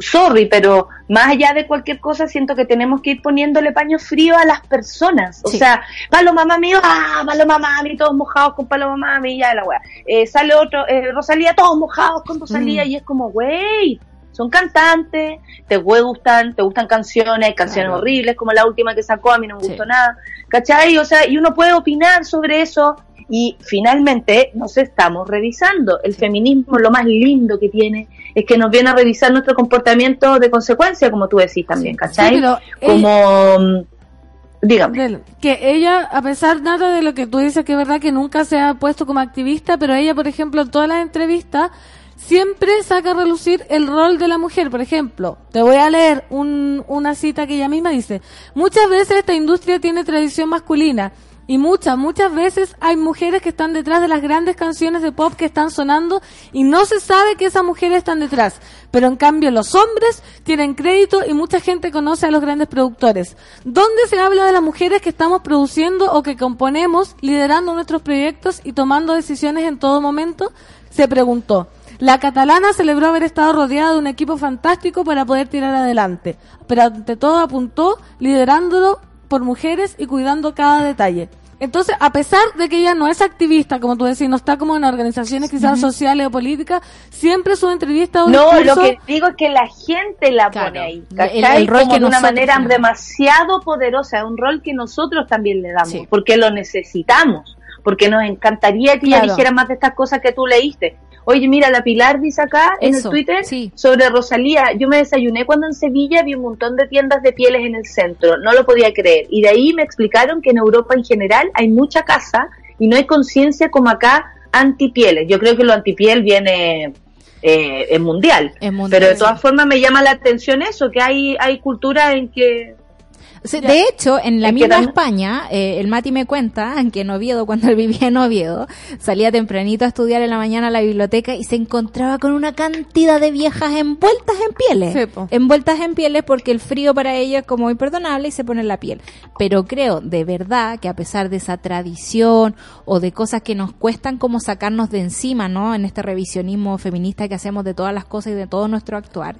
[SPEAKER 7] Sorry, pero más allá de cualquier cosa, siento que tenemos que ir poniéndole paño frío a las personas. O
[SPEAKER 3] Sí.
[SPEAKER 7] sea, Paloma Mami, ah, Paloma Mami, todos mojados con Paloma Mami, ya la weá. Eh, sale otro, eh, Rosalía, todos mojados con Rosalía,
[SPEAKER 3] Mm.
[SPEAKER 7] y es como, wey, son cantantes, te gustan, te gustan canciones, hay canciones
[SPEAKER 3] Claro.
[SPEAKER 7] horribles, como la última que sacó, a mí no me
[SPEAKER 3] Sí.
[SPEAKER 7] gustó nada, ¿cachai? O sea, y uno puede opinar sobre eso, y finalmente nos estamos revisando. El feminismo, lo más lindo que tiene, es que nos viene a revisar nuestro comportamiento de consecuencia, como tú decís también, ¿cachai?
[SPEAKER 2] Sí, pero
[SPEAKER 7] como, mm, dígame.
[SPEAKER 2] Que ella, a pesar nada de lo que tú dices, que es verdad que nunca se ha puesto como activista, pero ella, por ejemplo, en todas las entrevistas, siempre saca a relucir el rol de la mujer. Por ejemplo, te voy a leer un- una cita que ella misma dice, muchas veces esta industria tiene tradición masculina. Y muchas, muchas veces hay mujeres que están detrás de las grandes canciones de pop que están sonando y no se sabe que esas mujeres están detrás. Pero en cambio los hombres tienen crédito y mucha gente conoce a los grandes productores. ¿Dónde se habla de las mujeres que estamos produciendo o que componemos, liderando nuestros proyectos y tomando decisiones en todo momento? Se preguntó. La catalana celebró haber estado rodeada de un equipo fantástico para poder tirar adelante, pero ante todo apuntó liderándolo por mujeres y cuidando cada detalle. Entonces, a pesar de que ella no es activista, como tú decís, no está como en organizaciones quizás sociales o políticas, siempre su entrevista o
[SPEAKER 7] No, lo que digo es que la gente la
[SPEAKER 3] Claro.
[SPEAKER 7] pone ahí,
[SPEAKER 3] El- el rol
[SPEAKER 7] Como
[SPEAKER 3] que
[SPEAKER 7] de una manera
[SPEAKER 3] tenemos.
[SPEAKER 7] demasiado poderosa, un rol que nosotros también le damos,
[SPEAKER 3] Sí.
[SPEAKER 7] porque lo necesitamos, porque nos encantaría que ella dijera más de estas cosas que tú leíste. Oye, mira, la Pilar dice acá en
[SPEAKER 3] Eso,
[SPEAKER 7] el Twitter
[SPEAKER 3] sí.
[SPEAKER 7] sobre Rosalía, yo me desayuné cuando en Sevilla vi un montón de tiendas de pieles en el centro, no lo podía creer. Y de ahí me explicaron que en Europa en general hay mucha casa y no hay conciencia como acá antipieles. Yo creo que lo antipiel viene eh, es mundial. Pero de
[SPEAKER 3] sí.
[SPEAKER 7] todas formas me llama la atención eso, que hay, hay cultura en que...
[SPEAKER 3] Sí, de hecho, en la misma España, eh, el Mati me cuenta que en Oviedo, cuando él vivía en Oviedo, salía tempranito a estudiar en la mañana a la biblioteca y se encontraba con una cantidad de viejas envueltas en pieles.
[SPEAKER 2] Sí,
[SPEAKER 3] envueltas en pieles porque el frío para ellas es como imperdonable y se pone en la piel. Pero creo de verdad que a pesar de esa tradición o de cosas que nos cuestan como sacarnos de encima, ¿no? En este revisionismo feminista que hacemos de todas las cosas y de todo nuestro actuar,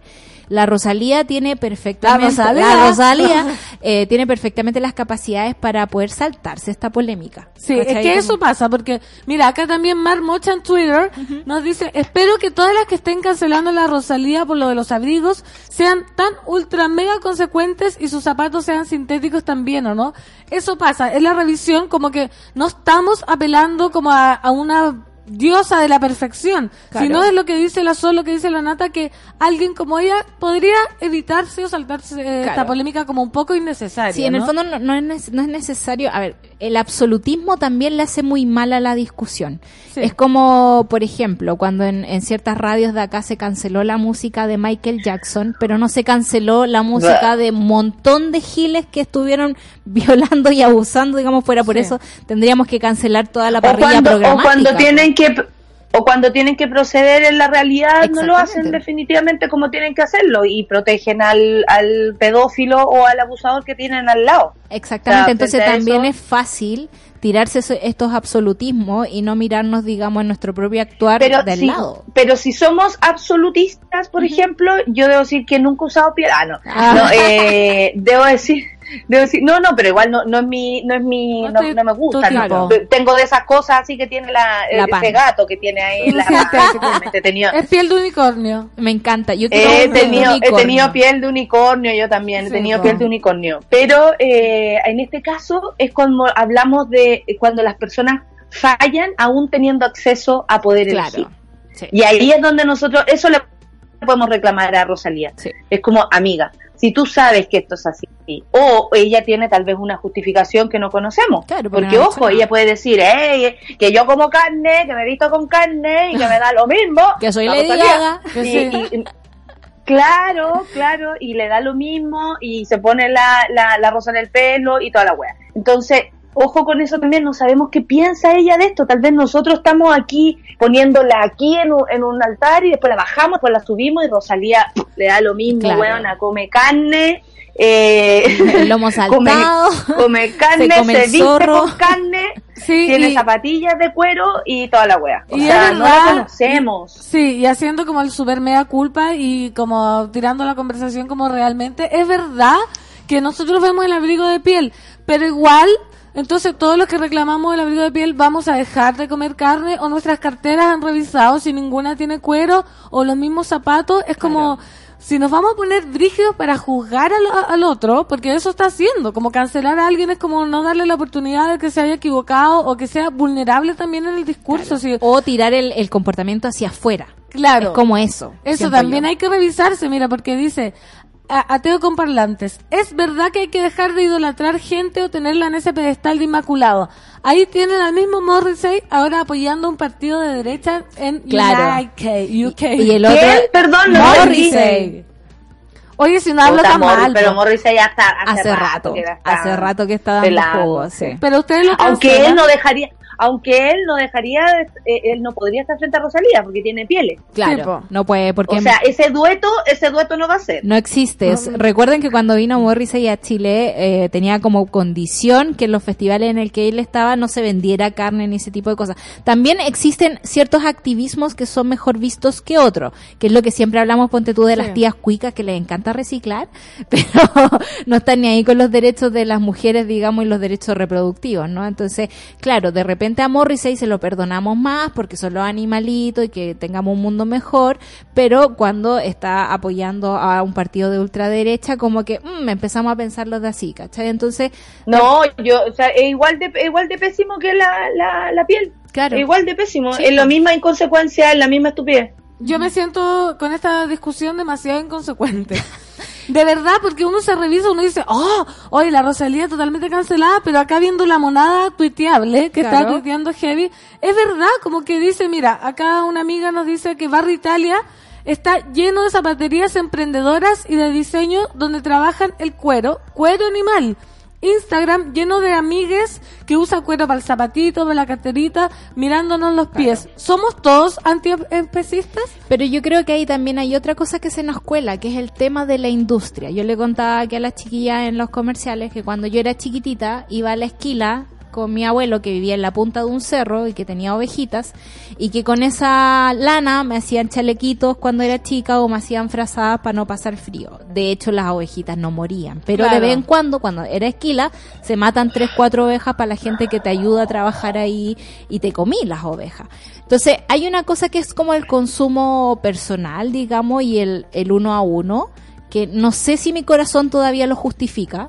[SPEAKER 3] la Rosalía tiene perfectamente
[SPEAKER 2] La Rosalía.
[SPEAKER 3] la Rosalía, eh, tiene perfectamente las capacidades para poder saltarse esta polémica.
[SPEAKER 2] Sí, es que eso pasa, porque mira, acá también Mar Mocha en Twitter nos dice, espero que todas las que estén cancelando la Rosalía por lo de los abrigos sean tan ultra mega consecuentes y sus zapatos sean sintéticos también, ¿o no? Eso pasa, es la revisión como que no estamos apelando como a, a una diosa de la perfección,
[SPEAKER 3] Claro.
[SPEAKER 2] sino es lo que dice la Sol, lo que dice la Nata, que alguien como ella podría evitarse o saltarse eh, esta polémica como un poco innecesaria.
[SPEAKER 3] Sí, en el fondo no, no es, no es necesario. A ver, el absolutismo también le hace muy mal a la discusión.
[SPEAKER 2] Sí.
[SPEAKER 3] Es como, por ejemplo, cuando en, en ciertas radios de acá se canceló la música de Michael Jackson, pero no se canceló la música de un montón de giles que estuvieron violando y abusando, digamos, fuera. Por
[SPEAKER 2] Sí.
[SPEAKER 3] eso tendríamos que cancelar toda la
[SPEAKER 7] O
[SPEAKER 3] parrilla
[SPEAKER 7] o
[SPEAKER 3] programática.
[SPEAKER 7] cuando tienen que o cuando tienen que proceder en la realidad no lo hacen definitivamente como tienen que hacerlo y protegen al, al pedófilo o al abusador que tienen al lado.
[SPEAKER 3] Exactamente,
[SPEAKER 7] O sea,
[SPEAKER 3] entonces también
[SPEAKER 7] eso-
[SPEAKER 3] es fácil tirarse estos absolutismos y no mirarnos, digamos, en nuestro propio actuar
[SPEAKER 7] Pero
[SPEAKER 3] del
[SPEAKER 7] si,
[SPEAKER 3] lado.
[SPEAKER 7] pero si somos absolutistas, por ejemplo, yo debo decir que nunca he usado piel. Ah, no.
[SPEAKER 3] Ah.
[SPEAKER 7] No, eh, debo decir, debo decir, no, no, pero igual no, no es mi, no es mi,
[SPEAKER 2] No
[SPEAKER 7] no,
[SPEAKER 2] te-
[SPEAKER 7] no me gusta. no. Tengo de esas cosas así que tiene la,
[SPEAKER 3] La
[SPEAKER 7] el-
[SPEAKER 3] pan.
[SPEAKER 7] ese gato que tiene ahí la que.
[SPEAKER 2] Es piel de unicornio.
[SPEAKER 3] Me encanta. Yo quiero
[SPEAKER 7] He tenido, he tenido piel de unicornio, yo también, he tenido piel de unicornio. Pero eh, en este caso es cuando hablamos de cuando las personas fallan aún teniendo acceso a poder
[SPEAKER 3] Claro.
[SPEAKER 7] elegir.
[SPEAKER 3] Sí.
[SPEAKER 7] Y ahí es donde nosotros, eso le podemos reclamar a Rosalía.
[SPEAKER 3] Sí.
[SPEAKER 7] Es como, amiga, si tú sabes que esto es así, o ella tiene tal vez una justificación que no conocemos.
[SPEAKER 3] Claro, porque no
[SPEAKER 7] ojo, ella puede decir, "Ey, que yo como carne, que me he visto con carne y que me da lo mismo.
[SPEAKER 3] Que soy
[SPEAKER 7] La
[SPEAKER 3] Lady
[SPEAKER 7] Rosalía.
[SPEAKER 3] Gaga.
[SPEAKER 7] Claro, claro, y le da lo mismo y se pone la, la, la rosa en el pelo y toda la wea. Entonces, ojo con eso también, no sabemos qué piensa ella de esto. Tal vez nosotros estamos aquí poniéndola aquí en un, en un altar y después la bajamos, después la subimos y Rosalía pff, le da lo mismo,
[SPEAKER 3] Claro.
[SPEAKER 7] weona, come carne. Eh,
[SPEAKER 3] El lomo
[SPEAKER 7] come,
[SPEAKER 3] saltado.
[SPEAKER 7] come carne,
[SPEAKER 3] Se come
[SPEAKER 7] se, viste con carne,
[SPEAKER 2] Sí,
[SPEAKER 7] tiene
[SPEAKER 2] y-
[SPEAKER 7] zapatillas de cuero y toda la wea. O
[SPEAKER 2] Y
[SPEAKER 7] sea, no la conocemos.
[SPEAKER 2] Sí, y haciendo como el super mea culpa y como tirando la conversación como realmente. Es verdad que nosotros vemos el abrigo de piel, pero igual, entonces todos los que reclamamos el abrigo de piel vamos a dejar de comer carne o nuestras carteras han revisado si ninguna tiene cuero o los mismos zapatos. Es como... Si nos vamos a poner brígidos para juzgar al, al otro, porque eso está haciendo, como cancelar a alguien es como no darle la oportunidad de que se haya equivocado o que sea vulnerable también en el discurso. Si-
[SPEAKER 3] O tirar el, el comportamiento hacia afuera.
[SPEAKER 2] Claro.
[SPEAKER 3] Es como eso.
[SPEAKER 2] Eso también
[SPEAKER 3] yo.
[SPEAKER 2] hay que revisarse, mira, porque dice, ateo con parlantes, es verdad que hay que dejar de idolatrar gente o tenerla en ese pedestal de inmaculado. Ahí tienen al mismo Morrissey ahora apoyando un partido de derecha en
[SPEAKER 3] Claro.
[SPEAKER 2] UK. UK.
[SPEAKER 3] Y el otro.
[SPEAKER 7] Perdón, no
[SPEAKER 2] Morrissey. Oye, si no hablo
[SPEAKER 7] Puta,
[SPEAKER 2] tan
[SPEAKER 7] Morris,
[SPEAKER 2] mal.
[SPEAKER 7] pero. Morrissey ya está hace,
[SPEAKER 3] Hace rato. Hace rato que está dando
[SPEAKER 7] pelado.
[SPEAKER 3] jugo, sí.
[SPEAKER 2] Pero ustedes lo
[SPEAKER 7] Aunque él no dejaría, aunque él no dejaría, de- eh, él no podría estar frente a Rosalía porque tiene pieles.
[SPEAKER 3] Claro, no puede porque
[SPEAKER 7] O sea, ese dueto, ese dueto no va a ser.
[SPEAKER 3] no existe. Recuerden que cuando vino Morrissey a Chile eh, tenía como condición que en los festivales en el que él estaba no se vendiera carne ni ese tipo de cosas. También existen ciertos activismos que son mejor vistos que otros, que es lo que siempre hablamos, ponte tú, de las tías cuicas que les encanta reciclar, pero no están ni ahí con los derechos de las mujeres, digamos, y los derechos reproductivos, ¿no? Entonces, claro, de repente a Morrissey se lo perdonamos más porque son los animalitos y que tengamos un mundo mejor, pero cuando está apoyando a un partido de ultraderecha, como que mm, empezamos a pensarlo de así, ¿cachai? Entonces,
[SPEAKER 7] No, yo, o sea, es igual de, igual de pésimo que la, la, la piel.
[SPEAKER 3] Claro.
[SPEAKER 7] Es igual de pésimo.
[SPEAKER 2] Sí.
[SPEAKER 7] Es la misma inconsecuencia, es la misma estupidez.
[SPEAKER 2] Yo me siento con esta discusión demasiado inconsecuente. De verdad, porque uno se revisa, uno dice, oh, oye, la Rosalía totalmente cancelada, pero acá viendo la monada tuiteable que está tuiteando Heavy, es verdad, como que dice, mira, acá una amiga nos dice que Barrio Italia está lleno de zapaterías emprendedoras y de diseño donde trabajan el cuero, cuero animal. Instagram lleno de amigues que usan cuero para el zapatito, para la carterita, mirándonos los pies. ¿Somos todos antiespecistas?
[SPEAKER 3] Pero yo creo que ahí también hay otra cosa que se nos cuela, que es el tema de la industria. Yo le contaba aquí a las chiquillas en los comerciales que cuando yo era chiquitita iba a la esquila con mi abuelo que vivía en la punta de un cerro y que tenía ovejitas y que con esa lana me hacían chalequitos cuando era chica o me hacían frazadas para no pasar frío. De hecho las ovejitas no morían, pero
[SPEAKER 2] Claro.
[SPEAKER 3] de vez en cuando cuando era esquila se matan tres cuatro ovejas para la gente que te ayuda a trabajar ahí y te comí las ovejas. Entonces, hay una cosa que es como el consumo personal, digamos, y el, el uno a uno, que no sé si mi corazón todavía lo justifica,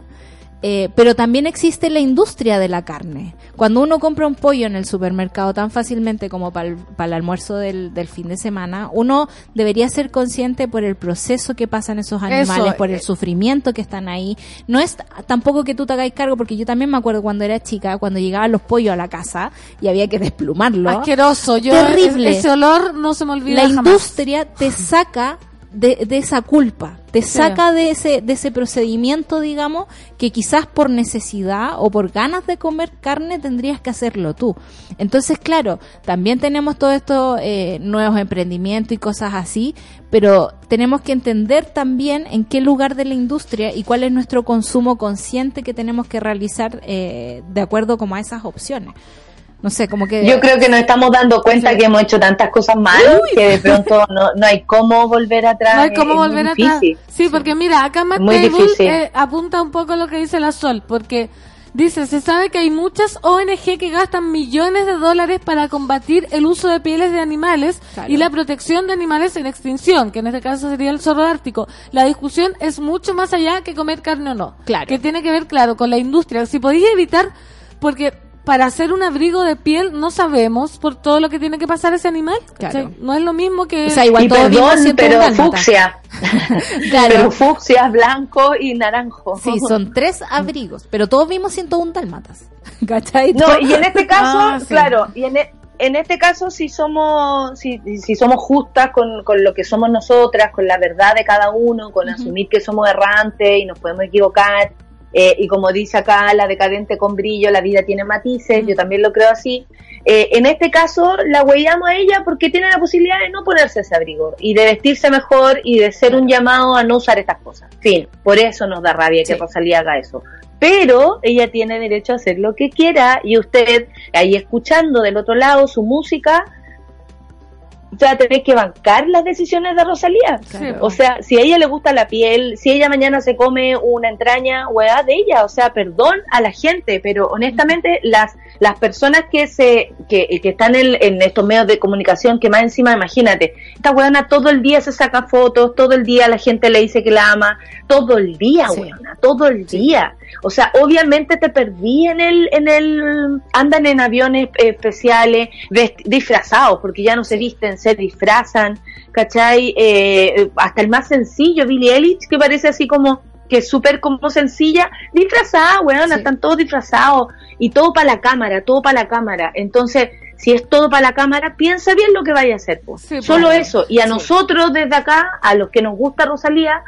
[SPEAKER 3] eh, pero también existe la industria de la carne. Cuando uno compra un pollo en el supermercado tan fácilmente como para el, para el almuerzo del, del fin de semana, uno debería ser consciente por el proceso que pasan esos animales,
[SPEAKER 2] Eso,
[SPEAKER 3] por el
[SPEAKER 2] eh.
[SPEAKER 3] sufrimiento que están ahí. No es tampoco que tú te hagáis cargo, porque yo también me acuerdo cuando era chica, cuando llegaban los pollos a la casa y había que desplumarlo.
[SPEAKER 2] Asqueroso, yo
[SPEAKER 3] Terrible.
[SPEAKER 2] Ese olor no se me olvida
[SPEAKER 3] La
[SPEAKER 2] jamás.
[SPEAKER 3] industria te saca de, de esa culpa, te saca de ese, de ese procedimiento, digamos, que quizás por necesidad o por ganas de comer carne tendrías que hacerlo tú. Entonces, claro, también tenemos todos estos eh, nuevos emprendimientos y cosas así, pero tenemos que entender también en qué lugar de la industria y cuál es nuestro consumo consciente que tenemos que realizar eh, de acuerdo como a esas opciones. No sé, como que...
[SPEAKER 7] Yo creo que nos estamos dando cuenta que hemos hecho tantas cosas mal que de pronto no, no hay cómo volver atrás.
[SPEAKER 2] No hay cómo
[SPEAKER 7] es
[SPEAKER 2] volver atrás.
[SPEAKER 7] difícil.
[SPEAKER 2] Sí, porque mira, acá Matt eh, apunta un poco lo que dice la Sol, porque dice, se sabe que hay muchas ONG que gastan millones de dólares para combatir el uso de pieles de animales
[SPEAKER 3] Claro.
[SPEAKER 2] y la protección de animales en extinción, que en este caso sería el zorro ártico. La discusión es mucho más allá que comer carne o no.
[SPEAKER 3] Claro.
[SPEAKER 2] Que tiene que ver, claro, con la industria. Si podéis evitar, porque para hacer un abrigo de piel no sabemos por todo lo que tiene que pasar ese animal.
[SPEAKER 3] Claro.
[SPEAKER 2] No es lo mismo que...
[SPEAKER 3] O sea, igual
[SPEAKER 7] Y
[SPEAKER 3] todos vimos
[SPEAKER 7] perdón,
[SPEAKER 3] 101
[SPEAKER 7] pero fucsia.
[SPEAKER 3] Claro.
[SPEAKER 7] Pero fucsia, blanco y naranjo.
[SPEAKER 3] Sí, son tres abrigos, pero todos vimos 101 dálmatas. ¿Cachai?
[SPEAKER 7] No,
[SPEAKER 3] Todo-
[SPEAKER 7] y en este caso,
[SPEAKER 2] Ah, sí.
[SPEAKER 7] claro, y en, e- en este caso si somos, si, si somos justas con, con lo que somos nosotras, con la verdad de cada uno, con asumir que somos errantes y nos podemos equivocar, eh, y como dice acá la decadente con brillo, la vida tiene matices, yo también lo creo así. Eh, en este caso la huellamos a ella porque tiene la posibilidad de no ponerse ese abrigo y de vestirse mejor y de ser un llamado a no usar estas cosas. Fin, por eso nos da rabia que. Rosalía haga eso pero ella tiene derecho a hacer lo que quiera y usted ahí escuchando del otro lado su música va a tener que bancar las decisiones de Rosalía.
[SPEAKER 3] Claro.
[SPEAKER 7] O sea, si a ella le gusta la piel, si ella mañana se come una entraña, weá de ella, o sea, perdón a la gente, pero honestamente las las personas que se que, que están en, en estos medios de comunicación, que más encima, imagínate, esta weona todo el día se saca fotos, todo el día la gente le dice que la ama, todo el día,
[SPEAKER 3] Sí.
[SPEAKER 7] weona, todo el día. O sea, obviamente te perdí en el, en el, andan en aviones especiales, disfrazados, porque ya no se visten, se disfrazan, ¿cachai? Eh, hasta el más sencillo, Billie Eilish, que parece así como, que es súper como sencilla, disfrazada, weón,
[SPEAKER 3] Sí.
[SPEAKER 7] están todos disfrazados, y todo para la cámara, todo para la cámara. Entonces, si es todo para la cámara, piensa bien lo que vaya a hacer, po.
[SPEAKER 2] Sí, pues.
[SPEAKER 7] Solo eso. Y a nosotros desde acá, a los que nos gusta Rosalía,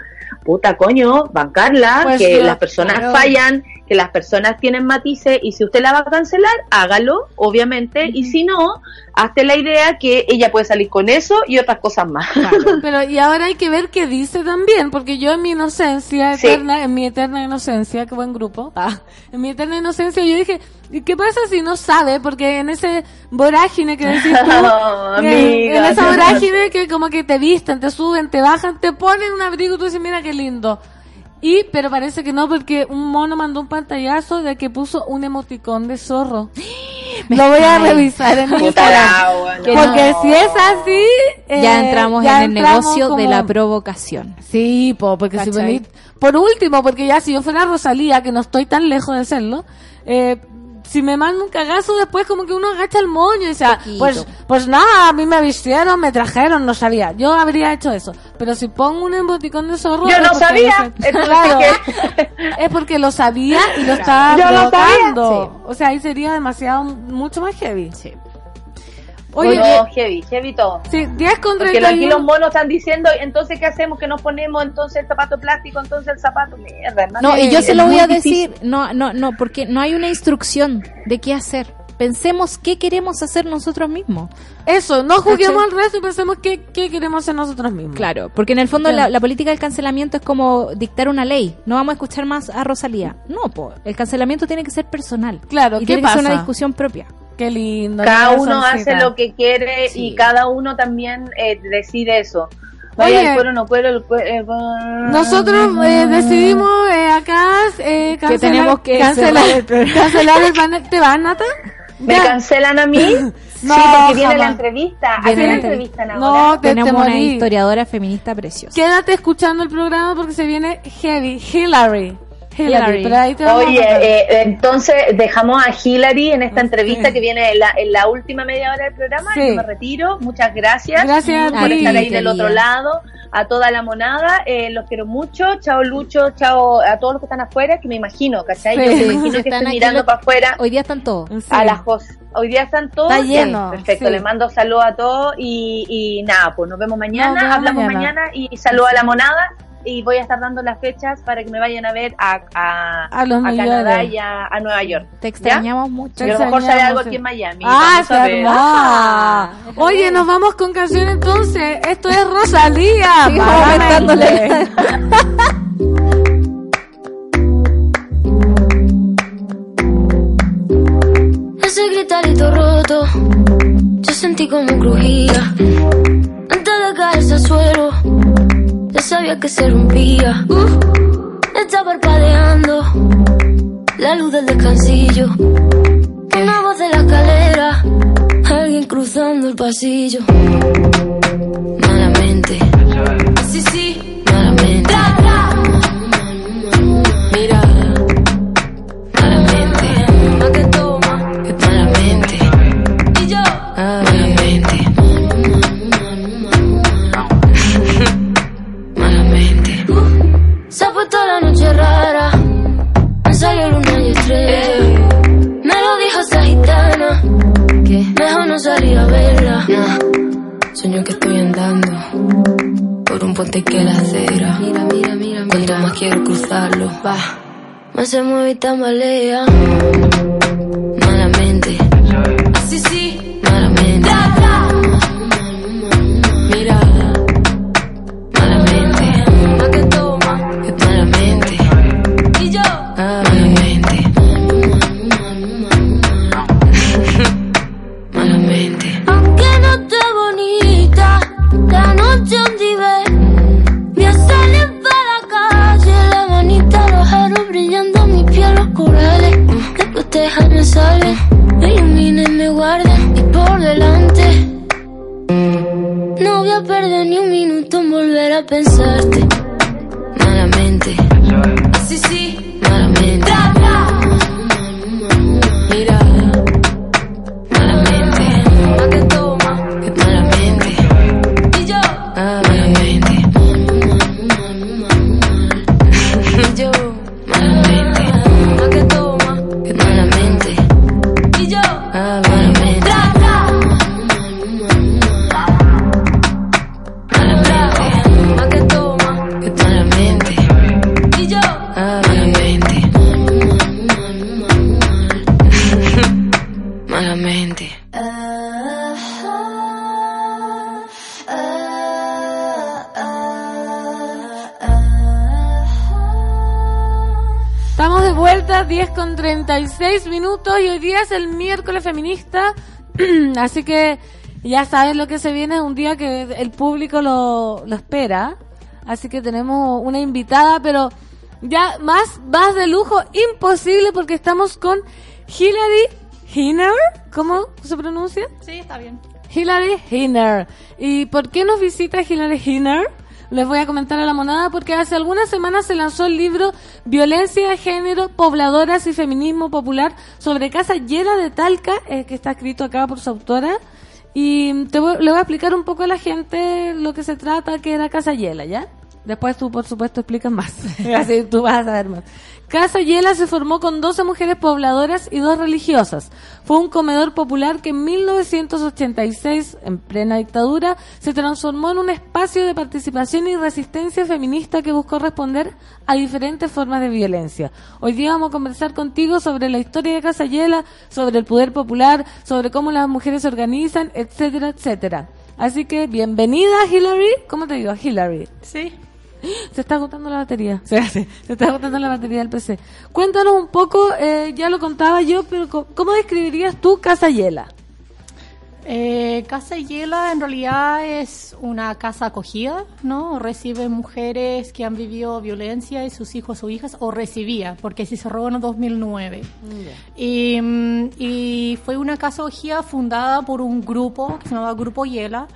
[SPEAKER 7] puta coño, bancarla,
[SPEAKER 2] Pues
[SPEAKER 7] que
[SPEAKER 2] yo-
[SPEAKER 7] las personas
[SPEAKER 3] claro.
[SPEAKER 7] fallan, que las personas tienen matices y si usted la va a cancelar, hágalo, obviamente, y si no, hazte la idea que ella puede salir con eso y otras cosas más.
[SPEAKER 2] Pero y ahora hay que ver qué dice también, porque yo en mi inocencia
[SPEAKER 7] Sí.
[SPEAKER 2] eterna, en mi eterna inocencia, qué buen grupo, ah, en mi eterna inocencia yo dije, ¿y qué pasa si no sabe? Porque en ese vorágine que decís tú,
[SPEAKER 7] Oh,
[SPEAKER 2] que- en esa vorágine que como que te visten, te suben, te bajan, te ponen un abrigo y tú dices, mira qué lindo. Y, pero parece que no, porque un mono mandó un pantallazo de que puso un emoticón de zorro. Lo voy a revisar en Instagram.
[SPEAKER 7] no.
[SPEAKER 2] Porque si es así, eh,
[SPEAKER 3] ya entramos
[SPEAKER 2] ya
[SPEAKER 3] en el
[SPEAKER 2] entramos
[SPEAKER 3] negocio de la provocación.
[SPEAKER 2] Sí, po, porque si Por último, porque ya si yo fuera Rosalía, que no estoy tan lejos de serlo, eh, si me manda un cagazo después como que uno agacha el moño y dice, ah,
[SPEAKER 3] Poquito.
[SPEAKER 2] pues, pues nada, a mí me vistieron, me trajeron, no sabía. Yo habría hecho eso. Pero si pongo un emoticón de zorro...
[SPEAKER 7] Yo
[SPEAKER 2] es
[SPEAKER 7] no
[SPEAKER 2] porque
[SPEAKER 7] sabía,
[SPEAKER 2] lo claro,
[SPEAKER 7] ¿qué?
[SPEAKER 2] es porque lo sabía y lo estaba
[SPEAKER 7] Yo lo sabía.
[SPEAKER 2] O sea, ahí sería demasiado, mucho más heavy. Oye,
[SPEAKER 7] no, heavy, heavy todo.
[SPEAKER 2] sí, 10 con
[SPEAKER 7] Porque aquí
[SPEAKER 2] 31.
[SPEAKER 7] los monos están diciendo, entonces, ¿qué hacemos? que nos ponemos? Entonces, el zapato plástico, entonces el zapato, mierda, hermano.
[SPEAKER 3] No, y yo se lo voy a
[SPEAKER 7] difícil.
[SPEAKER 3] decir, no, no, no, porque no hay una instrucción de qué hacer. Pensemos qué queremos hacer nosotros mismos.
[SPEAKER 2] Eso, no juguemos
[SPEAKER 3] ¿Cachai?
[SPEAKER 2] al resto y pensemos qué, qué queremos hacer nosotros mismos.
[SPEAKER 3] Claro, porque en el fondo
[SPEAKER 2] Claro.
[SPEAKER 3] la, la política del cancelamiento es como dictar una ley. No vamos a escuchar más a Rosalía. No, po, el cancelamiento tiene que ser personal.
[SPEAKER 2] Claro,
[SPEAKER 3] y
[SPEAKER 2] ¿qué
[SPEAKER 3] tiene que ser una
[SPEAKER 2] pasa?
[SPEAKER 3] discusión propia.
[SPEAKER 2] Qué lindo.
[SPEAKER 7] Cada
[SPEAKER 2] la
[SPEAKER 7] uno hace lo que quiere
[SPEAKER 3] Sí.
[SPEAKER 7] y cada uno también eh, decide eso.
[SPEAKER 2] Oye.
[SPEAKER 7] Oye, el cuero no cuero, el cuero... el cuero-
[SPEAKER 2] Nosotros eh, decidimos eh, acá eh, cancelar,
[SPEAKER 3] tenemos que
[SPEAKER 2] cancelar, cancelar el panel. ¿Te vas, Nata?
[SPEAKER 7] ¿Me
[SPEAKER 2] Ya.
[SPEAKER 7] cancelan a mí?
[SPEAKER 2] No,
[SPEAKER 7] sí, porque viene
[SPEAKER 2] jamás.
[SPEAKER 7] la entrevista. ¿A
[SPEAKER 3] Viene la
[SPEAKER 7] entrevistan
[SPEAKER 2] No,
[SPEAKER 7] ahora?
[SPEAKER 2] te,
[SPEAKER 3] Tenemos
[SPEAKER 2] te
[SPEAKER 3] una historiadora feminista preciosa.
[SPEAKER 2] Quédate escuchando el programa porque se viene heavy. Hillary. Hillary.
[SPEAKER 3] Hillary.
[SPEAKER 2] Pero ahí te vamos a
[SPEAKER 7] Oye, eh, entonces dejamos a Hillary en esta entrevista que viene en la, en la última media hora del programa.
[SPEAKER 2] Sí.
[SPEAKER 7] Yo me retiro. Muchas gracias.
[SPEAKER 2] Gracias a
[SPEAKER 7] por
[SPEAKER 2] ti,
[SPEAKER 7] estar ahí del otro lado. A toda la monada. Eh, los quiero mucho. Chao, Lucho. Chao a todos los que están afuera, que me imagino, ¿cachai?
[SPEAKER 2] Sí.
[SPEAKER 7] Yo me imagino que
[SPEAKER 3] Están
[SPEAKER 7] estoy mirando para afuera.
[SPEAKER 3] Hoy día están todos.
[SPEAKER 2] Sí.
[SPEAKER 7] A las Jos- Hoy día están todos.
[SPEAKER 2] Está lleno,
[SPEAKER 7] Perfecto,
[SPEAKER 2] sí.
[SPEAKER 7] les mando saludos a todos y, y nada, pues nos vemos mañana,
[SPEAKER 2] Nos vemos
[SPEAKER 7] hablamos
[SPEAKER 2] mañana.
[SPEAKER 7] mañana, y saludo a la monada y voy a estar dando las fechas para que me vayan a ver a, a,
[SPEAKER 2] A los
[SPEAKER 7] a. Canadá y a, a Nueva York.
[SPEAKER 3] Te extrañamos mucho.
[SPEAKER 7] Y a lo mejor sale
[SPEAKER 2] extrañamos,
[SPEAKER 7] algo
[SPEAKER 2] sí.
[SPEAKER 7] aquí en Miami.
[SPEAKER 2] Ah,
[SPEAKER 7] vamos a
[SPEAKER 2] está
[SPEAKER 7] ver.
[SPEAKER 2] hermosa. Oye, nos vamos con canción entonces. Esto es Rosalía.
[SPEAKER 3] Aumentándole.
[SPEAKER 5] Ese gritarito roto, yo sentí como crujía. Antes de caerse al suelo, ya sabía que se rompía. Uf, está parpadeando la luz del descansillo. Una voz de la escalera, alguien cruzando el pasillo. Malamente, sí, sí, malamente. Mira, no salir a verla. Nah. Sueño que estoy andando por un puente que la acera. Mira, mira, mira, mira. Cuanto más quiero cruzarlo, va. Más se mueve y tambalea. Malamente. Sí, sí. Ni un minuto en volver a pensarte. Malamente, sí, sí, malamente.
[SPEAKER 2] 36 minutos y hoy día es el miércoles feminista, así que ya sabes lo que se viene, es un día que el público lo, lo espera, así que tenemos una invitada, pero ya más, más de lujo imposible porque estamos con Hilary Hinner, ¿cómo se pronuncia?
[SPEAKER 11] Sí, está bien.
[SPEAKER 2] Hilary Hinner. ¿Y por qué nos visita Hilary Hinner? Les voy a comentar a la monada porque hace algunas semanas se lanzó el libro Violencia de Género, Pobladoras y Feminismo Popular sobre Casa de Talca, eh, que está escrito acá por su autora. Y te voy- le voy a explicar un poco a la gente lo que se trata, que era Casa Yela, ¿ya? Después tú, por supuesto, explicas más. Así tú vas a saber más. Casa Yela se formó con 12 mujeres pobladoras y dos religiosas. Fue un comedor popular que en 1986, en plena dictadura, se transformó en un espacio de participación y resistencia feminista que buscó responder a diferentes formas de violencia. Hoy día vamos a conversar contigo sobre la historia de Casa Yela, sobre el poder popular, sobre cómo las mujeres se organizan, etcétera, etcétera. Así que bienvenida Hillary. ¿Cómo te digo? Hillary.
[SPEAKER 11] Sí.
[SPEAKER 2] Se está agotando la batería. Se, hace, se está agotando la batería del PC. Cuéntanos un poco, eh, ya lo contaba yo, pero ¿cómo describirías tú Casa Yela?
[SPEAKER 11] Eh, casa Hiela en realidad es una casa acogida, ¿no? Recibe mujeres que han vivido violencia y sus hijos o hijas, o recibía, porque se cerró en el 2009. Y, mm, y fue una casa acogida fundada por un grupo que se llamaba Grupo Hiela.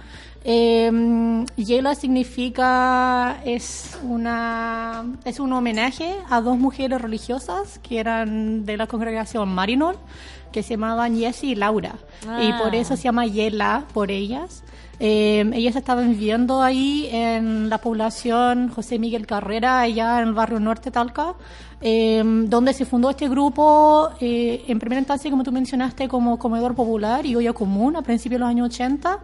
[SPEAKER 11] Eh, mm, Hiela significa, es, una, es un homenaje a dos mujeres religiosas que eran de la congregación Marinol, que se llamaban Jessie y Laura. Y por eso se llama Yela, por ellas. Eh, ellas estaban viviendo ahí en la población José Miguel Carrera, allá en el barrio norte Talca, eh, donde se fundó este grupo, eh, en primera instancia, como tú mencionaste, como comedor popular y olla común a principios de los años 80.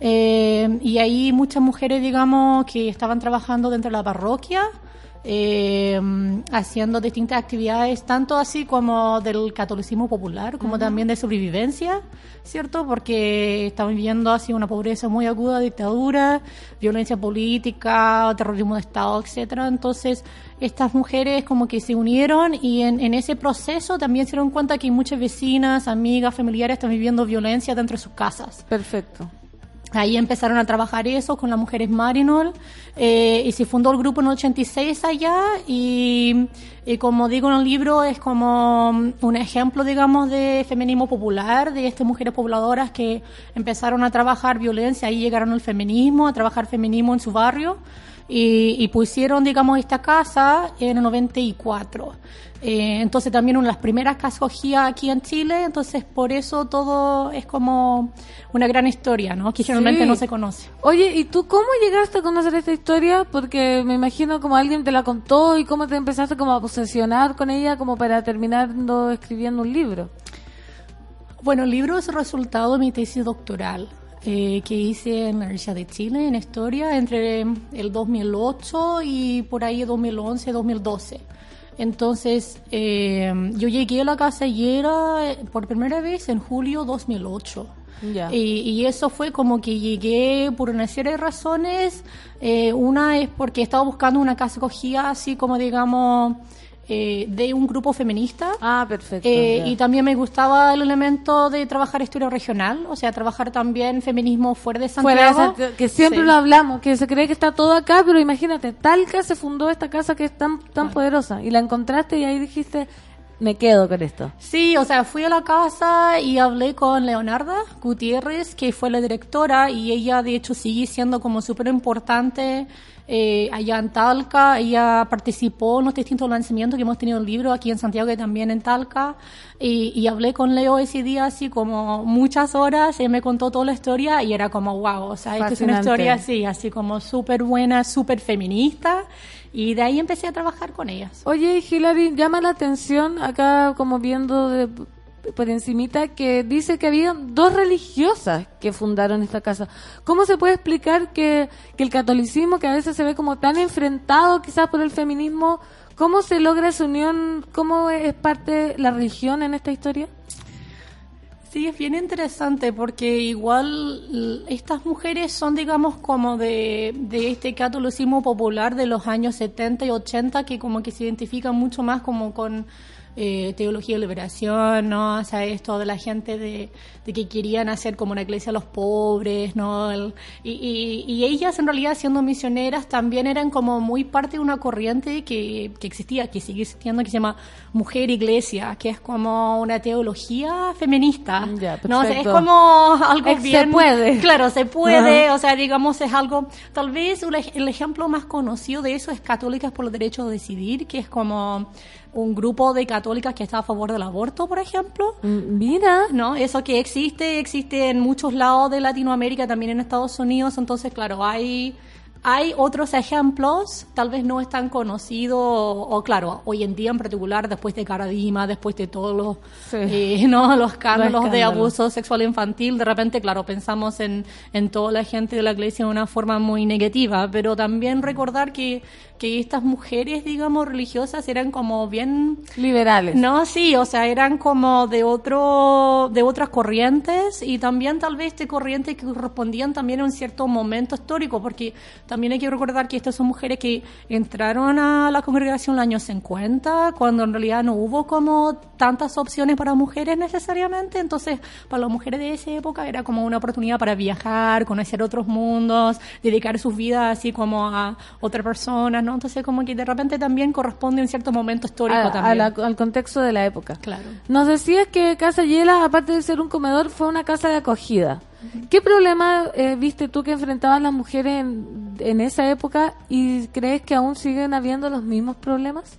[SPEAKER 11] Eh, y ahí muchas mujeres, digamos, que estaban trabajando dentro de la parroquia, eh, haciendo distintas actividades, tanto así como del catolicismo popular, como también de sobrevivencia, ¿cierto? Porque estaban viviendo así una pobreza muy aguda, dictadura, violencia política, terrorismo de Estado, etcétera. Entonces, estas mujeres como que se unieron y en, en ese proceso también se dieron cuenta que muchas vecinas, amigas, familiares están viviendo violencia dentro de sus casas.
[SPEAKER 2] Perfecto.
[SPEAKER 11] Ahí empezaron a trabajar eso con las mujeres Marinol eh, y se fundó el grupo en el 86 allá y, y como digo en el libro es como un ejemplo digamos de feminismo popular, de estas mujeres pobladoras que empezaron a trabajar violencia, ahí llegaron al feminismo, a trabajar feminismo en su barrio y, y pusieron digamos esta casa en el 94. Eh, entonces también una de las primeras casas cogía aquí en Chile, entonces por eso todo es como una gran historia, ¿no? Que generalmente
[SPEAKER 2] Sí.
[SPEAKER 11] no se conoce.
[SPEAKER 2] Oye, ¿y tú cómo llegaste a conocer esta historia? Porque me imagino como alguien te la contó y cómo te empezaste como a obsesionar con ella como para terminar escribiendo un libro.
[SPEAKER 11] Bueno, el libro es el resultado de mi tesis doctoral eh, que hice en la Universidad de Chile en historia entre el 2008 y por ahí 2011, 2012. Entonces, eh, yo llegué a la casa y era eh, por primera vez en julio 2008.
[SPEAKER 2] Ya.
[SPEAKER 11] Y, y eso fue como que llegué por una serie de razones. Eh, una es porque estaba buscando una casa acogida así como digamos eh, de un grupo feminista.
[SPEAKER 2] Ah, perfecto.
[SPEAKER 11] Eh, y también me gustaba el elemento de trabajar historia regional, o sea, trabajar también feminismo fuera de Santiago.
[SPEAKER 2] Fuera de que siempre
[SPEAKER 11] Sí.
[SPEAKER 2] lo hablamos, que se cree que está todo acá, pero imagínate, Talca se fundó esta casa que es tan, tan poderosa y la encontraste y ahí dijiste, me quedo con esto.
[SPEAKER 11] Sí, o sea, fui a la casa y hablé con Leonarda Gutiérrez, que fue la directora, y ella de hecho sigue siendo como súper importante eh, allá en Talca. Ella participó en los distintos lanzamientos que hemos tenido el libro aquí en Santiago y también en Talca. Y, y hablé con Leo ese día así como muchas horas, él me contó toda la historia y era como wow, o sea, esta es una
[SPEAKER 2] Fascinante.
[SPEAKER 11] historia así, así como súper buena, súper feminista. Y de ahí empecé a trabajar con ellas.
[SPEAKER 2] Oye, Hilary, llama la atención acá como viendo de- por encimita que dice que había dos religiosas que fundaron esta casa. ¿Cómo se puede explicar que, el catolicismo, que a veces se ve como tan enfrentado quizás por el feminismo, cómo se logra esa unión, cómo es parte la religión en esta historia?
[SPEAKER 11] Sí, es bien interesante porque igual estas mujeres son, digamos, como de, de este catolicismo popular de los años 70 y 80 que como que se identifican mucho más como con eh, teología de liberación, ¿no? O sea, esto de la gente de, de que querían hacer como una iglesia a los pobres, ¿no? El- y, y- y ellas en realidad siendo misioneras también eran como muy parte de una corriente que, que existía, que sigue existiendo, que se llama Mujer Iglesia, que es como una teología feminista,
[SPEAKER 2] Ya,
[SPEAKER 11] ¿no? O sea, es como algo
[SPEAKER 2] Es- se
[SPEAKER 11] bien...
[SPEAKER 2] puede.
[SPEAKER 11] Claro, se puede, o sea, digamos, es algo, tal vez el ejemplo más conocido de eso es Católicas por los Derechos de Decidir, que es como un grupo de católicas que está a favor del aborto, por ejemplo.
[SPEAKER 2] Mm, Mira.
[SPEAKER 11] ¿No? Eso que existe, existe en muchos lados de Latinoamérica, también en Estados Unidos, entonces, claro, hay... Hay otros ejemplos, tal vez no es tan conocido, o, o claro, hoy en día en particular, después de Caradima, después de todos los,
[SPEAKER 2] Sí.
[SPEAKER 11] eh, ¿no? los escándalos de
[SPEAKER 2] escándalos.
[SPEAKER 11] abuso sexual infantil, de repente, claro, pensamos en, en toda la gente de la iglesia de una forma muy negativa, pero también recordar que, que estas mujeres, digamos, religiosas eran como bien...
[SPEAKER 2] Liberales.
[SPEAKER 11] No, sí, o sea, eran como de otro, de otras corrientes y también tal vez de corrientes que correspondían también a un cierto momento histórico, porque también hay que recordar que estas son mujeres que entraron a la congregación en los años 50, cuando en realidad no hubo como tantas opciones para mujeres necesariamente, entonces para las mujeres de esa época era como una oportunidad para viajar, conocer otros mundos, dedicar sus vidas así como a otras personas, ¿no? Entonces como que de repente también corresponde a un cierto momento histórico
[SPEAKER 2] A- a
[SPEAKER 11] también.
[SPEAKER 2] la- al contexto de la época.
[SPEAKER 11] Claro.
[SPEAKER 2] Nos decías que Casa Yela, aparte de ser un comedor, fue una casa de acogida. ¿Qué problema eh, viste tú que enfrentaban las mujeres en, en esa época y crees que aún siguen habiendo los mismos problemas?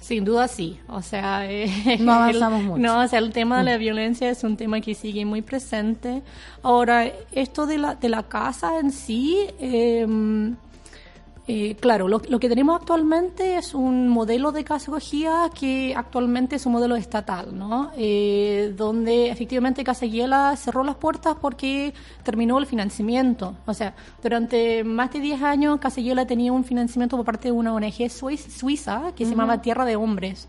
[SPEAKER 11] Sin duda sí, o sea, eh,
[SPEAKER 2] No avanzamos
[SPEAKER 11] el-
[SPEAKER 2] mucho. Mm.
[SPEAKER 11] No, o sea, el tema de la violencia es un tema que sigue muy presente. Ahora, esto de la, de la casa en sí, eh, eh, claro, lo, lo que tenemos actualmente es un modelo de casa acogida que actualmente es un modelo estatal, ¿no? Eh, donde efectivamente Casa Hiela cerró las puertas porque terminó el financiamiento. O sea, durante más de 10 años Casa Hiela tenía un financiamiento por parte de una ONG suiz- suiza que se llamaba Tierra de Hombres.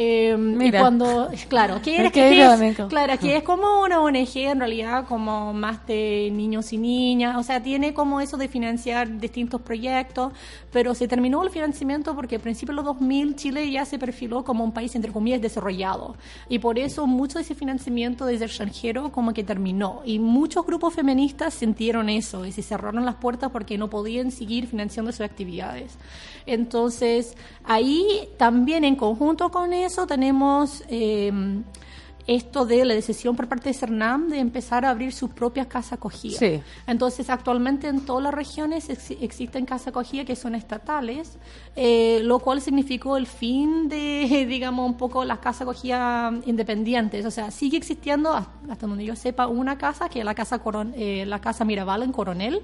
[SPEAKER 11] Eh, y
[SPEAKER 2] Mira.
[SPEAKER 11] cuando, claro, era,
[SPEAKER 2] Qué
[SPEAKER 11] que es- claro, que es como una ONG en realidad como más de niños y niñas, o sea, tiene como eso de financiar distintos proyectos, pero se terminó el financiamiento porque a principios de los 2000 Chile ya se perfiló como un país entre comillas desarrollado y por eso mucho de ese financiamiento desde el extranjero como que terminó y muchos grupos feministas sintieron eso y se cerraron las puertas porque no podían seguir financiando sus actividades. Entonces, ahí también en conjunto con eso tenemos eh, esto de la decisión por parte de CERNAM de empezar a abrir sus propias casas acogidas.
[SPEAKER 2] Sí.
[SPEAKER 11] Entonces, actualmente en todas las regiones ex- existen casas acogidas que son estatales, eh, lo cual significó el fin de, digamos, un poco las casas acogidas independientes. O sea, sigue existiendo, hasta hasta donde yo sepa, una casa, que es la casa, Coron- eh, la casa Mirabal en Coronel,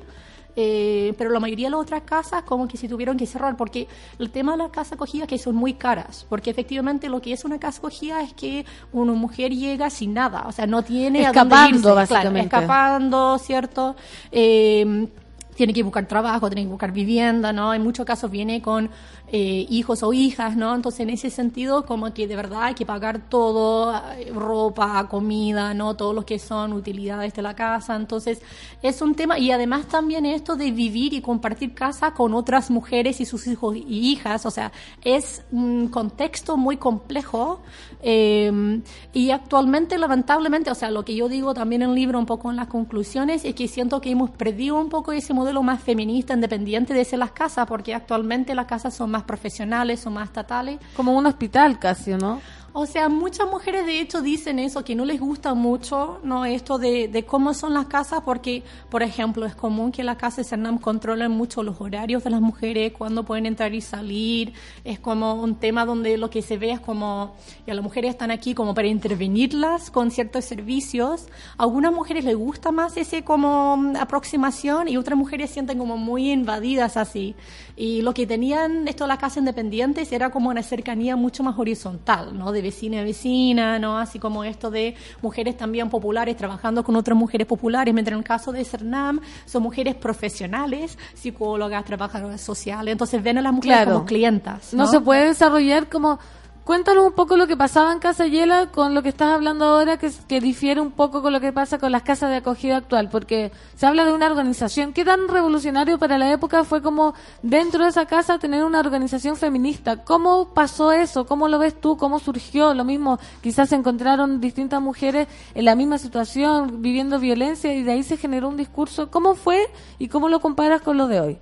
[SPEAKER 11] eh, pero la mayoría de las otras casas como que se tuvieron que cerrar porque el tema de las casas acogidas que son muy caras porque efectivamente lo que es una casa acogida es que una mujer llega sin nada o sea no tiene a dónde
[SPEAKER 2] Escapando,
[SPEAKER 11] claro,
[SPEAKER 2] básicamente.
[SPEAKER 11] escapando cierto Eh, tiene que buscar trabajo, tiene que buscar vivienda, ¿no? En muchos casos viene con eh, hijos o hijas, ¿no? Entonces, en ese sentido, como que de verdad hay que pagar todo, eh, ropa, comida, ¿no? Todo lo que son utilidades de la casa. Entonces, es un tema, y además también esto de vivir y compartir casa con otras mujeres y sus hijos y hijas, o sea, es un contexto muy complejo. eh, y actualmente, lamentablemente, o sea, lo que yo digo también en el libro, un poco en las conclusiones, es que siento que hemos perdido un poco ese modelo más feminista, independiente de ser las casas, porque actualmente las casas son más profesionales, son más estatales.
[SPEAKER 2] Como un hospital casi, ¿no?
[SPEAKER 11] O sea, muchas mujeres de hecho dicen eso, que no les gusta mucho, ¿no? Esto de, de cómo son las casas, porque, por ejemplo, es común que las casas de Cernam controlen mucho los horarios de las mujeres, cuándo pueden entrar y salir. Es como un tema donde lo que se ve es como, ya las mujeres están aquí como para intervenirlas con ciertos servicios. A algunas mujeres les gusta más ese como mm, aproximación y otras mujeres sienten como muy invadidas así. Y lo que tenían esto las casas independientes era como una cercanía mucho más horizontal, ¿no? De vecina a vecina, ¿no? Así como esto de mujeres también populares trabajando con otras mujeres populares, mientras en el caso de Cernam son mujeres profesionales, psicólogas, trabajadoras sociales, entonces ven a las mujeres
[SPEAKER 2] Claro.
[SPEAKER 11] como clientas.
[SPEAKER 2] No
[SPEAKER 11] ¿no?
[SPEAKER 2] se puede desarrollar como Cuéntanos un poco lo que pasaba en Casa Yela con lo que estás hablando ahora, que, que difiere un poco con lo que pasa con las casas de acogida actual, porque se habla de una organización. ¿Qué tan revolucionario para la época fue como dentro de esa casa tener una organización feminista? ¿Cómo pasó eso? ¿Cómo lo ves tú? ¿Cómo surgió? Lo mismo, quizás se encontraron distintas mujeres en la misma situación, viviendo violencia, y de ahí se generó un discurso. ¿Cómo fue y cómo lo comparas con lo de hoy?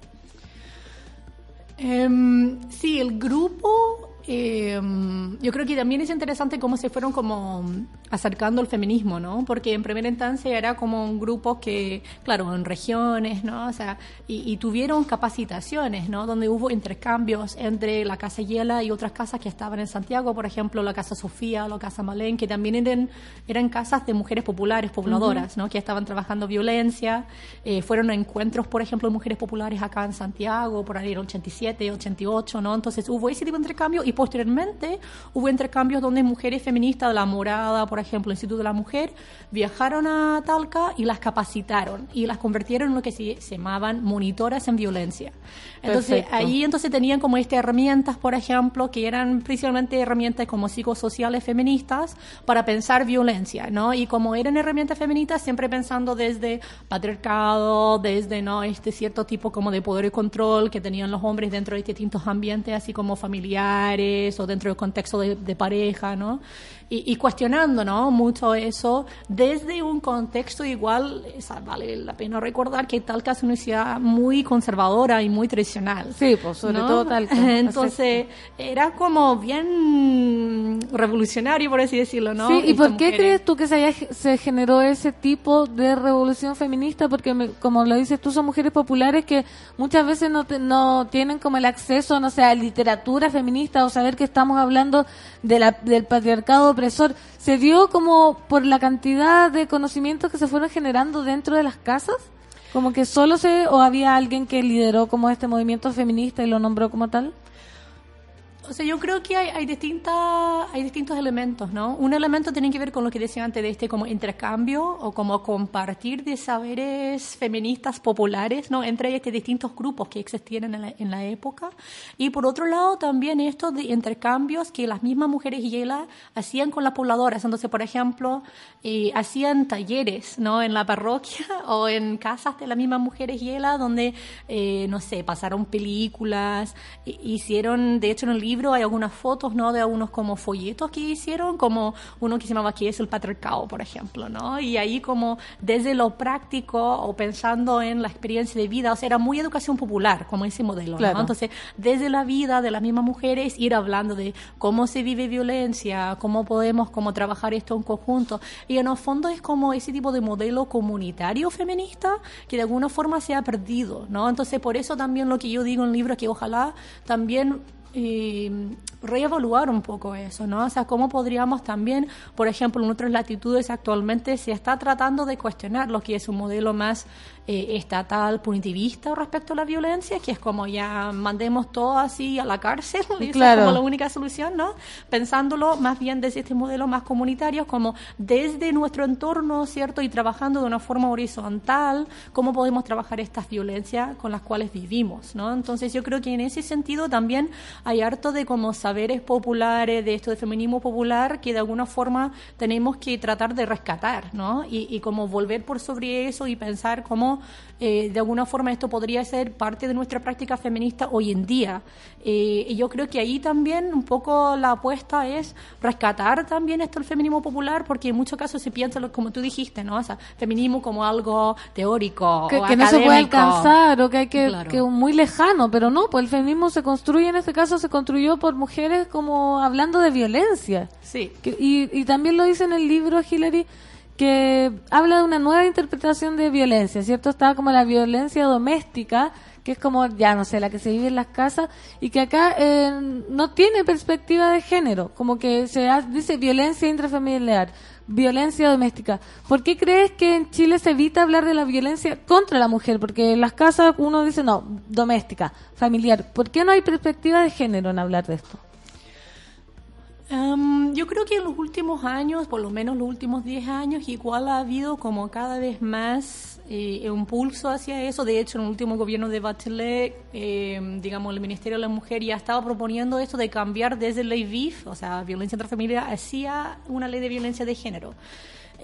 [SPEAKER 11] Em, sí, el grupo, em, yo creo que también es interesante cómo se fueron como acercando al feminismo, ¿no? Porque en primera instancia era como un grupo que, claro, en regiones, ¿no? O sea, y, y tuvieron capacitaciones, ¿no? Donde hubo intercambios entre la Casa Yela y otras casas que estaban en Santiago, por ejemplo, la Casa Sofía la Casa Malén, que también eran, eran casas de mujeres populares, pobladoras, ¿no? Que estaban trabajando violencia. Eh, fueron a encuentros, por ejemplo, de mujeres populares acá en Santiago, por ahí en 87, 88, ¿no? Entonces hubo ese tipo de intercambio y posteriormente hubo intercambios donde mujeres feministas de la morada, por ejemplo, el Instituto de la Mujer, viajaron a Talca y las capacitaron y las convirtieron en lo que se, se llamaban monitoras en violencia. Entonces
[SPEAKER 2] Perfecto.
[SPEAKER 11] ahí entonces tenían como estas herramientas, por ejemplo, que eran principalmente herramientas como psicosociales feministas para pensar violencia, ¿no? Y como eran herramientas feministas, siempre pensando desde patriarcado, desde, ¿no? Este cierto tipo como de poder y control que tenían los hombres dentro de distintos ambientes, así como familiares o dentro del contexto de, de pareja, ¿no? Y, y cuestionando, ¿no? Mucho eso desde un contexto igual, vale la pena recordar que Talca es una ciudad muy conservadora y muy tradicional.
[SPEAKER 2] Sí, pues sobre
[SPEAKER 11] ¿no?
[SPEAKER 2] todo Talca.
[SPEAKER 11] Entonces, era como bien revolucionario, por así decirlo, ¿no?
[SPEAKER 2] Sí, ¿y por qué
[SPEAKER 11] mujeres.
[SPEAKER 2] crees tú que se, haya, se generó ese tipo de revolución feminista? Porque, me- como lo dices tú, son mujeres populares que muchas veces no, te- no tienen como el acceso, no sé, a literatura feminista o saber que estamos hablando de la, del patriarcado ¿Se dio como por la cantidad de conocimientos que se fueron generando dentro de las casas? Como que solo se, o había alguien que lideró como este movimiento feminista y lo nombró como tal?
[SPEAKER 11] O sea, yo creo que hay, hay, distintas, hay distintos elementos, ¿no? Un elemento tiene que ver con lo que decía antes de este como intercambio o como compartir de saberes feministas populares, ¿no? Entre este distintos grupos que existían en la, en la época. Y por otro lado, también esto de intercambios que las mismas mujeres Yela hacían con las pobladoras. Entonces, por ejemplo, eh, hacían talleres, ¿no? En la parroquia o en casas de las mismas mujeres Yela donde, eh, no sé, pasaron películas, hi- hicieron, de hecho en el libro hay algunas fotos, ¿no? De algunos como folletos que hicieron, como uno que se llamaba ¿Qué es el patriarcado?, por ejemplo, ¿no? Y ahí como desde lo práctico o pensando en la experiencia de vida, o sea, era muy educación popular, como ese modelo,
[SPEAKER 2] Claro.
[SPEAKER 11] ¿no? Entonces, desde la vida de las mismas mujeres, ir hablando de cómo se vive violencia, cómo podemos como trabajar esto en conjunto. Y en el fondo es como ese tipo de modelo comunitario feminista que de alguna forma se ha perdido, ¿no? Entonces, por eso también lo que yo digo en el libro, que ojalá también eh, reevaluar un poco eso, ¿no? O sea, cómo podríamos también, por ejemplo, en otras latitudes actualmente se está tratando de cuestionar lo que es un modelo más eh, estatal, punitivista respecto a la violencia, que es como ya mandemos todo así a la cárcel, y
[SPEAKER 2] Claro.
[SPEAKER 11] es como la única solución, ¿no? Pensándolo más bien desde este modelo más comunitario, como desde nuestro entorno, ¿cierto? Y trabajando de una forma horizontal, cómo podemos trabajar estas violencias con las cuales vivimos, ¿no? Entonces yo creo que en ese sentido también hay harto de como saberes populares, de esto de feminismo popular, que de alguna forma tenemos que tratar de rescatar, ¿no? Y, y como volver por sobre eso y pensar cómo eh, de alguna forma esto podría ser parte de nuestra práctica feminista hoy en día. Eh, y yo creo que ahí también un poco la apuesta es rescatar también esto el feminismo popular, porque en muchos casos se piensa, lo- como tú dijiste, ¿no? O sea, feminismo como algo teórico.
[SPEAKER 2] que,
[SPEAKER 11] o
[SPEAKER 2] que no se puede alcanzar o que hay que,
[SPEAKER 11] Claro.
[SPEAKER 2] que muy lejano, pero no, pues el feminismo se construye, en este caso se construyó por mujeres como hablando de violencia.
[SPEAKER 11] Sí.
[SPEAKER 2] Que- y, y también lo dice en el libro Hillary que habla de una nueva interpretación de violencia, ¿cierto? Estaba como la violencia doméstica, que es como, ya no sé, la que se vive en las casas, y que acá eh, no tiene perspectiva de género, como que se dice violencia intrafamiliar, violencia doméstica. ¿Por qué crees que en Chile se evita hablar de la violencia contra la mujer? Porque en las casas uno dice, no, doméstica, familiar. ¿Por qué no hay perspectiva de género en hablar de esto?
[SPEAKER 11] Em, yo creo que en los últimos años, por lo menos los últimos 10 años, igual ha habido como cada vez más eh, hacia eso. De hecho, en el último gobierno de Bachelet, eh, digamos, el Ministerio de la Mujer ya estaba proponiendo esto de cambiar desde ley VIF, o sea, violencia intrafamiliar, hacia una ley de violencia de género.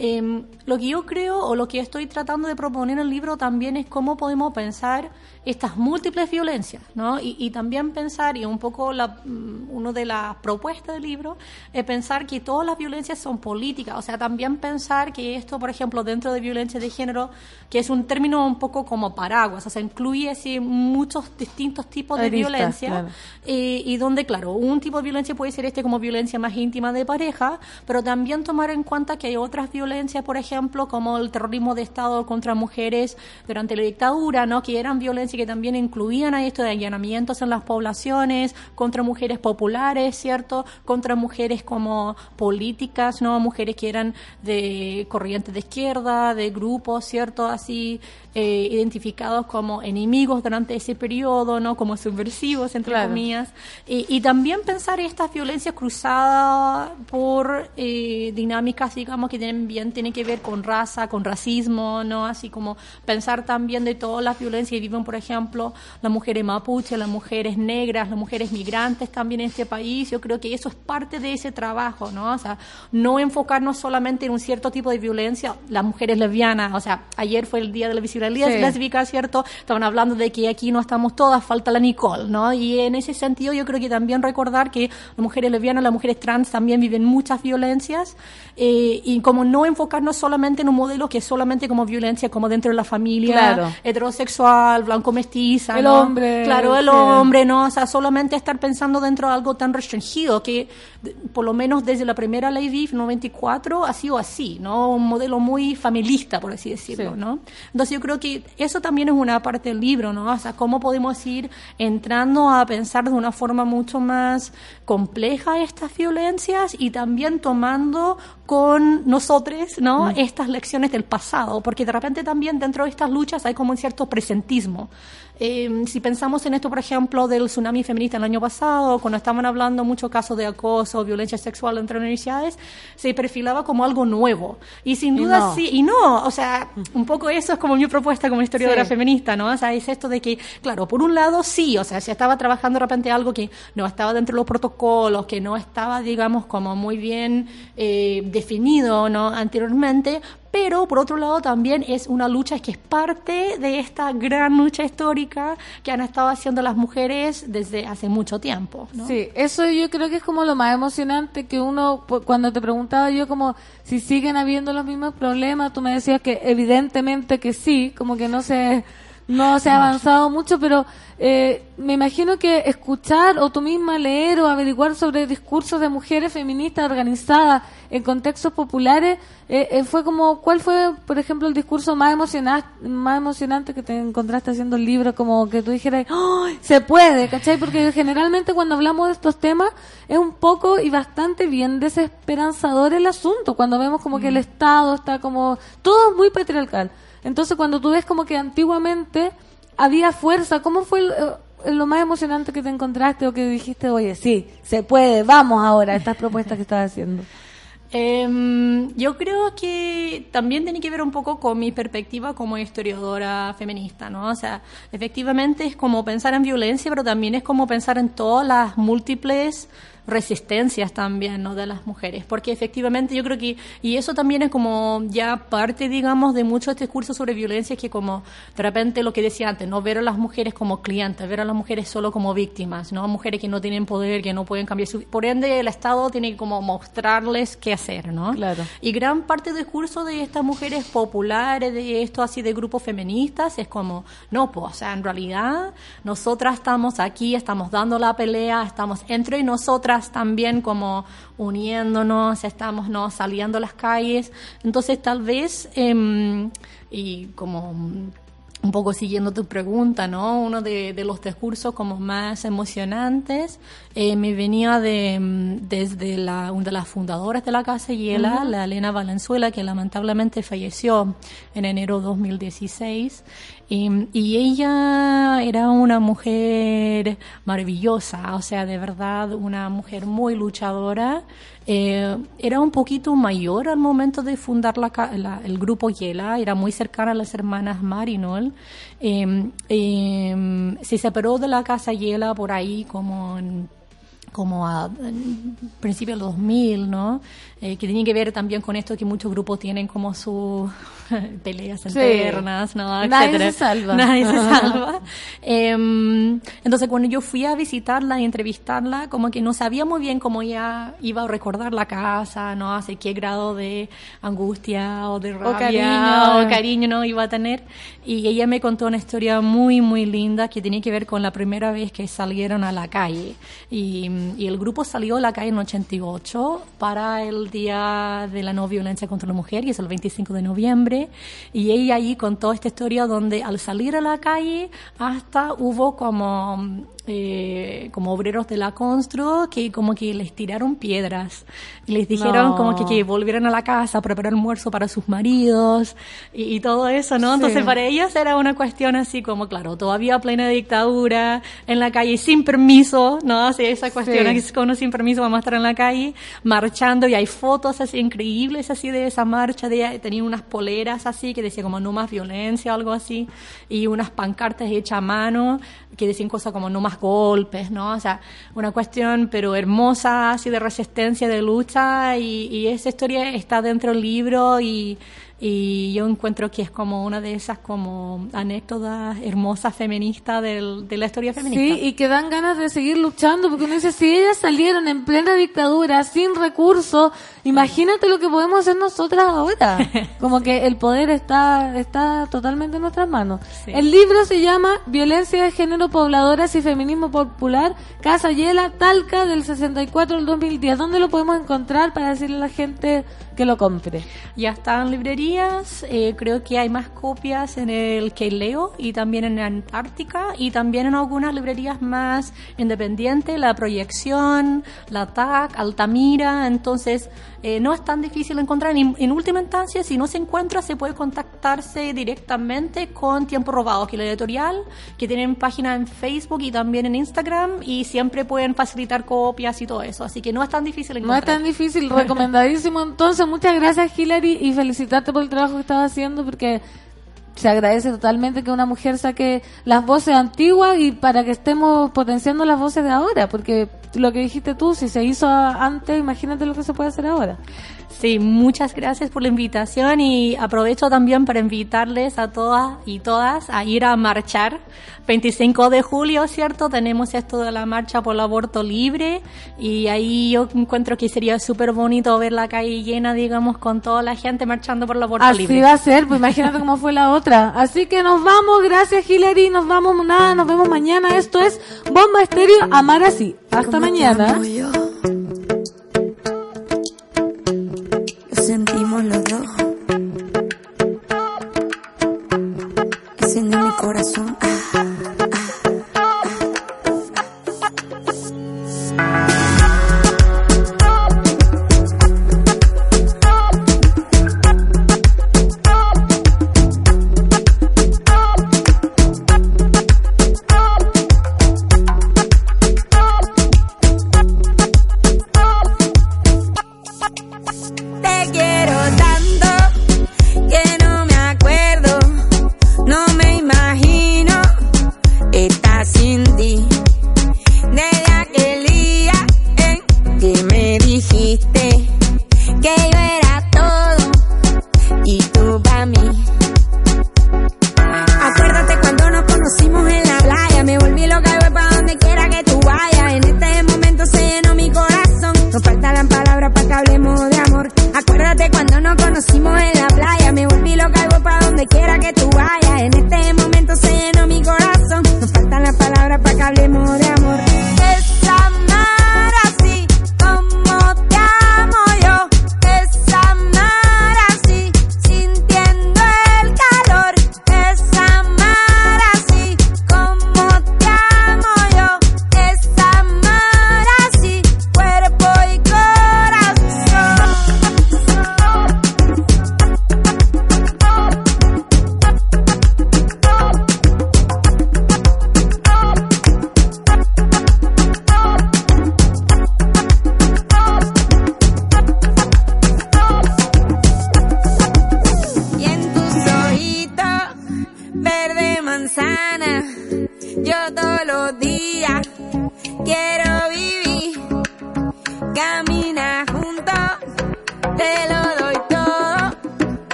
[SPEAKER 11] Em, lo que yo creo o lo que estoy tratando de proponer en el libro también es cómo podemos pensar estas múltiples violencias, ¿no? Y, y también pensar, y un poco la, mm, una de las propuestas del libro, es pensar que todas las violencias son políticas, o sea, también pensar que esto, por ejemplo, dentro de violencia de género, que es un término un poco como paraguas, o sea, incluye así muchos distintos tipos de
[SPEAKER 2] Aristas,
[SPEAKER 11] violencia,
[SPEAKER 2] claro.
[SPEAKER 11] eh, y donde, claro, un tipo de violencia puede ser este como violencia más íntima de pareja, pero también tomar en cuenta que hay otras violencias, por ejemplo, como el terrorismo de Estado contra mujeres durante la dictadura, ¿no? que eran violencia que también incluían a esto de allanamientos en las poblaciones, contra mujeres populares, ¿cierto? Contra mujeres como políticas, ¿no? Mujeres que eran de corrientes de izquierda, de grupos, ¿cierto? Así eh, identificados como enemigos durante ese periodo, ¿no? Como subversivos, entre
[SPEAKER 2] Claro.
[SPEAKER 11] comillas. Y, y también pensar estas violencias cruzadas por eh, dinámicas, digamos, que tienen bien tienen que ver con raza, con racismo, ¿no? Así como pensar también de todas las violencias que viven, por ejemplo, las mujeres mapuche, las mujeres negras, las mujeres migrantes también en este país. Yo creo que eso es parte de ese trabajo, ¿no? O sea, no enfocarnos solamente en un cierto tipo de violencia, las mujeres lesbianas, o sea, ayer fue el día de la visibilidad
[SPEAKER 2] Sí.
[SPEAKER 11] lésbica, ¿cierto? Estaban hablando de que aquí no estamos todas, falta la Nicole, ¿no? Y en ese sentido yo creo que también recordar que las mujeres lesbianas, las mujeres trans también viven muchas violencias eh, y como no enfocarnos solamente en un modelo que es solamente como violencia, como dentro de la familia,
[SPEAKER 2] Claro.
[SPEAKER 11] heterosexual, blanco mestiza,
[SPEAKER 2] El
[SPEAKER 11] ¿no?
[SPEAKER 2] hombre,
[SPEAKER 11] Claro, el
[SPEAKER 2] sí.
[SPEAKER 11] hombre, ¿no? O sea, solamente estar pensando dentro de algo tan restringido que por lo menos desde la primera ley DIF 94 ha sido así, ¿no? Un modelo muy familista, por así decirlo,
[SPEAKER 2] Sí.
[SPEAKER 11] ¿no? Entonces yo creo que eso también es una parte del libro, ¿no? O sea, cómo podemos ir entrando a pensar de una forma mucho más compleja estas violencias y también tomando con nosotros, ¿no? Estas lecciones del pasado, porque de repente también dentro de estas luchas hay como un cierto presentismo. Eh, si pensamos en esto, por ejemplo, del tsunami feminista el año pasado, cuando estaban hablando muchos casos de acoso, violencia sexual entre universidades, se perfilaba como algo nuevo. Y sin
[SPEAKER 2] Y
[SPEAKER 11] duda
[SPEAKER 2] no.
[SPEAKER 11] sí, y no, o sea, un poco eso es como mi propuesta como historiadora
[SPEAKER 2] Sí.
[SPEAKER 11] feminista, ¿no? O sea, es esto de que, claro, por un lado sí, o sea, se estaba trabajando de repente algo que no estaba dentro de los protocolos, que no estaba, digamos, como muy bien eh, definido, ¿no? Anteriormente, pero por otro lado también es una lucha que es parte de esta gran lucha histórica que han estado haciendo las mujeres desde hace mucho tiempo.
[SPEAKER 2] Sí, eso yo creo que es como lo más emocionante que uno, cuando te preguntaba yo como si siguen habiendo los mismos problemas, tú me decías que evidentemente que sí, como que no se, no se ha avanzado mucho, pero eh, me imagino que escuchar o tú misma leer o averiguar sobre discursos de mujeres feministas organizadas en contextos populares eh, eh, fue como, ¿cuál fue, por ejemplo, el discurso más, emociona más emocionante que te encontraste haciendo el libro? Como que tú dijeras, ¡Ay, se puede, ¿cachai? Porque generalmente cuando hablamos de estos temas es un poco y bastante bien desesperanzador el asunto, cuando vemos como que el Estado está como, todo es muy patriarcal. Entonces cuando tú ves como que antiguamente había fuerza, ¿cómo fue el- eh, lo más emocionante que te encontraste o que dijiste, oye, sí, se puede, vamos ahora estas propuestas que estás haciendo?
[SPEAKER 11] Em, yo creo que también tiene que ver un poco con mi perspectiva como historiadora feminista, ¿no? O sea, efectivamente es como pensar en violencia, pero también es como pensar en todas las múltiples resistencias también, ¿no? De las mujeres, porque efectivamente yo creo que, y eso también es como ya parte, digamos, de muchos discursos sobre violencia, que como de repente lo que decía antes, no ver a las mujeres como clientes, ver a las mujeres solo como víctimas, ¿no? Mujeres que no tienen poder, que no pueden cambiar su... Por ende, el Estado tiene que como mostrarles qué hacer, ¿no?
[SPEAKER 2] Claro.
[SPEAKER 11] Y gran parte del discurso de estas mujeres populares, de esto así de grupos feministas, es como, no, pues, o sea, en realidad nosotras estamos aquí, estamos dando la pelea, estamos entre nosotras también como uniéndonos, estamos no saliendo a las calles. Entonces, tal vez, em, y como un poco siguiendo tu pregunta, ¿no? Uno de, de los discursos como más emocionantes eh, me venía de mm, desde la, una de las fundadoras de la Casa
[SPEAKER 2] Ujú.
[SPEAKER 11] la Elena Valenzuela, que lamentablemente falleció en enero 2016. Y, y ella era una mujer maravillosa, o sea, de verdad, una mujer muy luchadora. eh, era un poquito mayor al momento de fundar el grupo Yela, era muy cercana a las hermanas Marinol. Eh, eh, se separó de la casa Yela por ahí como en como a en principios del 2000, ¿no? Eh, que tiene que ver también con esto que muchos grupos tienen como sus peleas
[SPEAKER 2] Sí.
[SPEAKER 11] internas, ¿no?
[SPEAKER 2] Nadie
[SPEAKER 11] Etcétera.
[SPEAKER 2] se salva.
[SPEAKER 11] Nadie se salva. Em, entonces, cuando yo fui a visitarla y entrevistarla, como que no sabía muy bien cómo ella iba a recordar la casa, ¿no? Hace qué grado de angustia o de rabia
[SPEAKER 2] cariño.
[SPEAKER 11] o cariño no iba a tener. Y ella me contó una historia muy, muy linda que tenía que ver con la primera vez que salieron a la calle. Y, y el grupo salió a la calle en 88 para el Día de la No Violencia contra la Mujer, y es el 25 de noviembre. Y ella ahí contó esta historia donde al salir a la calle hasta hubo como eh, como obreros de la Constru que como que les tiraron piedras y les dijeron
[SPEAKER 2] No.
[SPEAKER 11] como que, que volvieran a la casa a preparar almuerzo para sus maridos y, y todo eso, ¿no?
[SPEAKER 2] Sí.
[SPEAKER 11] Entonces para ellas era una cuestión así como, claro, todavía plena dictadura, en la calle sin permiso, ¿no? Así esa cuestión,
[SPEAKER 2] Sí.
[SPEAKER 11] que es uno sin permiso vamos a estar en la calle marchando y hay fotos así increíbles así de esa marcha, de ella tenía unas poleras así que decía como no más violencia o algo así y unas pancartas hechas a mano que decían cosas como no más golpes, ¿no? O sea, una cuestión pero hermosa así de resistencia, de lucha y, y esa historia está dentro del libro y, y yo encuentro que es como una de esas como anécdotas hermosas feministas del- de la historia feminista.
[SPEAKER 2] Sí, y que dan ganas de seguir luchando, porque uno dice, si ellas salieron en plena dictadura, sin recursos, imagínate lo que podemos hacer nosotras ahora. Como que el poder está, está totalmente en nuestras manos.
[SPEAKER 11] Sí.
[SPEAKER 2] El libro se llama Violencia de Género, Pobladoras y Feminismo Popular, Casa Yela, Talca, del 64 al 2010. ¿Dónde lo podemos encontrar para decirle a la gente que lo compre?
[SPEAKER 11] Ya está en librerías, eh, creo que hay más copias en el que leo y también en Antártica y también en algunas librerías más independientes, La Proyección, La TAC, Altamira, entonces eh, no es tan difícil encontrar. En, en última instancia, si no se encuentra, se puede contactarse directamente con Tiempo Robado, que es la editorial, que tienen página en Facebook y también en Instagram y siempre pueden facilitar copias y todo eso, así que no es tan difícil
[SPEAKER 2] No es
[SPEAKER 11] encontrar.
[SPEAKER 2] tan difícil, recomendadísimo. Entonces, muchas gracias, Hilary, y felicitarte por el trabajo que estás haciendo, porque se agradece totalmente que una mujer saque las voces antiguas y para que estemos potenciando las voces de ahora, porque lo que dijiste tú, si se hizo antes, imagínate lo que se puede hacer ahora.
[SPEAKER 11] Sí, muchas gracias por la invitación y aprovecho también para invitarles a todas y todas a ir a marchar. 25 de julio, ¿cierto? Tenemos esto de la marcha por el aborto libre y ahí yo encuentro que sería súper bonito ver la calle llena, digamos, con toda la gente marchando por el aborto
[SPEAKER 2] Así
[SPEAKER 11] libre.
[SPEAKER 2] va a ser, pues imagínate cómo fue la otra. Así que nos vamos, gracias Hilary, nos vamos, nada, nos vemos mañana. Esto es Bomba Estéreo, Amar Así. Hasta mañana.